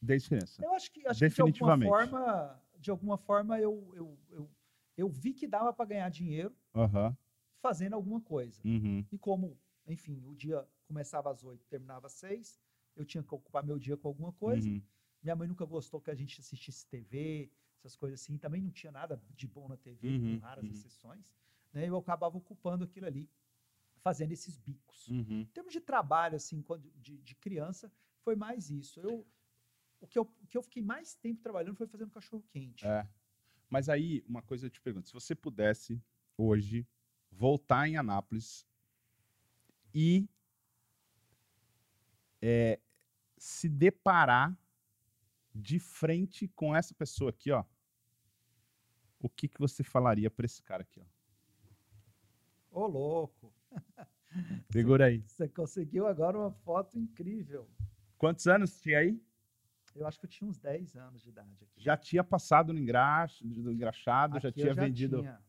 desde criança. Eu acho que, acho que de alguma Definitivamente. forma, de alguma forma eu, eu, eu, eu vi que dava para ganhar dinheiro Aham. fazendo alguma coisa. Uhum. E como, enfim, o dia começava às oito, terminava às seis, eu tinha que ocupar meu dia com alguma coisa. Uhum. Minha mãe nunca gostou que a gente assistisse TV, essas coisas assim. Também não tinha nada de bom na TV, Uhum, com raras uhum. exceções. Né? Eu acabava ocupando aquilo ali, fazendo esses bicos. Uhum. Em termos de trabalho, assim, quando, de, de criança, foi mais isso. Eu, o, que eu, o que eu fiquei mais tempo trabalhando foi fazendo cachorro-quente. É. Mas aí, uma coisa eu te pergunto: se você pudesse hoje voltar em Anápolis e é, se deparar de frente com essa pessoa aqui, ó, o que, que você falaria para esse cara aqui, ó? Ô, louco! Segura aí. Você conseguiu agora uma foto incrível. Quantos anos tinha aí? Eu acho que eu tinha uns 10 anos de idade aqui. Já tinha passado no engrax- do engraxado, já Aqui eu tinha vendido. Tinha,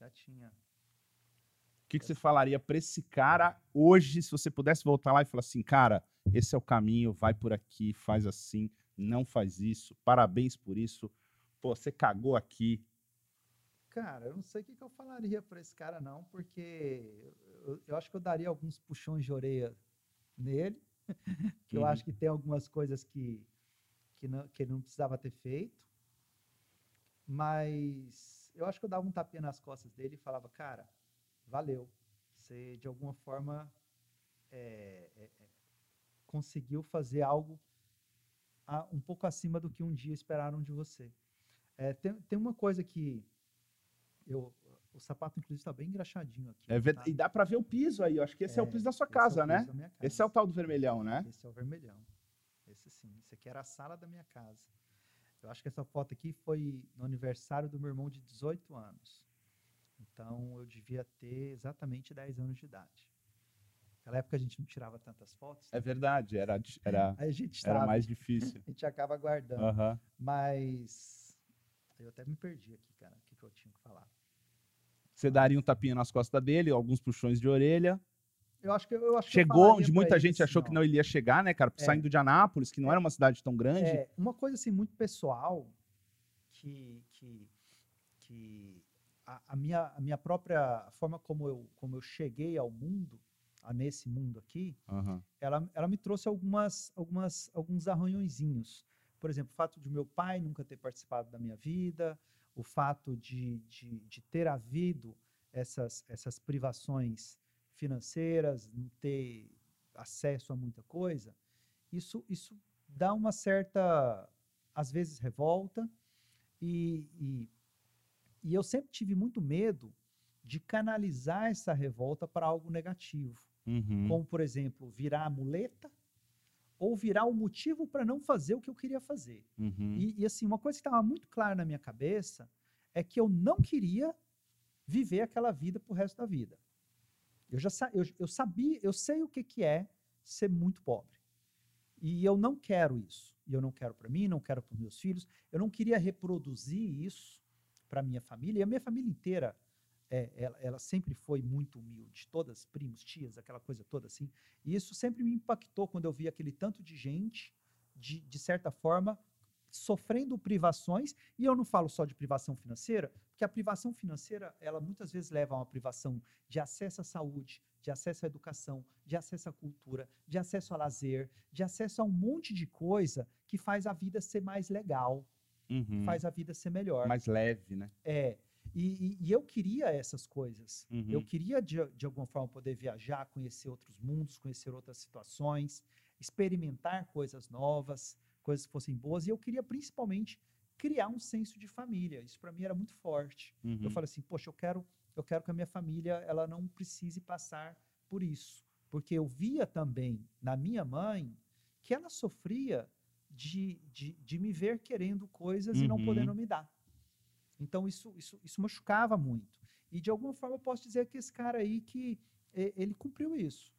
já tinha. O que, que você falaria pra esse cara hoje, se você pudesse voltar lá e falar assim, cara, esse é o caminho, vai por aqui, faz assim, não faz isso, parabéns por isso. Pô, você cagou aqui. Cara, eu não sei o que, que eu falaria para esse cara, não, porque eu, eu acho que eu daria alguns puxões de orelha nele, que eu Uhum. acho que tem algumas coisas que, que, não, que ele não precisava ter feito, mas eu acho que eu dava um tapinha nas costas dele e falava, cara, valeu, você de alguma forma é, é, é, conseguiu fazer algo a- um pouco acima do que um dia esperaram de você. É, tem, tem uma coisa que eu, o sapato, inclusive, está bem engraxadinho aqui. É tá? E dá pra ver o piso aí, eu acho que esse é, o É, piso da sua é o casa, piso né? minha Esse é o casa. tal do vermelhão, né? Esse é o vermelhão. Esse sim. Esse aqui era a sala da minha casa. Eu acho que essa foto aqui foi no aniversário do meu irmão de 18 anos. Então eu devia ter exatamente 10 anos de idade. Naquela época a gente não tirava tantas fotos. É né? verdade, era, era, era mais difícil. a gente acaba guardando. Mas eu até me perdi aqui, cara. O que, que eu tinha que falar? Você daria um tapinha nas costas dele, alguns puxões de orelha. Eu acho que eu acho que Chegou falaria onde muita gente achou assim, que não ele ia chegar, né, cara? É. Saindo de Anápolis, que não era uma cidade tão grande. É, uma coisa assim muito pessoal que, que, que a, a minha, a minha própria forma como eu, como eu cheguei ao mundo, a nesse mundo aqui, ela, ela me trouxe algumas, algumas, alguns arranhõezinhos. Por exemplo, o fato de meu pai nunca ter participado da minha vida, o fato de, de, de ter havido essas, essas privações financeiras, não ter acesso a muita coisa, isso, isso dá uma certa, às vezes, revolta. E, e, e eu sempre tive muito medo de canalizar essa revolta para algo negativo Uhum. como por exemplo virar a muleta ou virar o motivo para não fazer o que eu queria fazer. Uhum. E, e, assim, uma coisa que estava muito clara na minha cabeça é que eu não queria viver aquela vida pro resto da vida. Eu já sa eu, eu sabia, eu sei o que, que é ser muito pobre. E eu não quero isso. E eu não quero para mim, não quero para meus filhos. Eu não queria reproduzir isso para minha família. E a minha família inteira, é, ela, ela sempre foi muito humilde. Todas, primos, tias, aquela coisa toda assim. E isso sempre me impactou quando eu vi aquele tanto de gente, de, de certa forma, sofrendo privações, e eu não falo só de privação financeira, porque a privação financeira, ela muitas vezes leva a uma privação de acesso à saúde, de acesso à educação, de acesso à cultura, de acesso a lazer, de acesso a um monte de coisa que faz a vida ser mais legal, Uhum. faz a vida ser melhor. Mais leve, né? É, e, e- e eu queria essas coisas. Eu Uhum. queria, de, de alguma forma, poder viajar, conhecer outros mundos, conhecer outras situações, experimentar coisas novas, coisas que fossem boas. E eu queria, principalmente, criar um senso de família. Isso, para mim, era muito forte. Eu Uhum. falei assim, poxa, eu quero, eu quero que a minha família ela não precise passar por isso. Porque eu via também na minha mãe que ela sofria de, de, de me ver querendo coisas e não Uhum. podendo me dar. Então isso, isso, isso machucava muito. E de alguma forma eu posso dizer que esse cara aí que ele cumpriu isso.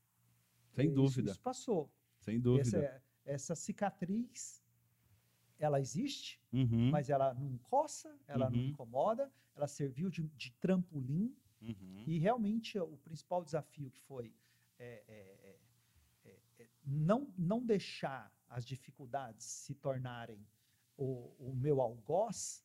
Sem Eh, isso- dúvida. Isso, passou. Sem dúvida. Essa, cicatriz, ela existe, Uhum. mas ela não coça, ela não Uhum. incomoda, ela serviu de, de trampolim Uhum. e realmente o principal desafio que foi é, é, é, é, é, não, não deixar as dificuldades se tornarem o, o meu algoz,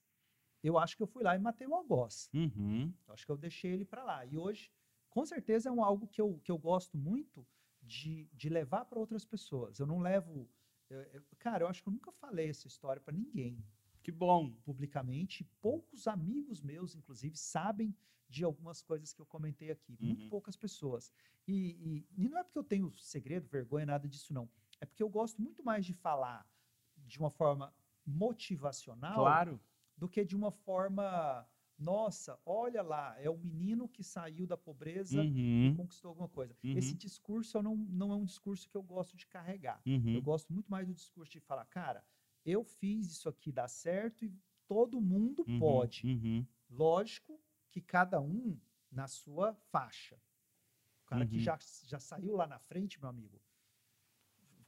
eu acho que eu fui lá e matei o algoz. Uhum. Eu acho que eu deixei ele para lá. E hoje, com certeza, é um algo que eu, que eu gosto muito de, de levar para outras pessoas. Eu não levo. eu- eu- cara, eu acho que eu nunca falei essa história para ninguém Que bom. publicamente. Poucos amigos meus, inclusive, sabem de algumas coisas que eu comentei aqui. Muito Uhum. poucas pessoas. E, e- e não é porque eu tenho segredo, vergonha, nada disso, não. É porque eu gosto muito mais de falar de uma forma motivacional Claro. do que de uma forma, nossa, olha lá, é o menino que saiu da pobreza e Uhum. conquistou alguma coisa. Uhum. Esse discurso não, não é um discurso que eu gosto de carregar. Uhum. Eu gosto muito mais do discurso de falar, cara, eu fiz isso aqui dar certo e todo mundo Uhum. pode. Uhum. Lógico que cada um na sua faixa. O cara que Uhum. já, já saiu lá na frente, meu amigo,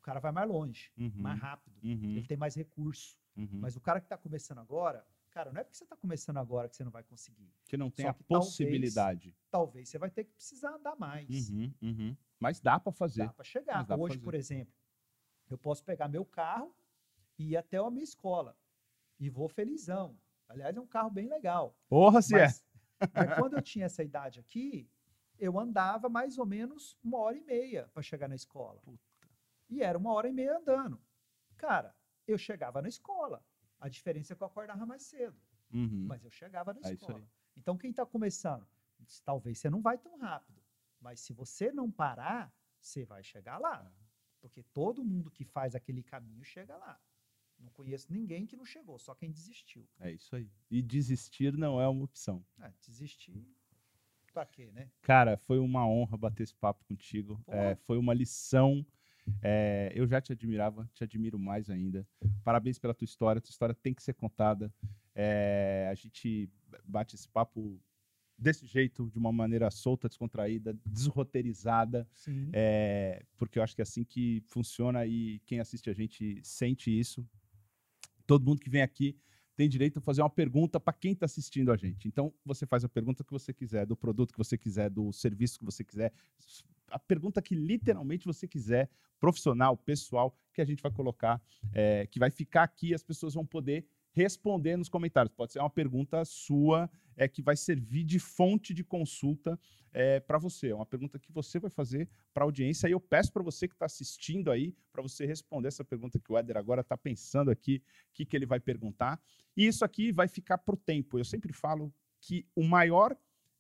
cara vai mais longe, mais rápido, ele tem mais recurso. Mas o cara que está começando agora, cara, não é porque você está começando agora que você não vai conseguir. que não tem só a que talvez- possibilidade. Talvez você vai ter que precisar andar mais. Uhum, uhum. Mas dá pra fazer. Dá para chegar. Dá Hoje, por exemplo, eu posso pegar meu carro e ir até a minha escola. E vou felizão. Aliás, é um carro bem legal. Porra, se é. Mas, mas quando eu tinha essa idade aqui, eu andava mais ou menos uma hora e meia para chegar na escola. E era uma hora e meia andando. Cara, eu chegava na escola. A diferença é que eu acordava mais cedo. Uhum. Mas eu chegava na É escola. Então, quem está começando, talvez você não vai tão rápido. Mas se você não parar, você vai chegar lá. Porque todo mundo que faz aquele caminho chega lá. Não conheço ninguém que não chegou, só quem desistiu. É isso aí. E desistir não é uma opção. Ah, desistir, pra quê, né? Cara, foi uma honra bater esse papo contigo. É, foi uma lição. É, eu já te admirava, te admiro mais ainda. Parabéns pela tua história. Tua história tem que ser contada. É, a gente bate esse papo desse jeito, de uma maneira solta, descontraída, desroteirizada. É, porque eu acho que é assim que funciona e quem assiste a gente sente isso. Todo mundo que vem aqui tem direito a fazer uma pergunta para quem está assistindo a gente. Então, você faz a pergunta que você quiser, do produto que você quiser, do serviço que você quiser, a pergunta que literalmente você quiser, profissional, pessoal, que a gente vai colocar, é, que vai ficar aqui as pessoas vão poder responder nos comentários. Pode ser uma pergunta sua, é, que vai servir de fonte de consulta para você. É uma pergunta que você vai fazer para a audiência. E eu peço para você que está assistindo aí, para você responder essa pergunta que o Éder agora está pensando aqui, o que, que ele vai perguntar. E isso aqui vai ficar para o tempo. Eu sempre falo que o maior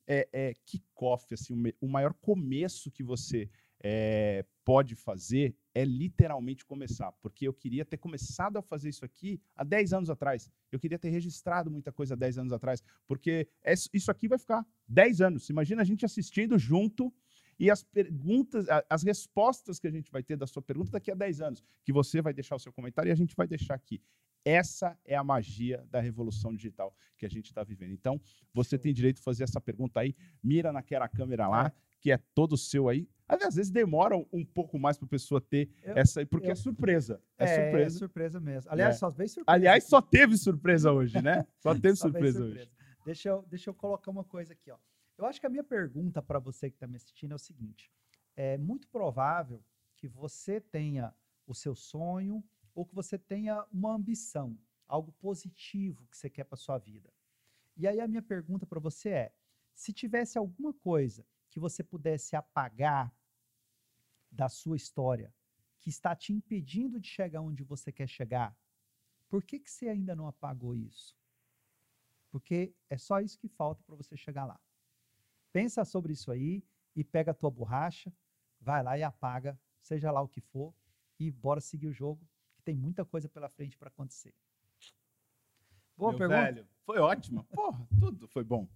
é, é, kickoff, assim, o, maior começo que você é, pode fazer é literalmente começar. Porque eu queria ter começado a fazer isso aqui há 10 anos atrás. Eu queria ter registrado muita coisa há 10 anos atrás. Porque es- isso aqui vai ficar 10 anos. Imagina a gente assistindo junto e as perguntas, as respostas que a gente vai ter da sua pergunta daqui a 10 anos, que você vai deixar o seu comentário e a gente vai deixar aqui. Essa é a magia da revolução digital que a gente está vivendo. Então, você tem direito de fazer essa pergunta aí, mira naquela câmera lá, É. que é todo seu aí. Às vezes demora um- pouco mais para a pessoa ter Eu- essa aí, porque é eu- surpresa. É, É, surpresa. surpresa mesmo. Aliás, É. só veio surpresa. Aliás, só teve surpresa hoje, né? Só teve Só veio surpresa hoje. Deixa eu, deixa eu colocar uma coisa aqui, ó. Eu acho que a minha pergunta para você que está me assistindo é o seguinte: é muito provável que você tenha o seu sonho ou que você tenha uma ambição, algo positivo que você quer para sua vida. E aí a minha pergunta para você é: se tivesse alguma coisa que você pudesse apagar da sua história que está te impedindo de chegar onde você quer chegar, por que, que você ainda não apagou isso? Porque é só isso que falta para você chegar lá. Pensa sobre isso aí e pega a tua borracha, vai lá e apaga, seja lá o que for, e bora seguir o jogo, tem muita coisa pela frente para acontecer. Boa Meu pergunta. velho, foi ótima. Porra, tudo foi bom.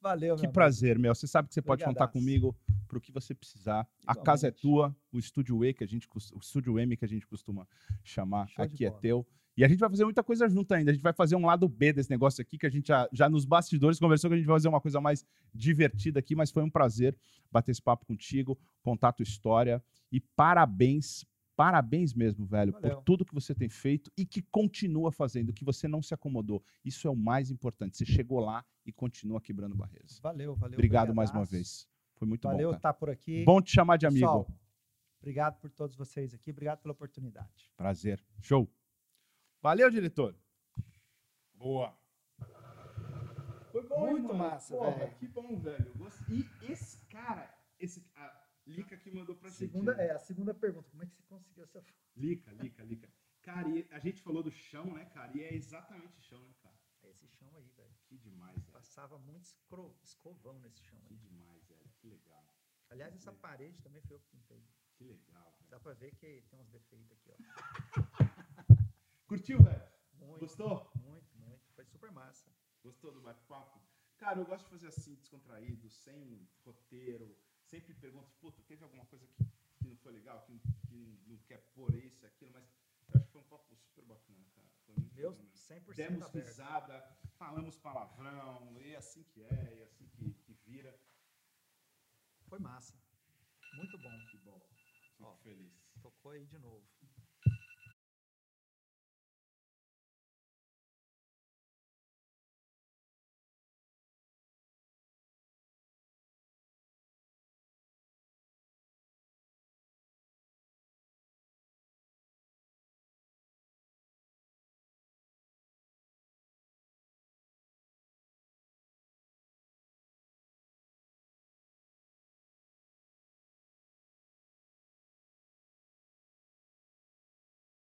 Valeu, Que meu prazer, Mel. Você sabe que você pode contar comigo para o que você precisar. A casa é Igualmente. tua, o estúdio E que a gente o estúdio M que a gente costuma chamar Show aqui é teu. E a gente vai fazer muita coisa junto ainda. A gente vai fazer um lado B desse negócio aqui que a gente já, já nos bastidores conversou que a gente vai fazer uma coisa mais divertida aqui, mas foi um prazer bater esse papo contigo, contar a tua história e parabéns, parabéns mesmo, velho, por Valeu. tudo que você tem feito e que continua fazendo, que você não se acomodou. Isso é o mais importante. Você chegou lá e continua quebrando barreiras. Valeu, valeu. Obrigado mais uma vez. Foi muito Valeu bom. Cara. estar por aqui. Bom te chamar de amigo. Pessoal, obrigado por todos vocês aqui, obrigado pela oportunidade. Prazer. Show. Valeu, diretor. Boa. Foi bom, Muito massa, velho. Que bom, velho. E esse cara, esse, a Lica que mandou pra Segunda, gente. né? é, a segunda pergunta, como é que você conseguiu essa foto? Lica, Lica, Lica. Cara, e a gente falou do chão, né, cara? E é exatamente chão, né, cara? Esse chão aí, velho. Que demais, velho. Passava muito escro- escovão nesse chão Que aí. demais, velho. Que legal. Aliás, essa parede também foi eu que pintei. Que legal, velho. Dá pra ver que tem uns defeitos aqui, ó. Curtiu, velho? Muito, Gostou? muito, muito. Foi super massa. Gostou do bate-papo? Cara, eu gosto de fazer assim, descontraído, sem roteiro. Sempre pergunto, puta, teve alguma coisa que, que não foi legal, que, que não quer pôr isso, aquilo, mas eu acho que foi um papo super bacana, cara. Foi muito Meu legal mesmo. 100% Demos aberto. risada, falamos palavrão, e é assim que é, e é assim que, que vira. Foi massa. Muito bom. Que bom. Fico Ó. feliz. Tocou aí de novo.